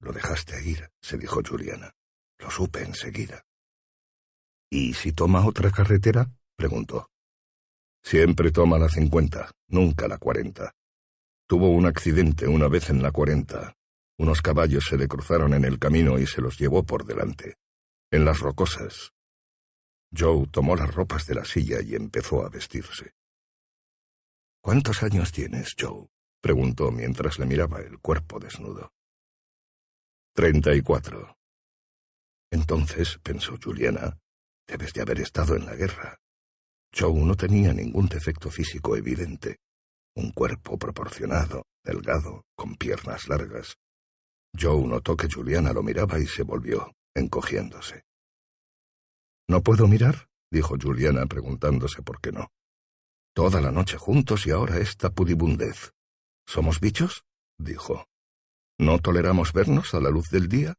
Lo dejaste ir, se dijo Juliana. Lo supe enseguida. ¿Y si toma otra carretera? preguntó. Siempre toma la cincuenta, nunca la cuarenta. Tuvo un accidente una vez en la cuarenta. Unos caballos se le cruzaron en el camino y se los llevó por delante. En las rocosas. Joe tomó las ropas de la silla y empezó a vestirse. ¿Cuántos años tienes, Joe? preguntó mientras le miraba el cuerpo desnudo. Treinta y cuatro. Entonces, pensó Juliana, debes de haber estado en la guerra. Joe no tenía ningún defecto físico evidente. Un cuerpo proporcionado, delgado, con piernas largas. Joe notó que Juliana lo miraba y se volvió, encogiéndose. ¿No puedo mirar? dijo Juliana preguntándose por qué no. Toda la noche juntos y ahora esta pudibundez. ¿Somos bichos? dijo. ¿No toleramos vernos a la luz del día?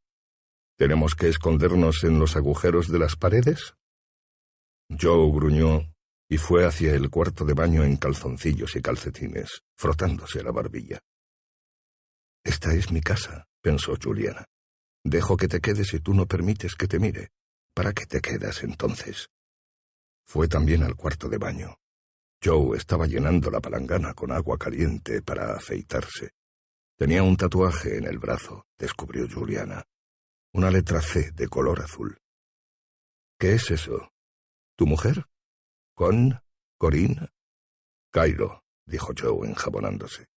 ¿Tenemos que escondernos en los agujeros de las paredes? Joe gruñó y fue hacia el cuarto de baño en calzoncillos y calcetines, frotándose la barbilla. Esta es mi casa, pensó Juliana. Dejo que te quedes y tú no permites que te mire. ¿Para qué te quedas entonces? Fue también al cuarto de baño. Joe estaba llenando la palangana con agua caliente para afeitarse. Tenía un tatuaje en el brazo, descubrió Juliana. Una letra C de color azul. ¿Qué es eso? ¿Tu mujer? ¿Con? ¿Corinne? Cairo, dijo Joe enjabonándose.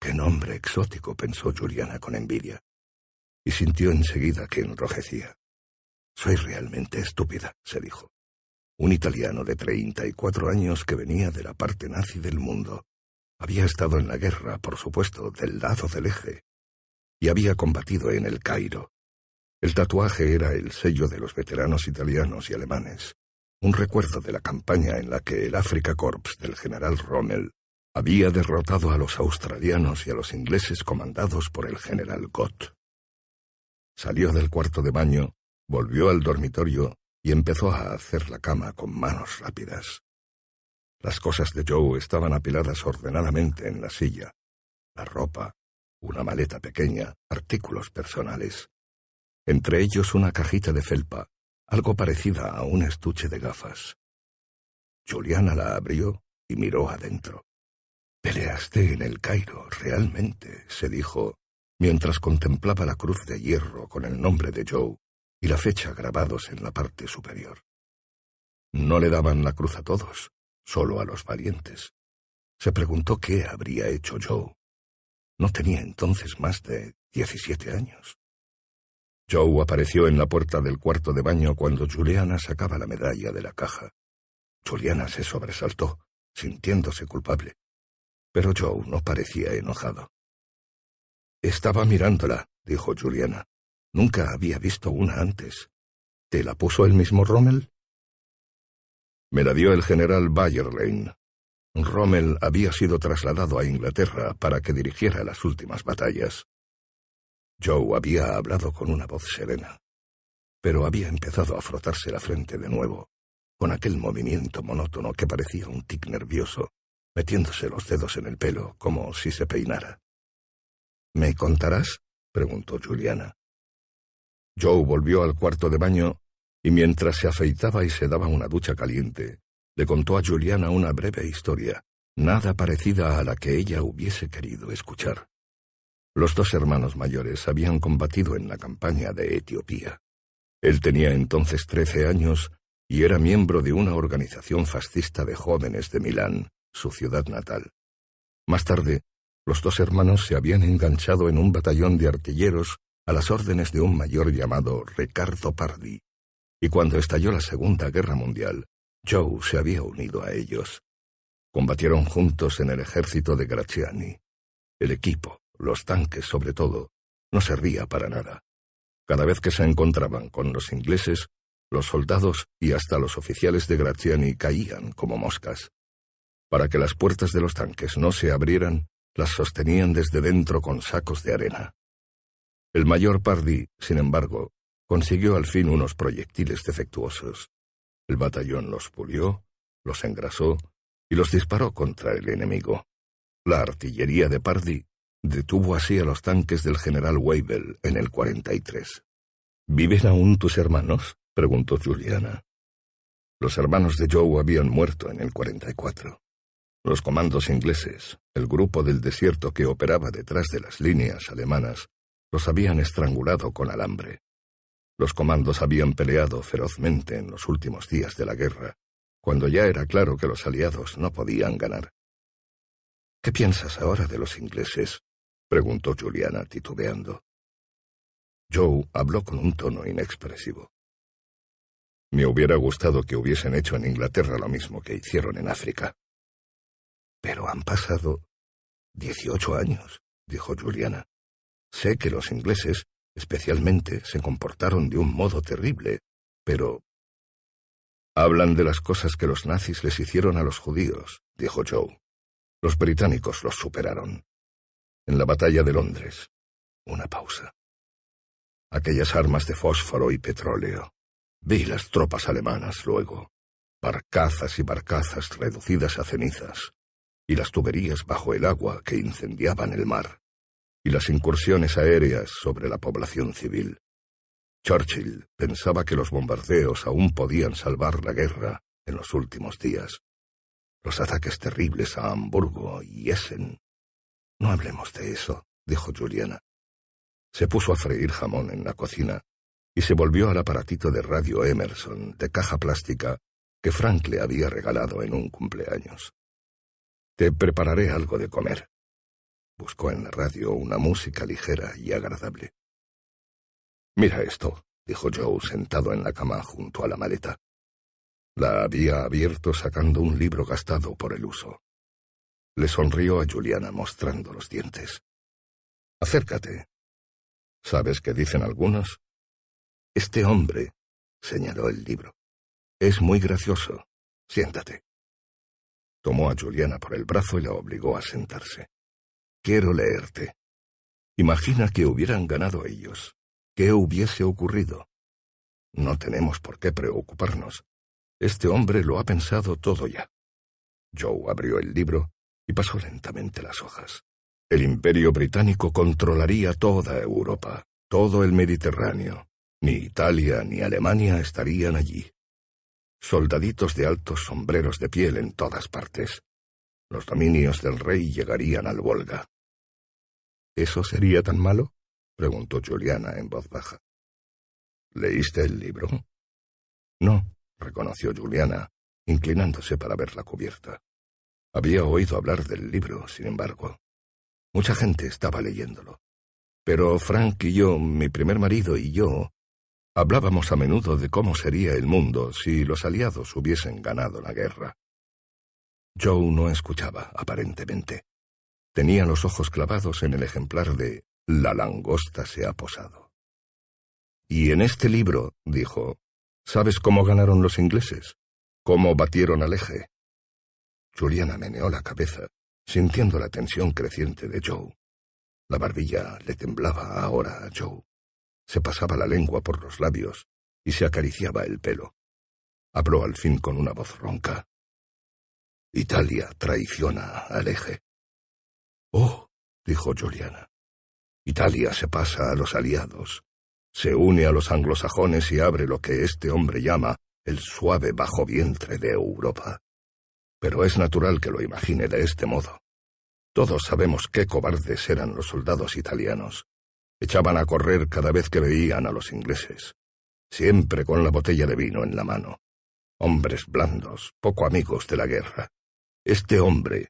Qué nombre exótico, pensó Juliana con envidia, y sintió enseguida que enrojecía. Soy realmente estúpida, se dijo. Un italiano de treinta y cuatro años que venía de la parte nazi del mundo. Había estado en la guerra, por supuesto, del lado del eje, y había combatido en el Cairo. El tatuaje era el sello de los veteranos italianos y alemanes, un recuerdo de la campaña en la que el Afrika Corps del general Rommel había derrotado a los australianos y a los ingleses comandados por el general Gott. Salió del cuarto de baño Volvió al dormitorio y empezó a hacer la cama con manos rápidas. Las cosas de Joe estaban apiladas ordenadamente en la silla. La ropa, una maleta pequeña, artículos personales. Entre ellos una cajita de felpa, algo parecida a un estuche de gafas. Juliana la abrió y miró adentro. Peleaste en el Cairo, realmente, se dijo, mientras contemplaba la cruz de hierro con el nombre de Joe y la fecha grabados en la parte superior. No le daban la cruz a todos, solo a los valientes. Se preguntó qué habría hecho Joe. No tenía entonces más de diecisiete años. Joe apareció en la puerta del cuarto de baño cuando Juliana sacaba la medalla de la caja. Juliana se sobresaltó, sintiéndose culpable. Pero Joe no parecía enojado. Estaba mirándola, dijo Juliana. Nunca había visto una antes. ¿Te la puso el mismo Rommel? Me la dio el general Bayerlein. Rommel había sido trasladado a Inglaterra para que dirigiera las últimas batallas. Joe había hablado con una voz serena, pero había empezado a frotarse la frente de nuevo, con aquel movimiento monótono que parecía un tic nervioso, metiéndose los dedos en el pelo como si se peinara. ¿Me contarás? preguntó Juliana. Joe volvió al cuarto de baño y mientras se afeitaba y se daba una ducha caliente, le contó a Juliana una breve historia, nada parecida a la que ella hubiese querido escuchar. Los dos hermanos mayores habían combatido en la campaña de Etiopía. Él tenía entonces trece años y era miembro de una organización fascista de jóvenes de Milán, su ciudad natal. Más tarde, los dos hermanos se habían enganchado en un batallón de artilleros a las órdenes de un mayor llamado Ricardo Pardi, y cuando estalló la Segunda Guerra Mundial, Joe se había unido a ellos. Combatieron juntos en el ejército de Graziani. El equipo, los tanques sobre todo, no servía para nada. Cada vez que se encontraban con los ingleses, los soldados y hasta los oficiales de Graziani caían como moscas. Para que las puertas de los tanques no se abrieran, las sostenían desde dentro con sacos de arena. El mayor Pardy, sin embargo, consiguió al fin unos proyectiles defectuosos. El batallón los pulió, los engrasó y los disparó contra el enemigo. La artillería de Pardy detuvo así a los tanques del general Weibel en el 43. ¿Viven aún tus hermanos? preguntó Juliana. Los hermanos de Joe habían muerto en el 44. Los comandos ingleses, el grupo del desierto que operaba detrás de las líneas alemanas, los habían estrangulado con alambre. Los comandos habían peleado ferozmente en los últimos días de la guerra, cuando ya era claro que los aliados no podían ganar. ¿Qué piensas ahora de los ingleses? preguntó Juliana titubeando. Joe habló con un tono inexpresivo. Me hubiera gustado que hubiesen hecho en Inglaterra lo mismo que hicieron en África. Pero han pasado dieciocho años, dijo Juliana. Sé que los ingleses, especialmente, se comportaron de un modo terrible, pero... Hablan de las cosas que los nazis les hicieron a los judíos, dijo Joe. Los británicos los superaron. En la batalla de Londres. Una pausa. Aquellas armas de fósforo y petróleo. Vi las tropas alemanas luego. Barcazas y barcazas reducidas a cenizas. Y las tuberías bajo el agua que incendiaban el mar y las incursiones aéreas sobre la población civil. Churchill pensaba que los bombardeos aún podían salvar la guerra en los últimos días. Los ataques terribles a Hamburgo y Essen. No hablemos de eso, dijo Juliana. Se puso a freír jamón en la cocina y se volvió al aparatito de radio Emerson de caja plástica que Frank le había regalado en un cumpleaños. Te prepararé algo de comer. Buscó en la radio una música ligera y agradable. Mira esto, dijo Joe sentado en la cama junto a la maleta. La había abierto sacando un libro gastado por el uso. Le sonrió a Juliana mostrando los dientes. Acércate. ¿Sabes qué dicen algunos? Este hombre, señaló el libro, es muy gracioso. Siéntate. Tomó a Juliana por el brazo y la obligó a sentarse. Quiero leerte. Imagina que hubieran ganado ellos. ¿Qué hubiese ocurrido? No tenemos por qué preocuparnos. Este hombre lo ha pensado todo ya. Joe abrió el libro y pasó lentamente las hojas. El imperio británico controlaría toda Europa, todo el Mediterráneo. Ni Italia ni Alemania estarían allí soldaditos de altos sombreros de piel en todas partes. Los dominios del rey llegarían al Volga. ¿Eso sería tan malo? preguntó Juliana en voz baja. ¿Leíste el libro? No, reconoció Juliana, inclinándose para ver la cubierta. Había oído hablar del libro, sin embargo. Mucha gente estaba leyéndolo. Pero Frank y yo, mi primer marido y yo, Hablábamos a menudo de cómo sería el mundo si los aliados hubiesen ganado la guerra. Joe no escuchaba, aparentemente. Tenía los ojos clavados en el ejemplar de La langosta se ha posado. Y en este libro, dijo, ¿sabes cómo ganaron los ingleses? ¿Cómo batieron al eje? Juliana meneó la cabeza, sintiendo la tensión creciente de Joe. La barbilla le temblaba ahora a Joe se pasaba la lengua por los labios y se acariciaba el pelo. Habló al fin con una voz ronca. Italia traiciona al eje. Oh, dijo Juliana. Italia se pasa a los aliados, se une a los anglosajones y abre lo que este hombre llama el suave bajo vientre de Europa. Pero es natural que lo imagine de este modo. Todos sabemos qué cobardes eran los soldados italianos, Echaban a correr cada vez que veían a los ingleses, siempre con la botella de vino en la mano. Hombres blandos, poco amigos de la guerra. Este hombre...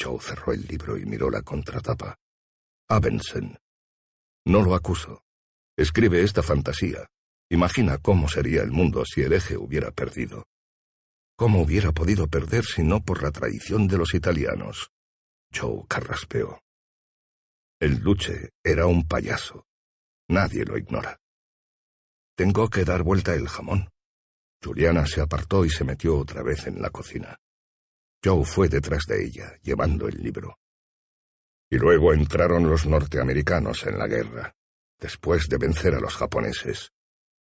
Joe cerró el libro y miró la contratapa. Abensen. No lo acuso. Escribe esta fantasía. Imagina cómo sería el mundo si el eje hubiera perdido. ¿Cómo hubiera podido perder si no por la traición de los italianos? Joe carraspeó. El duche era un payaso. Nadie lo ignora. Tengo que dar vuelta el jamón. Juliana se apartó y se metió otra vez en la cocina. Joe fue detrás de ella, llevando el libro. Y luego entraron los norteamericanos en la guerra, después de vencer a los japoneses.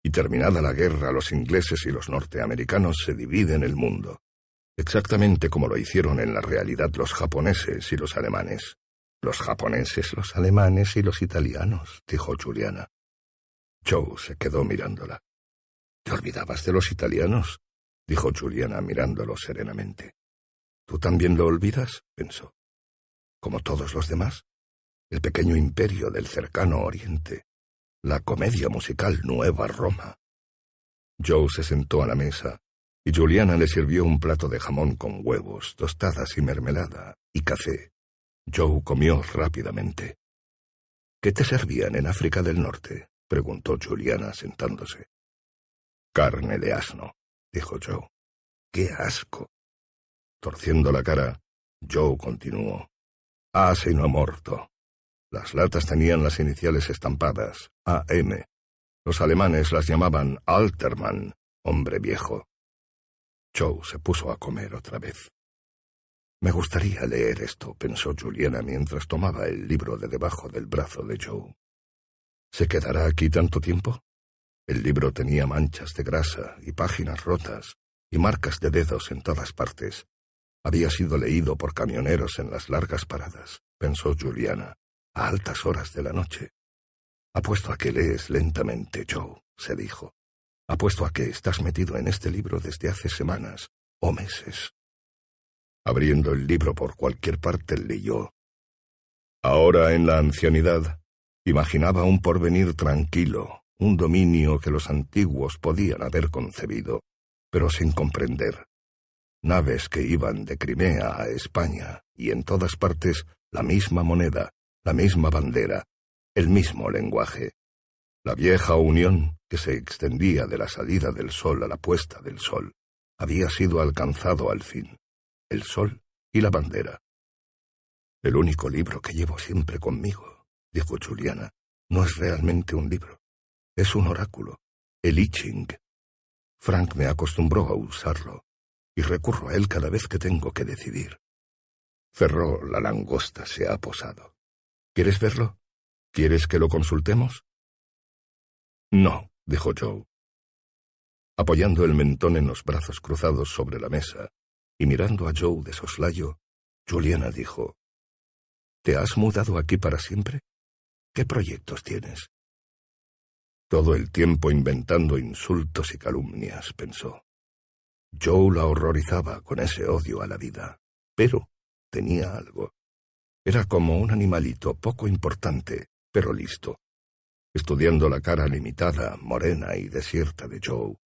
Y terminada la guerra, los ingleses y los norteamericanos se dividen el mundo, exactamente como lo hicieron en la realidad los japoneses y los alemanes. Los japoneses, los alemanes y los italianos, dijo Juliana. Joe se quedó mirándola. ¿Te olvidabas de los italianos? dijo Juliana mirándolo serenamente. ¿Tú también lo olvidas? pensó. Como todos los demás. El pequeño imperio del cercano oriente. La comedia musical Nueva Roma. Joe se sentó a la mesa y Juliana le sirvió un plato de jamón con huevos, tostadas y mermelada, y café, Joe comió rápidamente. ¿Qué te servían en África del Norte? preguntó Juliana sentándose. Carne de asno, dijo Joe. ¡Qué asco! Torciendo la cara, Joe continuó. Asino morto. Las latas tenían las iniciales estampadas, AM. Los alemanes las llamaban Altermann, hombre viejo. Joe se puso a comer otra vez. Me gustaría leer esto, pensó Juliana mientras tomaba el libro de debajo del brazo de Joe. ¿Se quedará aquí tanto tiempo? El libro tenía manchas de grasa y páginas rotas y marcas de dedos en todas partes. Había sido leído por camioneros en las largas paradas, pensó Juliana, a altas horas de la noche. Apuesto a que lees lentamente, Joe, se dijo. Apuesto a que estás metido en este libro desde hace semanas o meses. Abriendo el libro por cualquier parte leyó. Ahora en la ancianidad, imaginaba un porvenir tranquilo, un dominio que los antiguos podían haber concebido, pero sin comprender. Naves que iban de Crimea a España y en todas partes la misma moneda, la misma bandera, el mismo lenguaje. La vieja unión que se extendía de la salida del sol a la puesta del sol había sido alcanzado al fin. El sol y la bandera. El único libro que llevo siempre conmigo, dijo Juliana, no es realmente un libro. Es un oráculo, el I Ching. Frank me acostumbró a usarlo, y recurro a él cada vez que tengo que decidir. Cerró la langosta, se ha posado. ¿Quieres verlo? ¿Quieres que lo consultemos? No, dijo Joe. Apoyando el mentón en los brazos cruzados sobre la mesa y mirando a Joe de soslayo, Juliana dijo, ¿Te has mudado aquí para siempre? ¿Qué proyectos tienes? Todo el tiempo inventando insultos y calumnias, pensó. Joe la horrorizaba con ese odio a la vida, pero tenía algo. Era como un animalito poco importante, pero listo. Estudiando la cara limitada, morena y desierta de Joe,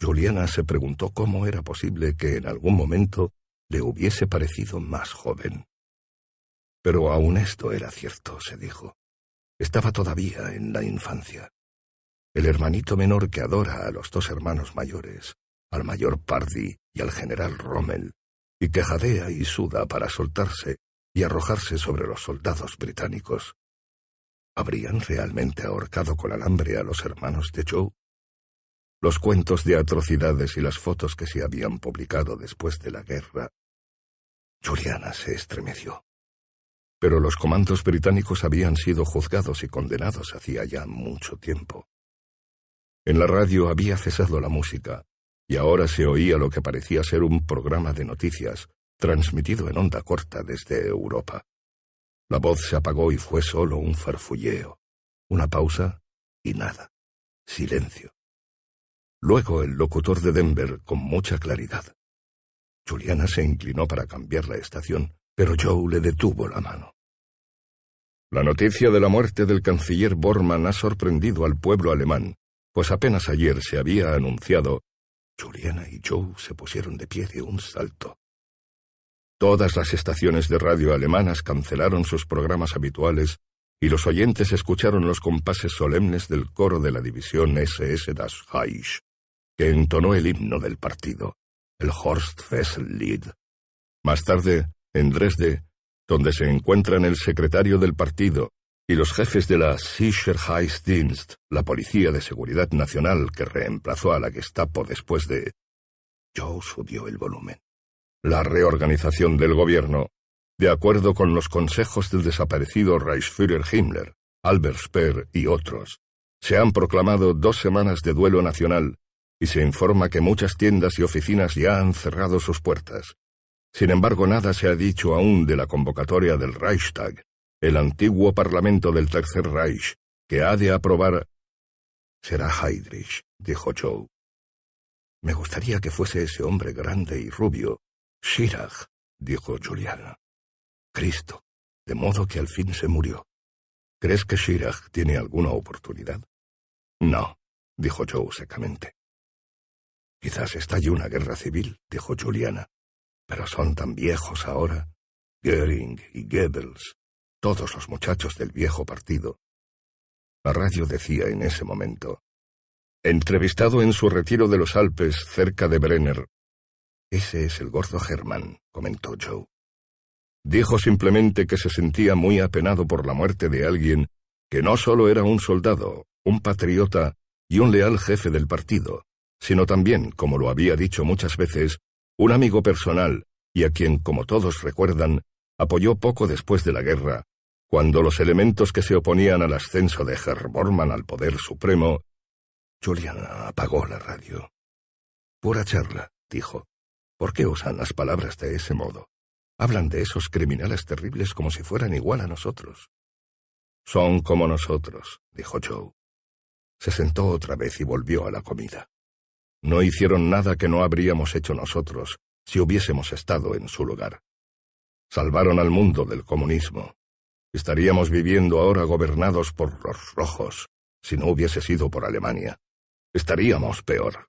Juliana se preguntó cómo era posible que en algún momento le hubiese parecido más joven. Pero aún esto era cierto, se dijo. Estaba todavía en la infancia. El hermanito menor que adora a los dos hermanos mayores, al mayor Pardy y al general Rommel, y que jadea y suda para soltarse y arrojarse sobre los soldados británicos. ¿Habrían realmente ahorcado con alambre a los hermanos de Joe? Los cuentos de atrocidades y las fotos que se habían publicado después de la guerra. Juliana se estremeció. Pero los comandos británicos habían sido juzgados y condenados hacía ya mucho tiempo. En la radio había cesado la música, y ahora se oía lo que parecía ser un programa de noticias, transmitido en onda corta desde Europa. La voz se apagó y fue solo un farfulleo, una pausa y nada. Silencio. Luego el locutor de Denver con mucha claridad. Juliana se inclinó para cambiar la estación, pero Joe le detuvo la mano. La noticia de la muerte del canciller Bormann ha sorprendido al pueblo alemán, pues apenas ayer se había anunciado. Juliana y Joe se pusieron de pie de un salto. Todas las estaciones de radio alemanas cancelaron sus programas habituales y los oyentes escucharon los compases solemnes del coro de la división SS Das Reich, que entonó el himno del partido, el Horstfestlied. Más tarde, en Dresde, donde se encuentran el secretario del partido y los jefes de la Sicherheitsdienst, la Policía de Seguridad Nacional que reemplazó a la Gestapo después de... Joe subió el volumen. La reorganización del gobierno, de acuerdo con los consejos del desaparecido Reichsführer Himmler, Albert Speer y otros, se han proclamado dos semanas de duelo nacional y se informa que muchas tiendas y oficinas ya han cerrado sus puertas. Sin embargo, nada se ha dicho aún de la convocatoria del Reichstag, el antiguo parlamento del Tercer Reich, que ha de aprobar. Será Heydrich, dijo Joe. Me gustaría que fuese ese hombre grande y rubio. Schirach, dijo Juliana. Cristo, de modo que al fin se murió. ¿Crees que Schirach tiene alguna oportunidad? No, dijo Joe secamente. Quizás estalle una guerra civil, dijo Juliana. Pero son tan viejos ahora. Goering y Goebbels, todos los muchachos del viejo partido. La radio decía en ese momento. Entrevistado en su retiro de los Alpes, cerca de Brenner. Ese es el gordo Germán, comentó Joe. Dijo simplemente que se sentía muy apenado por la muerte de alguien que no solo era un soldado, un patriota y un leal jefe del partido, sino también, como lo había dicho muchas veces, un amigo personal, y a quien, como todos recuerdan, apoyó poco después de la guerra, cuando los elementos que se oponían al ascenso de Bormann al poder supremo. Juliana apagó la radio. Pura charla, dijo. ¿Por qué usan las palabras de ese modo? Hablan de esos criminales terribles como si fueran igual a nosotros. Son como nosotros, dijo Joe. Se sentó otra vez y volvió a la comida. No hicieron nada que no habríamos hecho nosotros si hubiésemos estado en su lugar. Salvaron al mundo del comunismo. Estaríamos viviendo ahora gobernados por los rojos si no hubiese sido por Alemania. Estaríamos peor.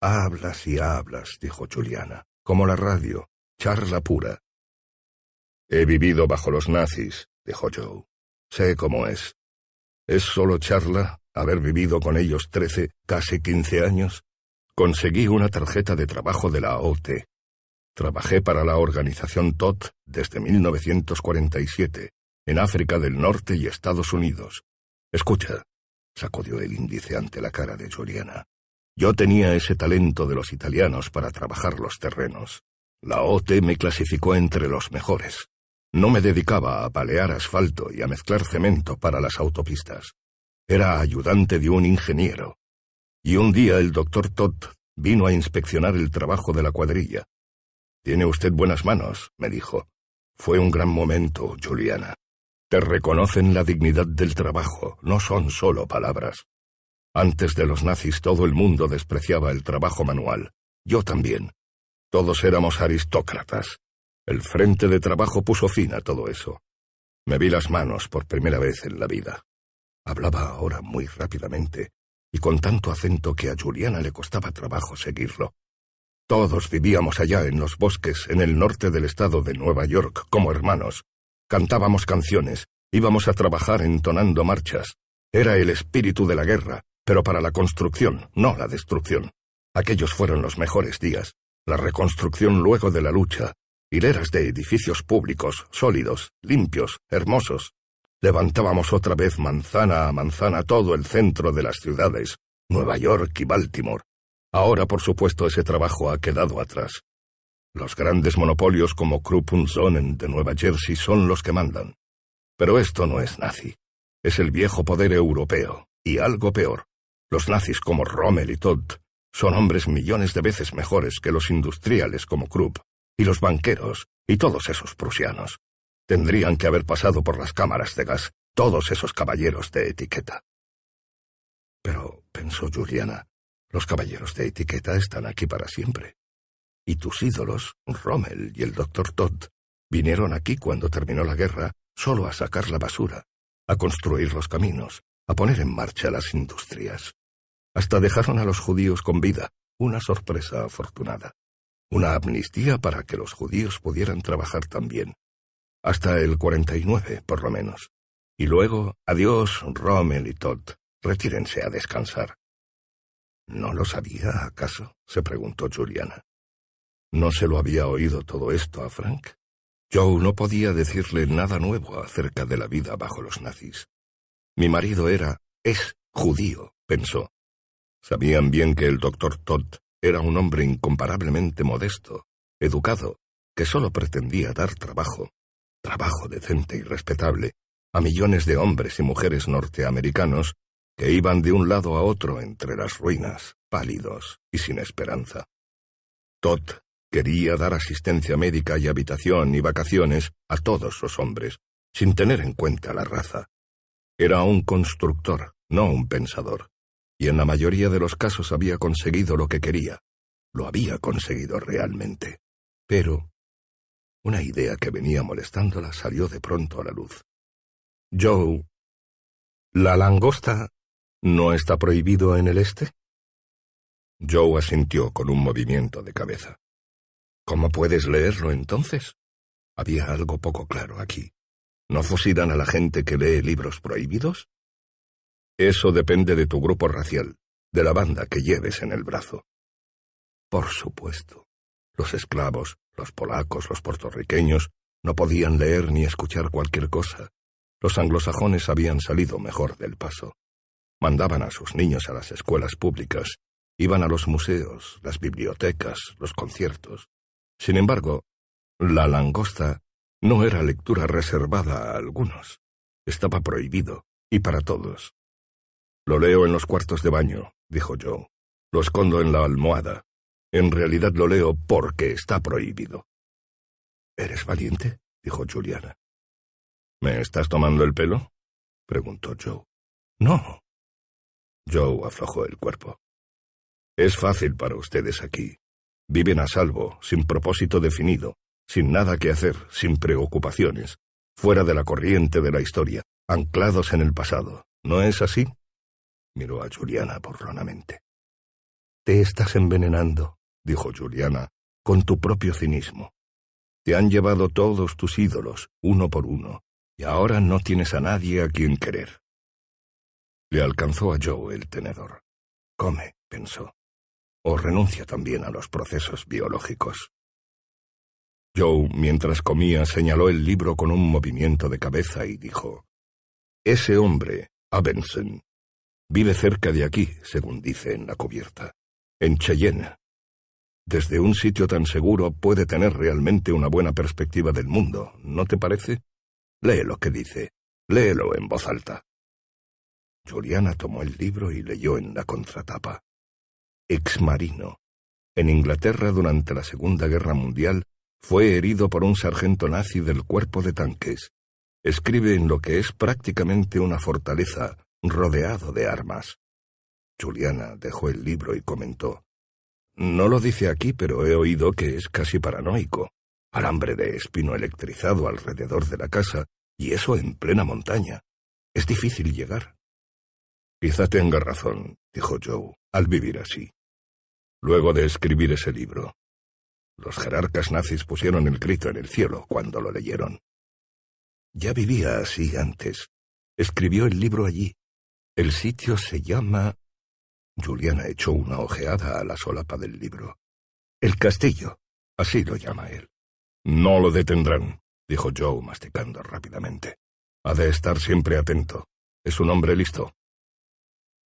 Hablas y hablas, dijo Juliana, como la radio, charla pura. He vivido bajo los nazis, dijo Joe. Sé cómo es. ¿Es solo charla haber vivido con ellos trece, casi quince años? Conseguí una tarjeta de trabajo de la OT. Trabajé para la organización TOT desde 1947, en África del Norte y Estados Unidos. Escucha, sacudió el índice ante la cara de Juliana. Yo tenía ese talento de los italianos para trabajar los terrenos. La OT me clasificó entre los mejores. No me dedicaba a palear asfalto y a mezclar cemento para las autopistas. Era ayudante de un ingeniero. Y un día el doctor Todd vino a inspeccionar el trabajo de la cuadrilla. Tiene usted buenas manos, me dijo. Fue un gran momento, Juliana. Te reconocen la dignidad del trabajo, no son solo palabras. Antes de los nazis todo el mundo despreciaba el trabajo manual. Yo también. Todos éramos aristócratas. El frente de trabajo puso fin a todo eso. Me vi las manos por primera vez en la vida. Hablaba ahora muy rápidamente y con tanto acento que a Juliana le costaba trabajo seguirlo. Todos vivíamos allá en los bosques en el norte del estado de Nueva York como hermanos, Cantábamos canciones, íbamos a trabajar entonando marchas. Era el espíritu de la guerra, pero para la construcción, no la destrucción. Aquellos fueron los mejores días, la reconstrucción luego de la lucha, hileras de edificios públicos, sólidos, limpios, hermosos. Levantábamos otra vez manzana a manzana todo el centro de las ciudades, Nueva York y Baltimore. Ahora, por supuesto, ese trabajo ha quedado atrás. Los grandes monopolios como Krupp Sonnen de Nueva Jersey son los que mandan. Pero esto no es nazi. Es el viejo poder europeo, y algo peor. Los nazis como Rommel y Todd son hombres millones de veces mejores que los industriales como Krupp, y los banqueros, y todos esos prusianos. Tendrían que haber pasado por las cámaras de gas, todos esos caballeros de etiqueta. Pero, pensó Juliana, los caballeros de etiqueta están aquí para siempre. Y tus ídolos, Rommel y el doctor Todd, vinieron aquí cuando terminó la guerra solo a sacar la basura, a construir los caminos, a poner en marcha las industrias. Hasta dejaron a los judíos con vida, una sorpresa afortunada. Una amnistía para que los judíos pudieran trabajar también. Hasta el 49, por lo menos. Y luego, adiós, Rommel y Todd. Retírense a descansar. ¿No lo sabía, acaso? se preguntó Juliana. ¿No se lo había oído todo esto a Frank? Joe no podía decirle nada nuevo acerca de la vida bajo los nazis. Mi marido era, es judío, pensó. Sabían bien que el doctor Todd era un hombre incomparablemente modesto, educado, que sólo pretendía dar trabajo, trabajo decente y respetable, a millones de hombres y mujeres norteamericanos que iban de un lado a otro entre las ruinas, pálidos y sin esperanza. Todd Quería dar asistencia médica y habitación y vacaciones a todos los hombres, sin tener en cuenta la raza. Era un constructor, no un pensador, y en la mayoría de los casos había conseguido lo que quería. Lo había conseguido realmente. Pero una idea que venía molestándola salió de pronto a la luz. Joe, ¿la langosta no está prohibido en el este? Joe asintió con un movimiento de cabeza. ¿Cómo puedes leerlo entonces? Había algo poco claro aquí. ¿No fusilan a la gente que lee libros prohibidos? Eso depende de tu grupo racial, de la banda que lleves en el brazo. Por supuesto. Los esclavos, los polacos, los puertorriqueños, no podían leer ni escuchar cualquier cosa. Los anglosajones habían salido mejor del paso. Mandaban a sus niños a las escuelas públicas, iban a los museos, las bibliotecas, los conciertos. Sin embargo, la langosta no era lectura reservada a algunos. Estaba prohibido, y para todos. Lo leo en los cuartos de baño, dijo Joe. Lo escondo en la almohada. En realidad lo leo porque está prohibido. ¿Eres valiente? dijo Juliana. ¿Me estás tomando el pelo? preguntó Joe. No. Joe aflojó el cuerpo. Es fácil para ustedes aquí, Viven a salvo, sin propósito definido, sin nada que hacer, sin preocupaciones, fuera de la corriente de la historia, anclados en el pasado. ¿No es así? Miró a Juliana burlonamente. Te estás envenenando, dijo Juliana, con tu propio cinismo. Te han llevado todos tus ídolos, uno por uno, y ahora no tienes a nadie a quien querer. Le alcanzó a Joe el tenedor. Come, pensó, o renuncia también a los procesos biológicos. Joe, mientras comía, señaló el libro con un movimiento de cabeza y dijo, Ese hombre, Abenson, vive cerca de aquí, según dice en la cubierta, en Cheyenne. Desde un sitio tan seguro puede tener realmente una buena perspectiva del mundo, ¿no te parece? Lee lo que dice, léelo en voz alta. Juliana tomó el libro y leyó en la contratapa. Exmarino. En Inglaterra durante la Segunda Guerra Mundial fue herido por un sargento nazi del cuerpo de tanques. Escribe en lo que es prácticamente una fortaleza, rodeado de armas. Juliana dejó el libro y comentó. No lo dice aquí, pero he oído que es casi paranoico. Alambre de espino electrizado alrededor de la casa, y eso en plena montaña. Es difícil llegar. Quizá tenga razón, dijo Joe, al vivir así. Luego de escribir ese libro, los jerarcas nazis pusieron el grito en el cielo cuando lo leyeron. Ya vivía así antes. Escribió el libro allí. El sitio se llama... Juliana echó una ojeada a la solapa del libro. El castillo. Así lo llama él. No lo detendrán, dijo Joe masticando rápidamente. Ha de estar siempre atento. Es un hombre listo.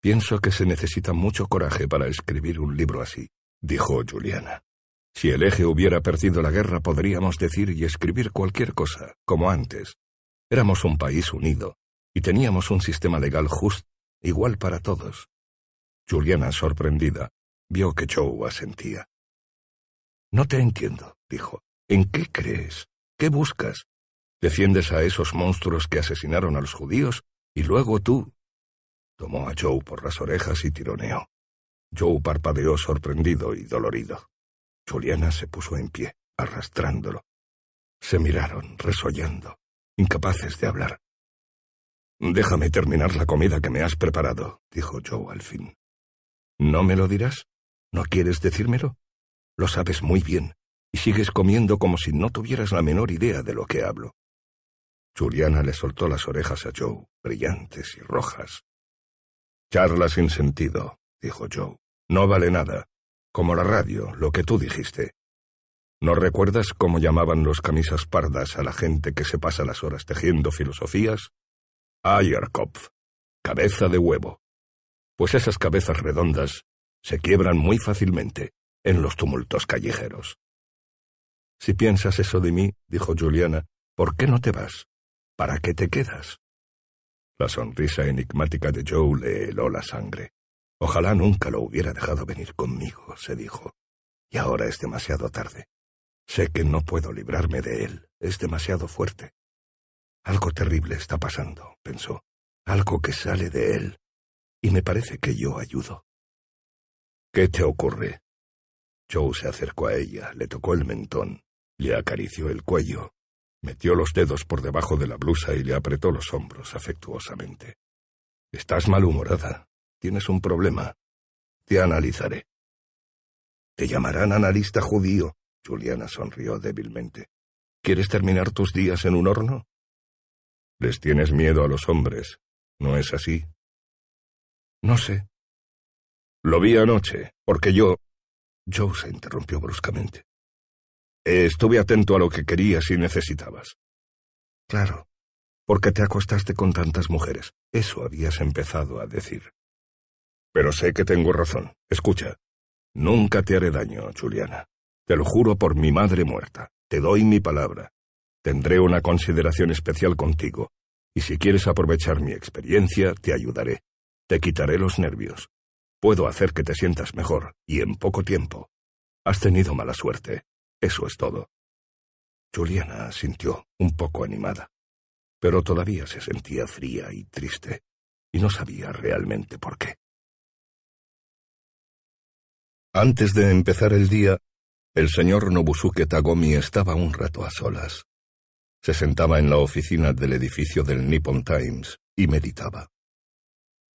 Pienso que se necesita mucho coraje para escribir un libro así, dijo Juliana. Si el eje hubiera perdido la guerra podríamos decir y escribir cualquier cosa, como antes. Éramos un país unido, y teníamos un sistema legal justo, igual para todos. Juliana, sorprendida, vio que Joe asentía. No te entiendo, dijo. ¿En qué crees? ¿Qué buscas? ¿Defiendes a esos monstruos que asesinaron a los judíos y luego tú? Tomó a Joe por las orejas y tironeó. Joe parpadeó sorprendido y dolorido. Juliana se puso en pie, arrastrándolo. Se miraron, resollando, incapaces de hablar. Déjame terminar la comida que me has preparado, dijo Joe al fin. ¿No me lo dirás? ¿No quieres decírmelo? Lo sabes muy bien, y sigues comiendo como si no tuvieras la menor idea de lo que hablo. Juliana le soltó las orejas a Joe, brillantes y rojas. Charla sin sentido, dijo Joe. No vale nada. Como la radio, lo que tú dijiste. ¿No recuerdas cómo llamaban los camisas pardas a la gente que se pasa las horas tejiendo filosofías? Ayerkopf, cabeza de huevo. Pues esas cabezas redondas se quiebran muy fácilmente en los tumultos callejeros. Si piensas eso de mí, dijo Juliana, ¿por qué no te vas? ¿Para qué te quedas? La sonrisa enigmática de Joe le heló la sangre. Ojalá nunca lo hubiera dejado venir conmigo, se dijo. Y ahora es demasiado tarde. Sé que no puedo librarme de él. Es demasiado fuerte. Algo terrible está pasando, pensó. Algo que sale de él. Y me parece que yo ayudo. ¿Qué te ocurre? Joe se acercó a ella, le tocó el mentón, le acarició el cuello, metió los dedos por debajo de la blusa y le apretó los hombros afectuosamente. Estás malhumorada, Tienes un problema. Te analizaré. ¿Te llamarán analista judío? Juliana sonrió débilmente. ¿Quieres terminar tus días en un horno? Les tienes miedo a los hombres, ¿no es así? No sé. Lo vi anoche, porque yo... Joe se interrumpió bruscamente. Estuve atento a lo que querías y necesitabas. Claro, porque te acostaste con tantas mujeres. Eso habías empezado a decir. Pero sé que tengo razón. Escucha. Nunca te haré daño, Juliana. Te lo juro por mi madre muerta. Te doy mi palabra. Tendré una consideración especial contigo. Y si quieres aprovechar mi experiencia, te ayudaré. Te quitaré los nervios. Puedo hacer que te sientas mejor, y en poco tiempo. Has tenido mala suerte. Eso es todo. Juliana sintió, un poco animada, pero todavía se sentía fría y triste, y no sabía realmente por qué. Antes de empezar el día, el señor Nobusuke Tagomi estaba un rato a solas. Se sentaba en la oficina del edificio del Nippon Times y meditaba.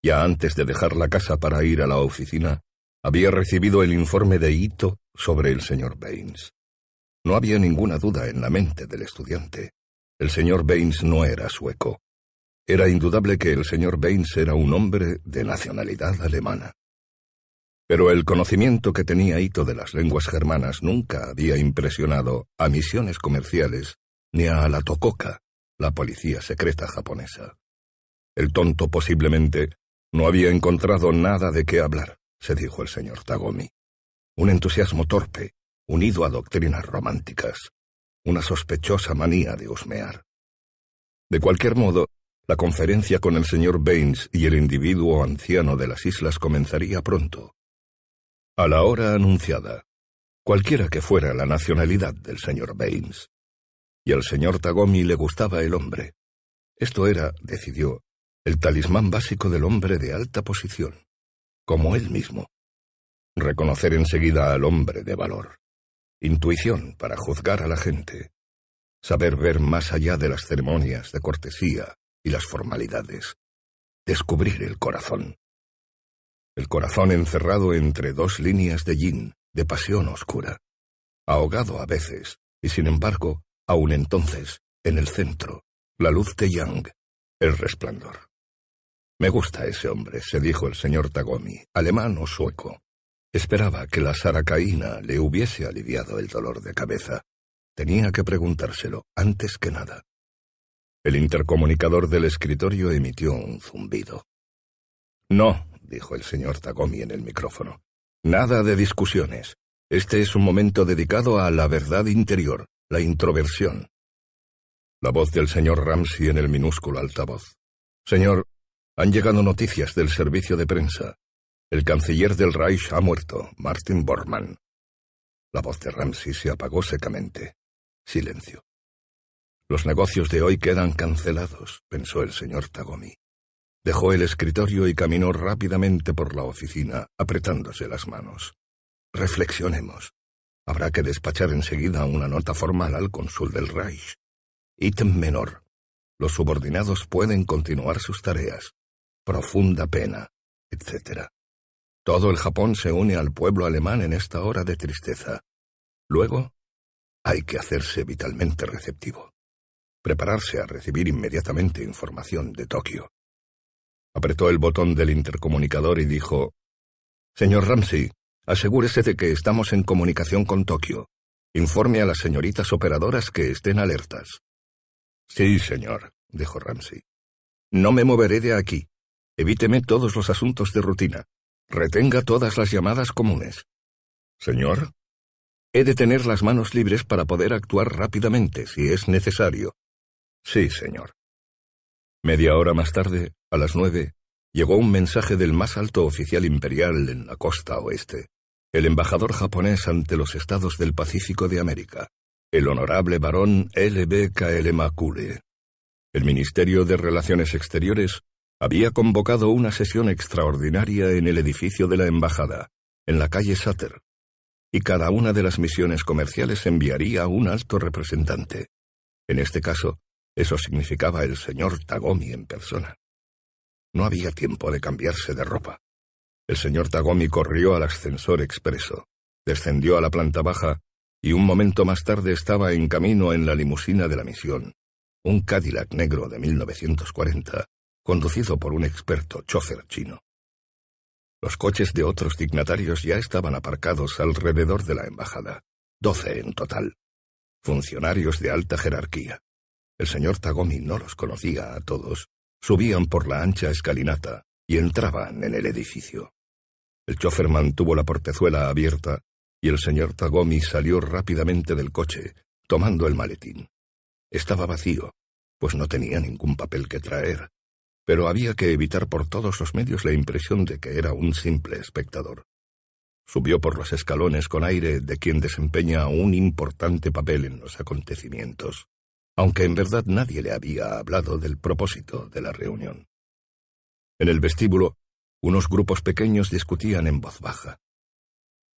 Ya antes de dejar la casa para ir a la oficina, Había recibido el informe de Ito sobre el señor Baines. No había ninguna duda en la mente del estudiante. El señor Baines no era sueco. Era indudable que el señor Baines era un hombre de nacionalidad alemana. Pero el conocimiento que tenía Ito de las lenguas germanas nunca había impresionado a misiones comerciales ni a la Tokoka, la policía secreta japonesa. El tonto posiblemente no había encontrado nada de qué hablar, se dijo el señor Tagomi. Un entusiasmo torpe, unido a doctrinas románticas, una sospechosa manía de husmear. De cualquier modo, la conferencia con el señor Baines y el individuo anciano de las islas comenzaría pronto. A la hora anunciada, cualquiera que fuera la nacionalidad del señor Baines. Y al señor Tagomi le gustaba el hombre. Esto era, decidió, el talismán básico del hombre de alta posición, como él mismo. Reconocer enseguida al hombre de valor. Intuición para juzgar a la gente. Saber ver más allá de las ceremonias de cortesía y las formalidades. Descubrir el corazón. El corazón encerrado entre dos líneas de yin, de pasión oscura. Ahogado a veces, y sin embargo, aún entonces, en el centro, la luz de Yang, el resplandor. Me gusta ese hombre, se dijo el señor Tagomi, alemán o sueco. Esperaba que la saracaína le hubiese aliviado el dolor de cabeza. Tenía que preguntárselo antes que nada. El intercomunicador del escritorio emitió un zumbido. No, dijo el señor Tagomi en el micrófono. Nada de discusiones. Este es un momento dedicado a la verdad interior, la introversión. La voz del señor Ramsey en el minúsculo altavoz. Señor, han llegado noticias del servicio de prensa. El canciller del Reich ha muerto, Martin Bormann. La voz de Ramsey se apagó secamente. Silencio. Los negocios de hoy quedan cancelados, pensó el señor Tagomi. Dejó el escritorio y caminó rápidamente por la oficina, apretándose las manos. Reflexionemos. Habrá que despachar enseguida una nota formal al cónsul del Reich. Ítem menor. Los subordinados pueden continuar sus tareas. Profunda pena, etc. Todo el Japón se une al pueblo alemán en esta hora de tristeza. Luego, hay que hacerse vitalmente receptivo. Prepararse a recibir inmediatamente información de Tokio. Apretó el botón del intercomunicador y dijo, Señor Ramsey, asegúrese de que estamos en comunicación con Tokio. Informe a las señoritas operadoras que estén alertas. Sí, señor, dijo Ramsey. No me moveré de aquí. Evíteme todos los asuntos de rutina. Retenga todas las llamadas comunes. Señor, he de tener las manos libres para poder actuar rápidamente si es necesario. Sí, señor. Media hora más tarde, a las nueve, llegó un mensaje del más alto oficial imperial en la costa oeste, el embajador japonés ante los estados del Pacífico de América, el honorable barón L.B.K.L. Makule. El Ministerio de Relaciones Exteriores había convocado una sesión extraordinaria en el edificio de la embajada, en la calle Sutter, y cada una de las misiones comerciales enviaría un alto representante. En este caso, eso significaba el señor Tagomi en persona. No había tiempo de cambiarse de ropa. El señor Tagomi corrió al ascensor expreso, descendió a la planta baja y un momento más tarde estaba en camino en la limusina de la misión, un Cadillac negro de 1940, conducido por un experto chofer chino. Los coches de otros dignatarios ya estaban aparcados alrededor de la embajada, doce en total, funcionarios de alta jerarquía. El señor Tagomi no los conocía a todos, subían por la ancha escalinata y entraban en el edificio. El chofer mantuvo la portezuela abierta y el señor Tagomi salió rápidamente del coche, tomando el maletín. Estaba vacío, pues no tenía ningún papel que traer, pero había que evitar por todos los medios la impresión de que era un simple espectador. Subió por los escalones con aire de quien desempeña un importante papel en los acontecimientos, aunque en verdad nadie le había hablado del propósito de la reunión. En el vestíbulo, unos grupos pequeños discutían en voz baja.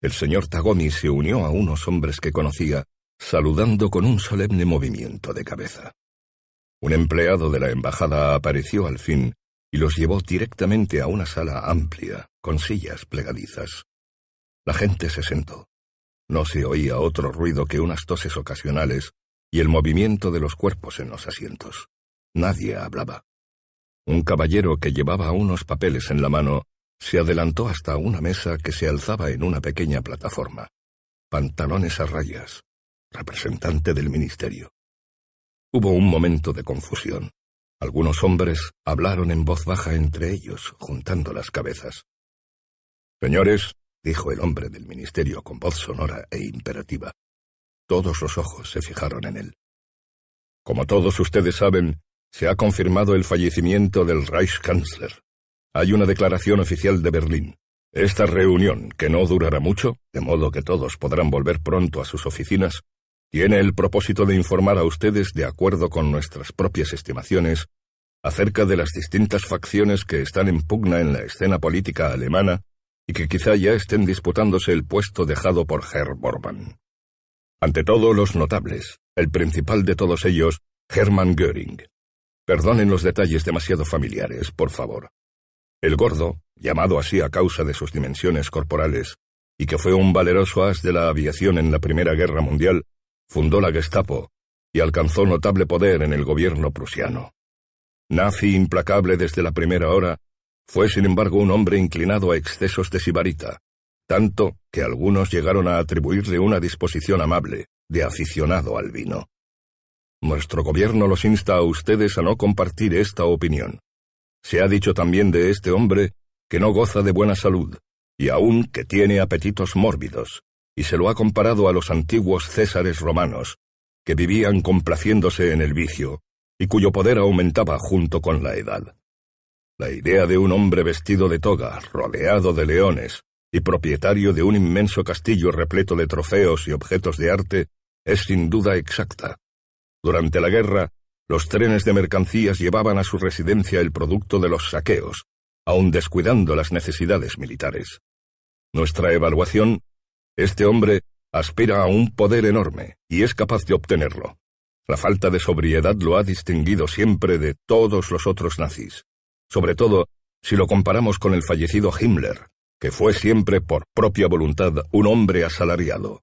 El señor Tagomi se unió a unos hombres que conocía, saludando con un solemne movimiento de cabeza. Un empleado de la embajada apareció al fin y los llevó directamente a una sala amplia, con sillas plegadizas. La gente se sentó. No se oía otro ruido que unas toses ocasionales y el movimiento de los cuerpos en los asientos. Nadie hablaba. Un caballero que llevaba unos papeles en la mano se adelantó hasta una mesa que se alzaba en una pequeña plataforma. Pantalones a rayas, representante del ministerio. Hubo un momento de confusión. Algunos hombres hablaron en voz baja entre ellos, juntando las cabezas. Señores, dijo el hombre del ministerio con voz sonora e imperativa. Todos los ojos se fijaron en él. Como todos ustedes saben, se ha confirmado el fallecimiento del Reichskanzler. Hay una declaración oficial de Berlín. Esta reunión, que no durará mucho, de modo que todos podrán volver pronto a sus oficinas, tiene el propósito de informar a ustedes, de acuerdo con nuestras propias estimaciones, acerca de las distintas facciones que están en pugna en la escena política alemana y que quizá ya estén disputándose el puesto dejado por Herr Bormann. Ante todo, los notables, el principal de todos ellos, Hermann Göring. Perdonen los detalles demasiado familiares, por favor. El gordo, llamado así a causa de sus dimensiones corporales, y que fue un valeroso as de la aviación en la Primera Guerra Mundial, fundó la Gestapo y alcanzó notable poder en el gobierno prusiano. Nazi implacable desde la primera hora, fue sin embargo un hombre inclinado a excesos de sibarita, tanto que algunos llegaron a atribuirle una disposición amable, de aficionado al vino. Nuestro gobierno los insta a ustedes a no compartir esta opinión. Se ha dicho también de este hombre que no goza de buena salud, y aún que tiene apetitos mórbidos, y se lo ha comparado a los antiguos césares romanos, que vivían complaciéndose en el vicio, y cuyo poder aumentaba junto con la edad. La idea de un hombre vestido de toga, rodeado de leones, y propietario de un inmenso castillo repleto de trofeos y objetos de arte, es sin duda exacta. Durante la guerra, los trenes de mercancías llevaban a su residencia el producto de los saqueos, aun descuidando las necesidades militares. Nuestra evaluación, este hombre aspira a un poder enorme y es capaz de obtenerlo. La falta de sobriedad lo ha distinguido siempre de todos los otros nazis sobre todo si lo comparamos con el fallecido Himmler, que fue siempre por propia voluntad un hombre asalariado.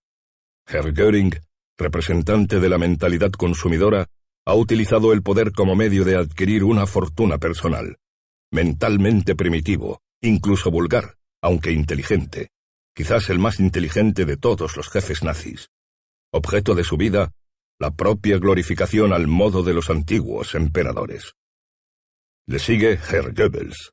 Herr Göring, representante de la mentalidad consumidora, ha utilizado el poder como medio de adquirir una fortuna personal. Mentalmente primitivo, incluso vulgar, aunque inteligente, quizás el más inteligente de todos los jefes nazis. Objeto de su vida, la propia glorificación al modo de los antiguos emperadores. Le sigue Herr Goebbels.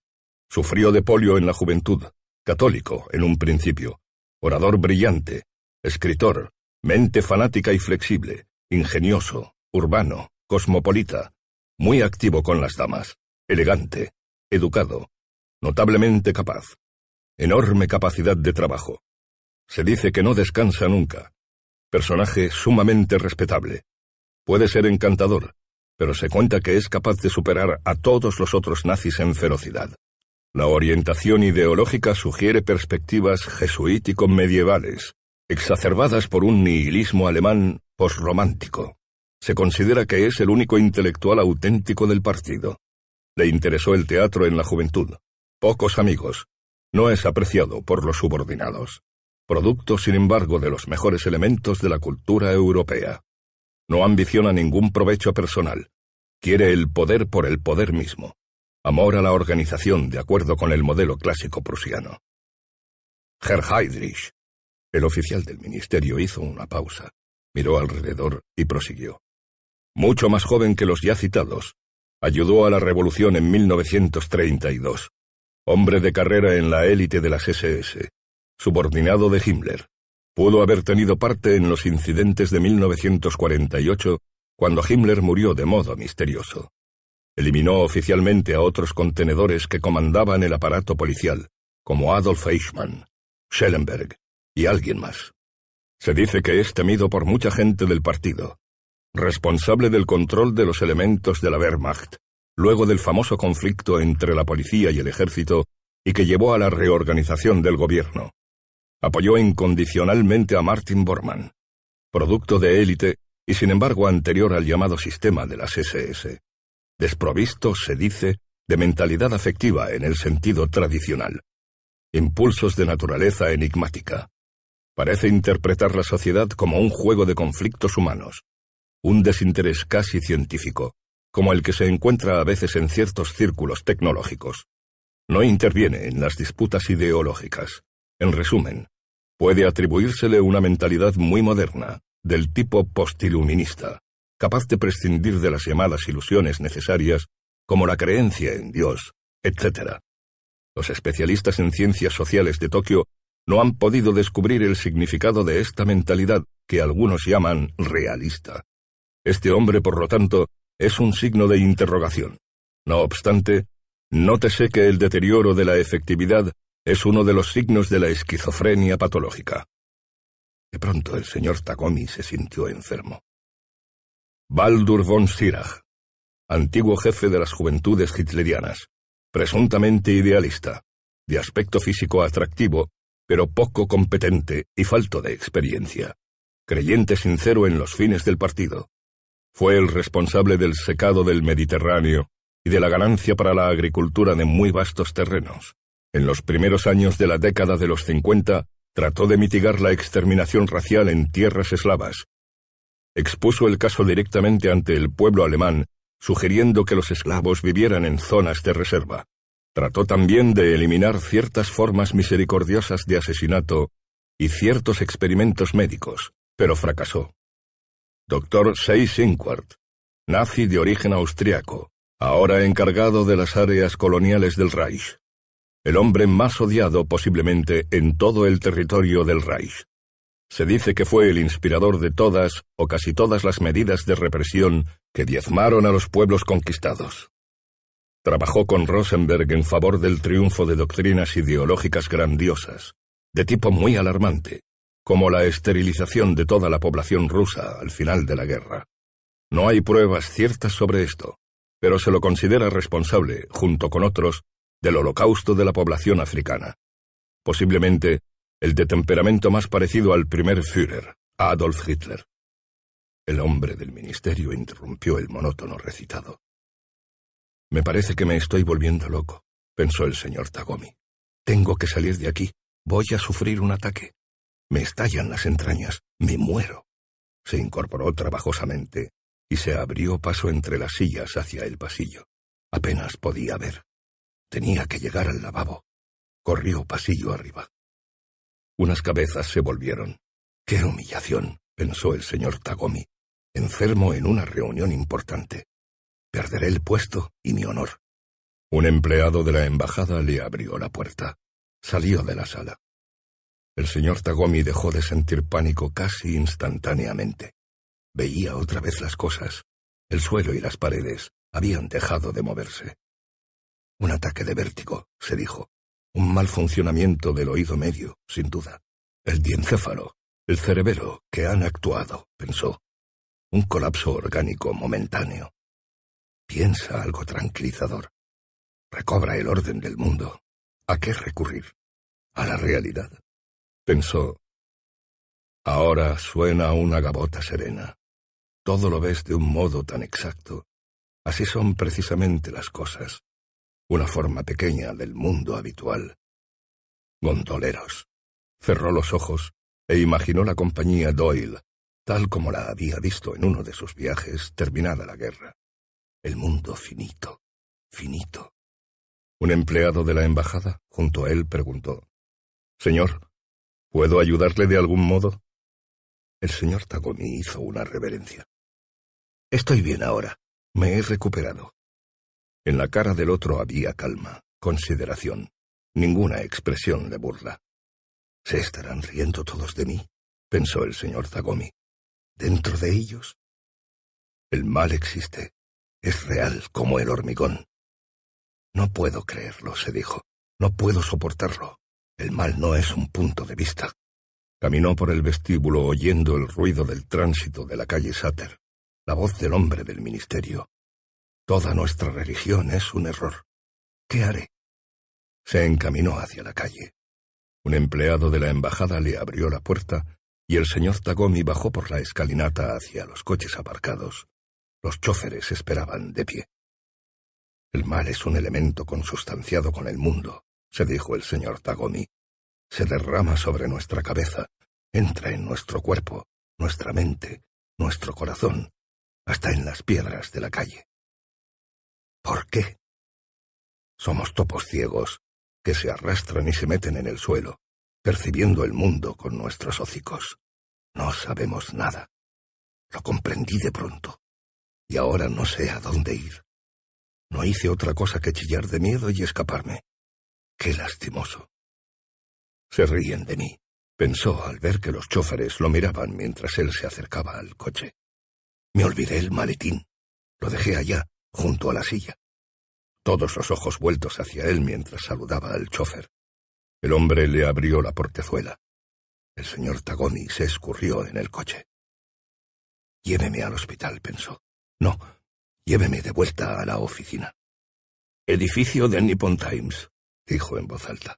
Sufrió de polio en la juventud, católico en un principio, orador brillante, escritor, mente fanática y flexible, ingenioso, urbano, cosmopolita, muy activo con las damas, elegante, educado, notablemente capaz, enorme capacidad de trabajo. Se dice que no descansa nunca. Personaje sumamente respetable. Puede ser encantador, pero se cuenta que es capaz de superar a todos los otros nazis en ferocidad. La orientación ideológica sugiere perspectivas jesuítico-medievales, exacerbadas por un nihilismo alemán posromántico. Se considera que es el único intelectual auténtico del partido. Le interesó el teatro en la juventud. Pocos amigos. No es apreciado por los subordinados. Producto, sin embargo, de los mejores elementos de la cultura europea. No ambiciona ningún provecho personal. Quiere el poder por el poder mismo. Amor a la organización de acuerdo con el modelo clásico prusiano. Herr Heydrich, el oficial del ministerio, hizo una pausa, miró alrededor y prosiguió. Mucho más joven que los ya citados, ayudó a la revolución en 1932. Hombre de carrera en la élite de las SS, subordinado de Himmler, Pudo haber tenido parte en los incidentes de 1948, cuando Himmler murió de modo misterioso. Eliminó oficialmente a otros contenedores que comandaban el aparato policial, como Adolf Eichmann, Schellenberg y alguien más. Se dice que es temido por mucha gente del partido, responsable del control de los elementos de la Wehrmacht, luego del famoso conflicto entre la policía y el ejército, y que llevó a la reorganización del gobierno. Apoyó incondicionalmente a Martin Bormann, producto de élite y sin embargo anterior al llamado sistema de las SS. Desprovisto, se dice, de mentalidad afectiva en el sentido tradicional. impulsos de naturaleza enigmática. Parece interpretar la sociedad como un juego de conflictos humanos, un desinterés casi científico, como el que se encuentra a veces en ciertos círculos tecnológicos. No interviene en las disputas ideológicas. En resumen, puede atribuírsele una mentalidad muy moderna, del tipo postiluminista, capaz de prescindir de las llamadas ilusiones necesarias, como la creencia en Dios, etc. Los especialistas en ciencias sociales de Tokio no han podido descubrir el significado de esta mentalidad que algunos llaman realista. Este hombre, por lo tanto, es un signo de interrogación. No obstante, nótese que el deterioro de la efectividad es uno de los signos de la esquizofrenia patológica. De pronto el señor Tagomi se sintió enfermo. Baldur von Sirach, antiguo jefe de las juventudes hitlerianas, presuntamente idealista, de aspecto físico atractivo, pero poco competente y falto de experiencia, creyente sincero en los fines del partido. Fue el responsable del secado del Mediterráneo y de la ganancia para la agricultura de muy vastos terrenos. En los primeros años de la década de los 50, trató de mitigar la exterminación racial en tierras eslavas. Expuso el caso directamente ante el pueblo alemán sugiriendo que los esclavos vivieran en zonas de reserva. Trató también de eliminar ciertas formas misericordiosas de asesinato y ciertos experimentos médicos, pero fracasó. Dr. Seyss Inquart, nazi de origen austriaco, ahora encargado de las áreas coloniales del Reich. El hombre más odiado posiblemente en todo el territorio del Reich. Se dice que fue el inspirador de todas o casi todas las medidas de represión que diezmaron a los pueblos conquistados. Trabajó con Rosenberg en favor del triunfo de doctrinas ideológicas grandiosas, de tipo muy alarmante, como la esterilización de toda la población rusa al final de la guerra. No hay pruebas ciertas sobre esto, pero se lo considera responsable, junto con otros, del holocausto de la población africana. Posiblemente el de temperamento más parecido al primer Führer, Adolf Hitler. El hombre del ministerio interrumpió el monótono recitado. Me parece que me estoy volviendo loco, pensó el señor Tagomi. Tengo que salir de aquí. Voy a sufrir un ataque. Me estallan las entrañas. Me muero. Se incorporó trabajosamente y se abrió paso entre las sillas hacia el pasillo. Apenas podía ver. Tenía que llegar al lavabo. Corrió pasillo arriba. Unas cabezas se volvieron. ¡Qué humillación! pensó el señor Tagomi, enfermo en una reunión importante. Perderé el puesto y mi honor. Un empleado de la embajada le abrió la puerta. Salió de la sala. El señor Tagomi dejó de sentir pánico casi instantáneamente. Veía otra vez las cosas. El suelo y las paredes habían dejado de moverse. Un ataque de vértigo, se dijo. Un mal funcionamiento del oído medio, sin duda. El diencéfalo, el cerebelo, que han actuado, pensó. Un colapso orgánico momentáneo. Piensa algo tranquilizador. Recobra el orden del mundo. ¿A qué recurrir? A la realidad. Pensó. Ahora suena una gabota serena. Todo lo ves de un modo tan exacto. Así son precisamente las cosas una forma pequeña del mundo habitual. Gondoleros. Cerró los ojos e imaginó la compañía Doyle, tal como la había visto en uno de sus viajes terminada la guerra. El mundo finito, finito. Un empleado de la embajada, junto a él, preguntó, Señor, ¿puedo ayudarle de algún modo? El señor Tagomi hizo una reverencia. Estoy bien ahora. Me he recuperado. En la cara del otro había calma, consideración, ninguna expresión de burla. Se estarán riendo todos de mí, pensó el señor Zagomi. ¿Dentro de ellos? El mal existe, es real como el hormigón. No puedo creerlo, se dijo. No puedo soportarlo. El mal no es un punto de vista. Caminó por el vestíbulo oyendo el ruido del tránsito de la calle Satter, la voz del hombre del ministerio, Toda nuestra religión es un error. ¿Qué haré? Se encaminó hacia la calle. Un empleado de la embajada le abrió la puerta y el señor Tagomi bajó por la escalinata hacia los coches aparcados. Los choferes esperaban de pie. El mal es un elemento consustanciado con el mundo, se dijo el señor Tagomi. Se derrama sobre nuestra cabeza, entra en nuestro cuerpo, nuestra mente, nuestro corazón, hasta en las piedras de la calle. ¿Por qué? Somos topos ciegos que se arrastran y se meten en el suelo, percibiendo el mundo con nuestros hocicos. No sabemos nada. Lo comprendí de pronto, y ahora no sé a dónde ir. No hice otra cosa que chillar de miedo y escaparme. Qué lastimoso. Se ríen de mí, pensó al ver que los choferes lo miraban mientras él se acercaba al coche. Me olvidé el maletín. Lo dejé allá, junto a la silla. Todos los ojos vueltos hacia él mientras saludaba al chofer. El hombre le abrió la portezuela. El señor Tagoni se escurrió en el coche. Lléveme al hospital, pensó. No, lléveme de vuelta a la oficina. Edificio de Nippon Times, dijo en voz alta.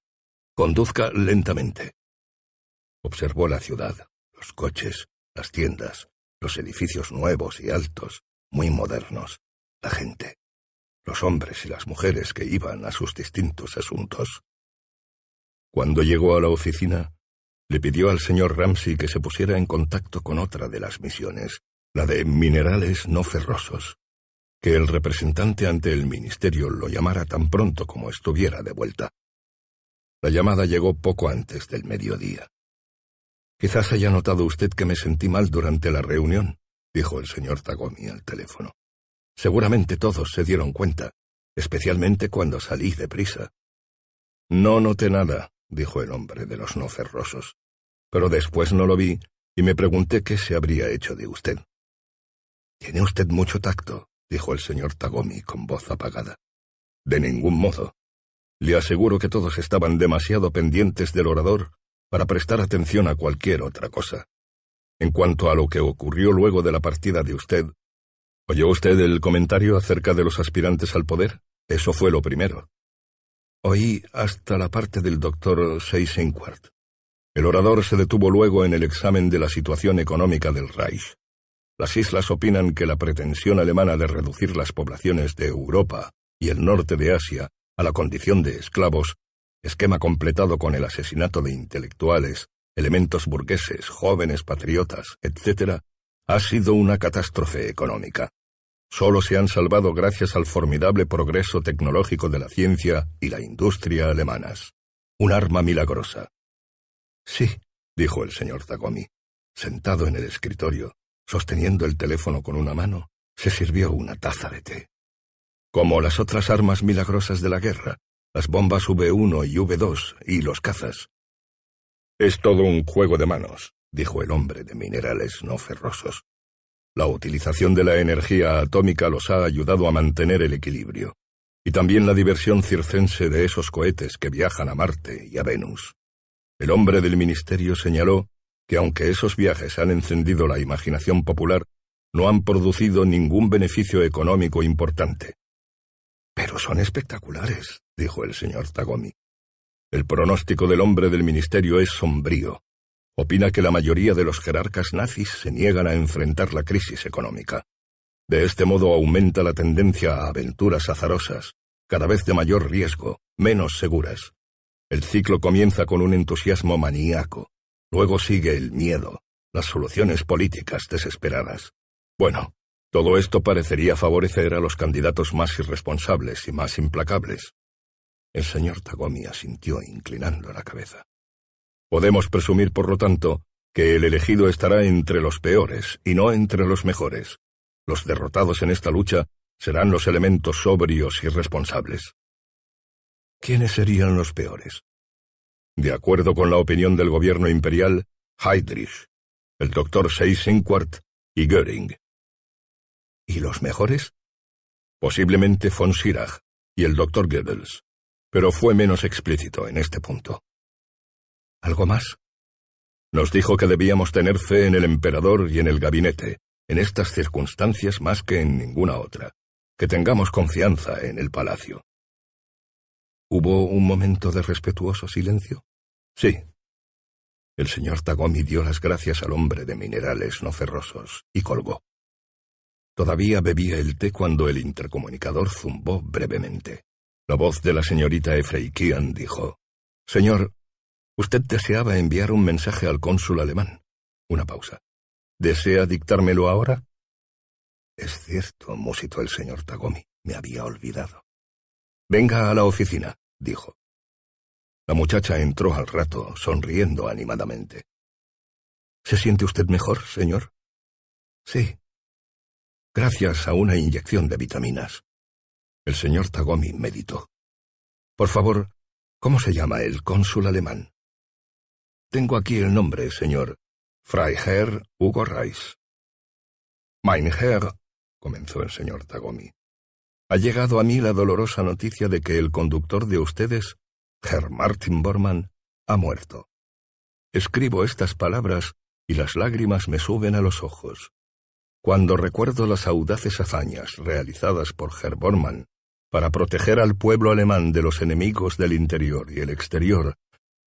Conduzca lentamente. Observó la ciudad, los coches, las tiendas, los edificios nuevos y altos, muy modernos, la gente, los hombres y las mujeres que iban a sus distintos asuntos. Cuando llegó a la oficina, le pidió al señor Ramsey que se pusiera en contacto con otra de las misiones, la de minerales no ferrosos, que el representante ante el ministerio lo llamara tan pronto como estuviera de vuelta. La llamada llegó poco antes del mediodía. Quizás haya notado usted que me sentí mal durante la reunión, dijo el señor Tagomi al teléfono. Seguramente todos se dieron cuenta, especialmente cuando salí de prisa. No noté nada, dijo el hombre de los no ferrosos, pero después no lo vi y me pregunté qué se habría hecho de usted. Tiene usted mucho tacto, dijo el señor Tagomi con voz apagada. De ningún modo. Le aseguro que todos estaban demasiado pendientes del orador para prestar atención a cualquier otra cosa. En cuanto a lo que ocurrió luego de la partida de usted, ¿oyó usted el comentario acerca de los aspirantes al poder? Eso fue lo primero. Oí hasta la parte del doctor Seysenquart. El orador se detuvo luego en el examen de la situación económica del Reich. Las islas opinan que la pretensión alemana de reducir las poblaciones de Europa y el norte de Asia a la condición de esclavos esquema completado con el asesinato de intelectuales, elementos burgueses, jóvenes patriotas, etc., ha sido una catástrofe económica. Solo se han salvado gracias al formidable progreso tecnológico de la ciencia y la industria alemanas. Un arma milagrosa. Sí, dijo el señor Zagomi. Sentado en el escritorio, sosteniendo el teléfono con una mano, se sirvió una taza de té. Como las otras armas milagrosas de la guerra, las bombas V1 y V2 y los cazas. Es todo un juego de manos, dijo el hombre de minerales no ferrosos. La utilización de la energía atómica los ha ayudado a mantener el equilibrio, y también la diversión circense de esos cohetes que viajan a Marte y a Venus. El hombre del ministerio señaló que aunque esos viajes han encendido la imaginación popular, no han producido ningún beneficio económico importante. Pero son espectaculares, dijo el señor Tagomi. El pronóstico del hombre del ministerio es sombrío. Opina que la mayoría de los jerarcas nazis se niegan a enfrentar la crisis económica. De este modo aumenta la tendencia a aventuras azarosas, cada vez de mayor riesgo, menos seguras. El ciclo comienza con un entusiasmo maníaco, luego sigue el miedo, las soluciones políticas desesperadas. Bueno, todo esto parecería favorecer a los candidatos más irresponsables y más implacables. El señor Tagomi asintió inclinando la cabeza. Podemos presumir, por lo tanto, que el elegido estará entre los peores y no entre los mejores. Los derrotados en esta lucha serán los elementos sobrios y responsables. ¿Quiénes serían los peores? De acuerdo con la opinión del gobierno imperial, Heydrich, el doctor Seysenquart y Göring. ¿Y los mejores? Posiblemente von Schirach y el doctor Goebbels, pero fue menos explícito en este punto. ¿Algo más? Nos dijo que debíamos tener fe en el emperador y en el gabinete, en estas circunstancias más que en ninguna otra, que tengamos confianza en el palacio. ¿Hubo un momento de respetuoso silencio? Sí. El señor Tagomi dio las gracias al hombre de minerales no ferrosos y colgó. Todavía bebía el té cuando el intercomunicador zumbó brevemente. La voz de la señorita Efreikian dijo, Señor, usted deseaba enviar un mensaje al cónsul alemán. Una pausa. ¿Desea dictármelo ahora? Es cierto, musitó el señor Tagomi. Me había olvidado. Venga a la oficina, dijo. La muchacha entró al rato, sonriendo animadamente. ¿Se siente usted mejor, señor? Sí. Gracias a una inyección de vitaminas. El señor Tagomi meditó. Por favor, ¿cómo se llama el cónsul alemán? Tengo aquí el nombre, señor. Freiherr Hugo Reis. Mein Herr, comenzó el señor Tagomi, ha llegado a mí la dolorosa noticia de que el conductor de ustedes, Herr Martin Bormann, ha muerto. Escribo estas palabras y las lágrimas me suben a los ojos. Cuando recuerdo las audaces hazañas realizadas por Herr Bormann para proteger al pueblo alemán de los enemigos del interior y el exterior,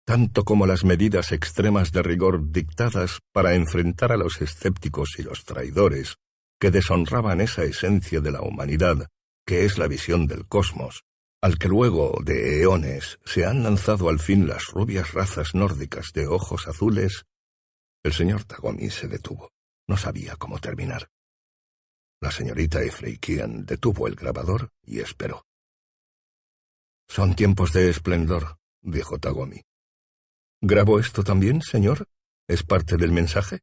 tanto como las medidas extremas de rigor dictadas para enfrentar a los escépticos y los traidores, que deshonraban esa esencia de la humanidad, que es la visión del cosmos, al que luego de eones se han lanzado al fin las rubias razas nórdicas de ojos azules, el señor Tagomi se detuvo. No sabía cómo terminar. La señorita Efreikian detuvo el grabador y esperó. Son tiempos de esplendor, dijo Tagomi. ¿Grabo esto también, señor? ¿Es parte del mensaje?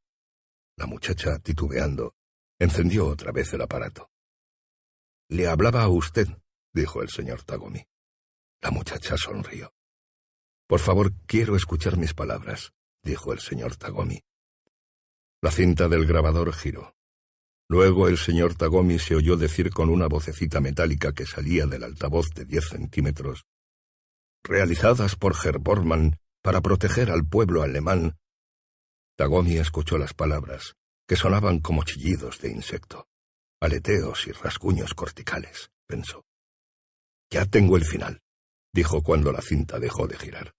La muchacha, titubeando, encendió otra vez el aparato. Le hablaba a usted, dijo el señor Tagomi. La muchacha sonrió. Por favor, quiero escuchar mis palabras, dijo el señor Tagomi. La cinta del grabador giró. Luego el señor Tagomi se oyó decir con una vocecita metálica que salía del altavoz de diez centímetros, realizadas por Herr Bormann para proteger al pueblo alemán. Tagomi escuchó las palabras, que sonaban como chillidos de insecto, aleteos y rasguños corticales, pensó. Ya tengo el final, dijo cuando la cinta dejó de girar.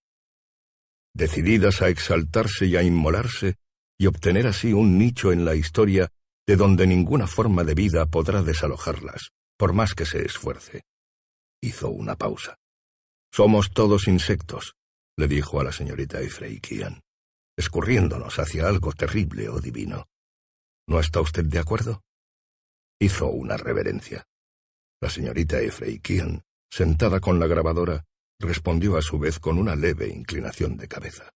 Decididas a exaltarse y a inmolarse, y obtener así un nicho en la historia de donde ninguna forma de vida podrá desalojarlas, por más que se esfuerce. Hizo una pausa. Somos todos insectos, le dijo a la señorita Efreikian, escurriéndonos hacia algo terrible o divino. ¿No está usted de acuerdo? Hizo una reverencia. La señorita Efreikian, sentada con la grabadora, respondió a su vez con una leve inclinación de cabeza.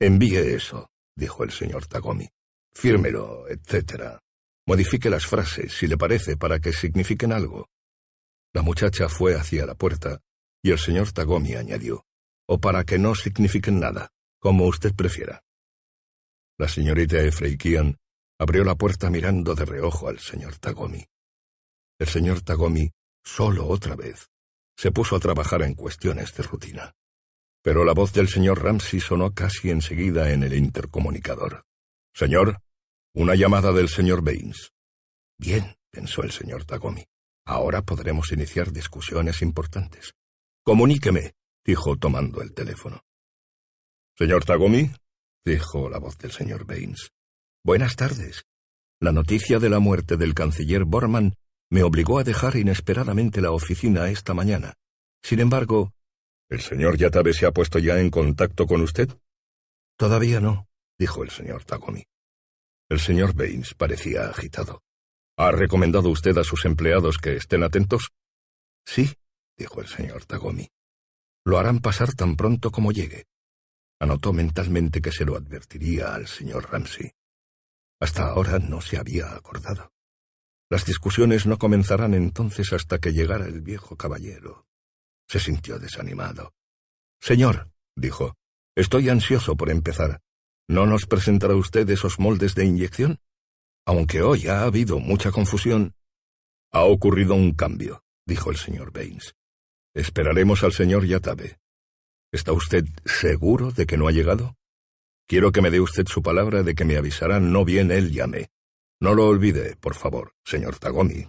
Envíe eso, dijo el señor Tagomi. Fírmelo, etc. Modifique las frases, si le parece, para que signifiquen algo. La muchacha fue hacia la puerta, y el señor Tagomi añadió, o para que no signifiquen nada, como usted prefiera. La señorita Efreikian abrió la puerta mirando de reojo al señor Tagomi. El señor Tagomi, solo otra vez, se puso a trabajar en cuestiones de rutina. Pero la voz del señor Ramsey sonó casi enseguida en el intercomunicador. Señor, una llamada del señor Baines. Bien, pensó el señor Tagomi. Ahora podremos iniciar discusiones importantes. Comuníqueme, dijo tomando el teléfono. Señor Tagomi, dijo la voz del señor Baines. Buenas tardes. La noticia de la muerte del canciller Bormann me obligó a dejar inesperadamente la oficina esta mañana. Sin embargo, ¿El señor Yatabe se ha puesto ya en contacto con usted? Todavía no, dijo el señor Tagomi. El señor Baines parecía agitado. ¿Ha recomendado usted a sus empleados que estén atentos? Sí, dijo el señor Tagomi. Lo harán pasar tan pronto como llegue. Anotó mentalmente que se lo advertiría al señor Ramsey. Hasta ahora no se había acordado. Las discusiones no comenzarán entonces hasta que llegara el viejo caballero. Se sintió desanimado. Señor, dijo, estoy ansioso por empezar. ¿No nos presentará usted esos moldes de inyección? Aunque hoy ha habido mucha confusión. Ha ocurrido un cambio, dijo el señor Baines. Esperaremos al señor Yatabe. ¿Está usted seguro de que no ha llegado? Quiero que me dé usted su palabra de que me avisará no bien él llame. No lo olvide, por favor, señor Tagomi.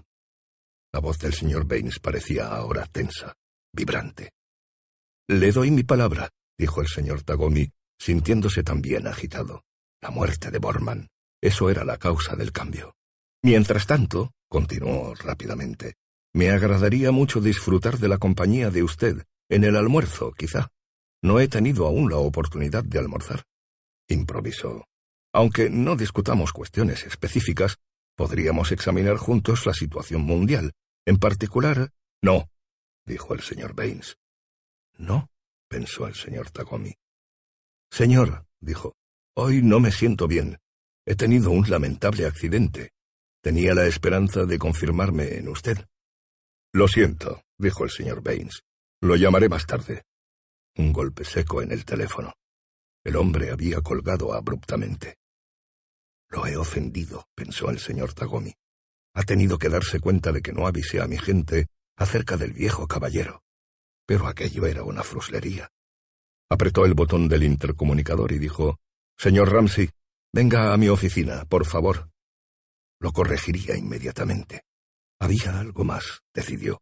La voz del señor Baines parecía ahora tensa vibrante. Le doy mi palabra, dijo el señor Tagomi, sintiéndose también agitado. La muerte de Bormann. Eso era la causa del cambio. Mientras tanto, continuó rápidamente, Me agradaría mucho disfrutar de la compañía de usted, en el almuerzo, quizá. No he tenido aún la oportunidad de almorzar. Improvisó. Aunque no discutamos cuestiones específicas, podríamos examinar juntos la situación mundial. En particular, no, dijo el señor Baines. No, pensó el señor Tagomi. Señor, dijo, hoy no me siento bien. He tenido un lamentable accidente. Tenía la esperanza de confirmarme en usted. Lo siento, dijo el señor Baines. Lo llamaré más tarde. Un golpe seco en el teléfono. El hombre había colgado abruptamente. Lo he ofendido, pensó el señor Tagomi. Ha tenido que darse cuenta de que no avisé a mi gente acerca del viejo caballero. Pero aquello era una fruslería. Apretó el botón del intercomunicador y dijo, Señor Ramsey, venga a mi oficina, por favor. Lo corregiría inmediatamente. Había algo más, decidió.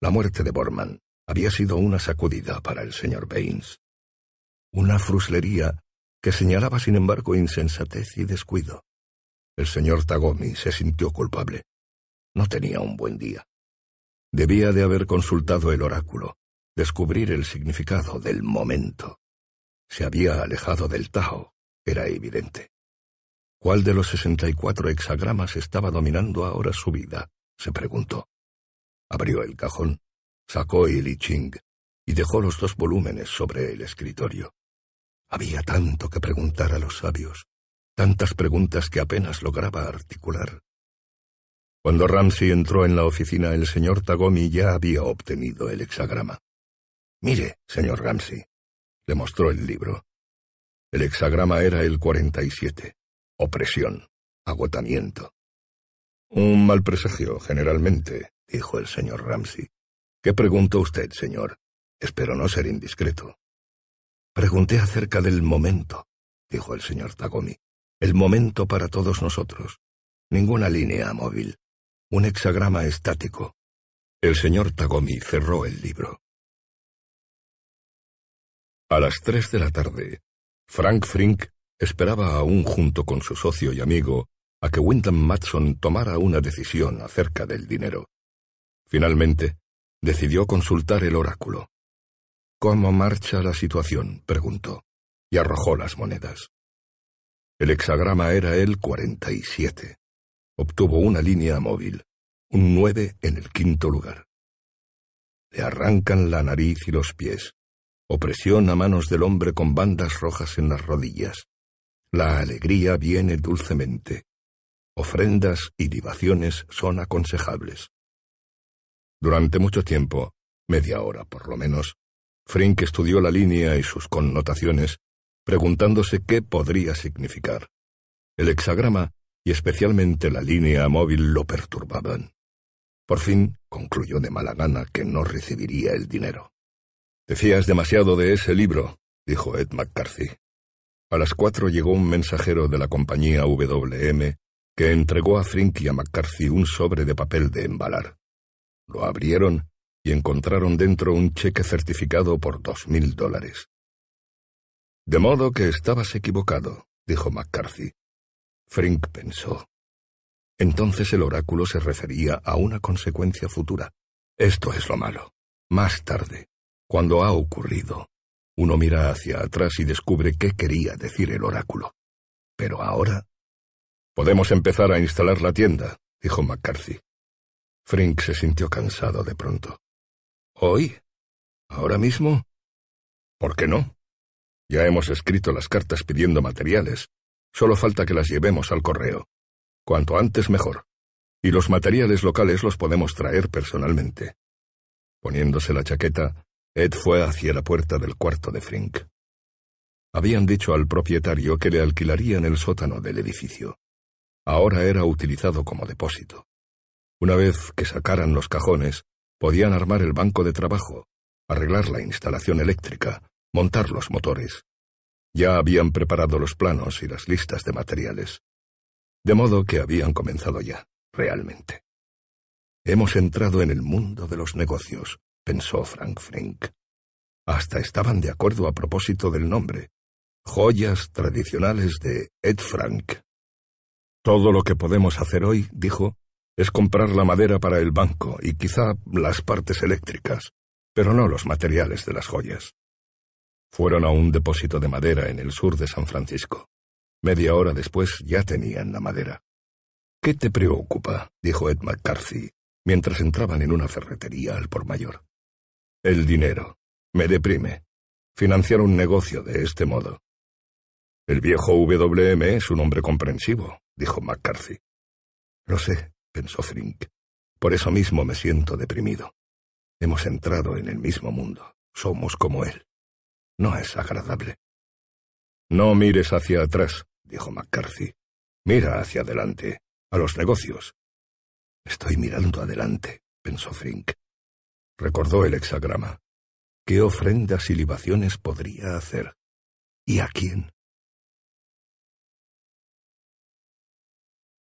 La muerte de Borman había sido una sacudida para el señor Baines. Una fruslería que señalaba sin embargo insensatez y descuido. El señor Tagomi se sintió culpable. No tenía un buen día. Debía de haber consultado el oráculo, descubrir el significado del momento. Se había alejado del Tao, era evidente. ¿Cuál de los sesenta y cuatro hexagramas estaba dominando ahora su vida? se preguntó. Abrió el cajón, sacó el I Ching y dejó los dos volúmenes sobre el escritorio. Había tanto que preguntar a los sabios, tantas preguntas que apenas lograba articular. Cuando Ramsey entró en la oficina, el señor Tagomi ya había obtenido el hexagrama. Mire, señor Ramsey, le mostró el libro. El hexagrama era el 47. Opresión, agotamiento. Un mal presagio, generalmente, dijo el señor Ramsey. ¿Qué preguntó usted, señor? Espero no ser indiscreto. Pregunté acerca del momento, dijo el señor Tagomi. El momento para todos nosotros. Ninguna línea móvil. Un hexagrama estático. El señor Tagomi cerró el libro. A las tres de la tarde, Frank Frink esperaba aún junto con su socio y amigo a que Wyndham Matson tomara una decisión acerca del dinero. Finalmente, decidió consultar el oráculo. ¿Cómo marcha la situación? preguntó, y arrojó las monedas. El hexagrama era el 47. Obtuvo una línea móvil, un 9 en el quinto lugar. Le arrancan la nariz y los pies. Opresión a manos del hombre con bandas rojas en las rodillas. La alegría viene dulcemente. Ofrendas y libaciones son aconsejables. Durante mucho tiempo, media hora por lo menos, Frink estudió la línea y sus connotaciones, preguntándose qué podría significar. El hexagrama y especialmente la línea móvil lo perturbaban. Por fin concluyó de mala gana que no recibiría el dinero. Decías demasiado de ese libro, dijo Ed McCarthy. A las cuatro llegó un mensajero de la compañía WM que entregó a Frink y a McCarthy un sobre de papel de embalar. Lo abrieron y encontraron dentro un cheque certificado por dos mil dólares. De modo que estabas equivocado, dijo McCarthy. Frink pensó. Entonces el oráculo se refería a una consecuencia futura. Esto es lo malo. Más tarde, cuando ha ocurrido, uno mira hacia atrás y descubre qué quería decir el oráculo. Pero ahora Podemos empezar a instalar la tienda, dijo McCarthy. Frink se sintió cansado de pronto. ¿Hoy? ¿Ahora mismo? ¿Por qué no? Ya hemos escrito las cartas pidiendo materiales. Solo falta que las llevemos al correo. Cuanto antes mejor. Y los materiales locales los podemos traer personalmente. Poniéndose la chaqueta, Ed fue hacia la puerta del cuarto de Frink. Habían dicho al propietario que le alquilarían el sótano del edificio ahora era utilizado como depósito. Una vez que sacaran los cajones, podían armar el banco de trabajo, arreglar la instalación eléctrica, montar los motores. Ya habían preparado los planos y las listas de materiales. De modo que habían comenzado ya, realmente. Hemos entrado en el mundo de los negocios, pensó Frank Frink. Hasta estaban de acuerdo a propósito del nombre. Joyas tradicionales de Ed Frank. Todo lo que podemos hacer hoy, dijo, es comprar la madera para el banco y quizá las partes eléctricas, pero no los materiales de las joyas. Fueron a un depósito de madera en el sur de San Francisco. Media hora después ya tenían la madera. ¿Qué te preocupa? dijo Ed McCarthy, mientras entraban en una ferretería al por mayor. El dinero. Me deprime. Financiar un negocio de este modo. El viejo WM es un hombre comprensivo, dijo McCarthy. Lo sé, pensó Frink. Por eso mismo me siento deprimido. Hemos entrado en el mismo mundo. Somos como él. No es agradable. No mires hacia atrás, dijo McCarthy. Mira hacia adelante, a los negocios. Estoy mirando adelante, pensó Frink. Recordó el hexagrama. ¿Qué ofrendas y libaciones podría hacer? ¿Y a quién?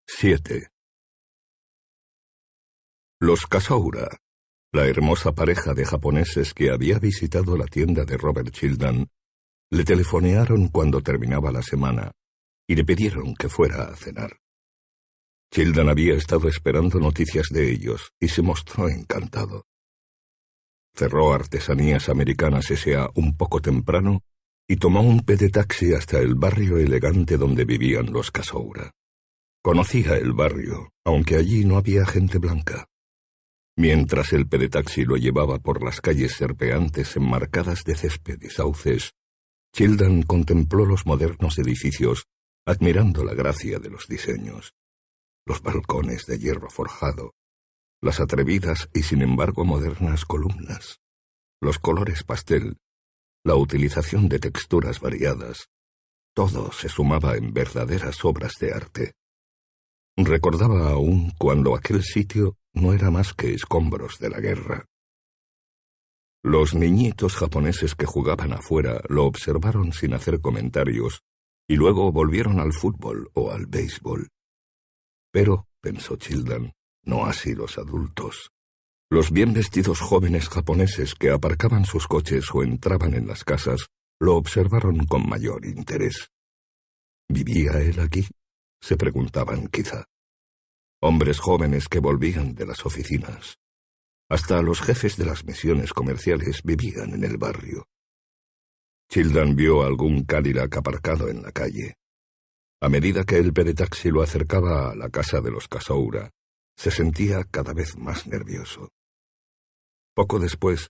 7. Los Kasaura, la hermosa pareja de japoneses que había visitado la tienda de Robert Childan, le telefonearon cuando terminaba la semana y le pidieron que fuera a cenar. Childan había estado esperando noticias de ellos y se mostró encantado. Cerró Artesanías Americanas S.A. un poco temprano y tomó un taxi hasta el barrio elegante donde vivían los Kasoura. Conocía el barrio, aunque allí no había gente blanca. Mientras el pedetaxi lo llevaba por las calles serpeantes enmarcadas de césped y sauces, Childan contempló los modernos edificios, admirando la gracia de los diseños, los balcones de hierro forjado, las atrevidas y sin embargo modernas columnas, los colores pastel, la utilización de texturas variadas, todo se sumaba en verdaderas obras de arte. Recordaba aún cuando aquel sitio no era más que escombros de la guerra. Los niñitos japoneses que jugaban afuera lo observaron sin hacer comentarios y luego volvieron al fútbol o al béisbol. Pero, pensó Childan, no así los adultos. Los bien vestidos jóvenes japoneses que aparcaban sus coches o entraban en las casas lo observaron con mayor interés. ¿Vivía él aquí? se preguntaban quizá hombres jóvenes que volvían de las oficinas. Hasta los jefes de las misiones comerciales vivían en el barrio. Childan vio algún Cadillac aparcado en la calle. A medida que el pedetaxi lo acercaba a la casa de los Casoura, se sentía cada vez más nervioso. Poco después,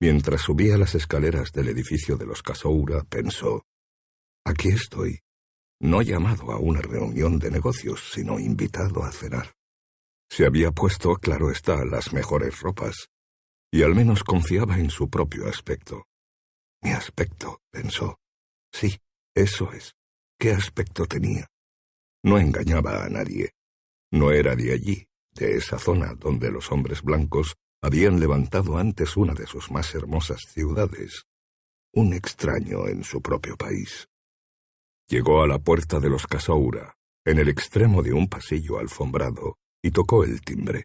mientras subía las escaleras del edificio de los Casoura, pensó, Aquí estoy, no llamado a una reunión de negocios, sino invitado a cenar. Se había puesto, claro está, las mejores ropas, y al menos confiaba en su propio aspecto. Mi aspecto, pensó. Sí, eso es. ¿Qué aspecto tenía? No engañaba a nadie. No era de allí, de esa zona donde los hombres blancos habían levantado antes una de sus más hermosas ciudades. Un extraño en su propio país. Llegó a la puerta de los Casaura, en el extremo de un pasillo alfombrado, y tocó el timbre.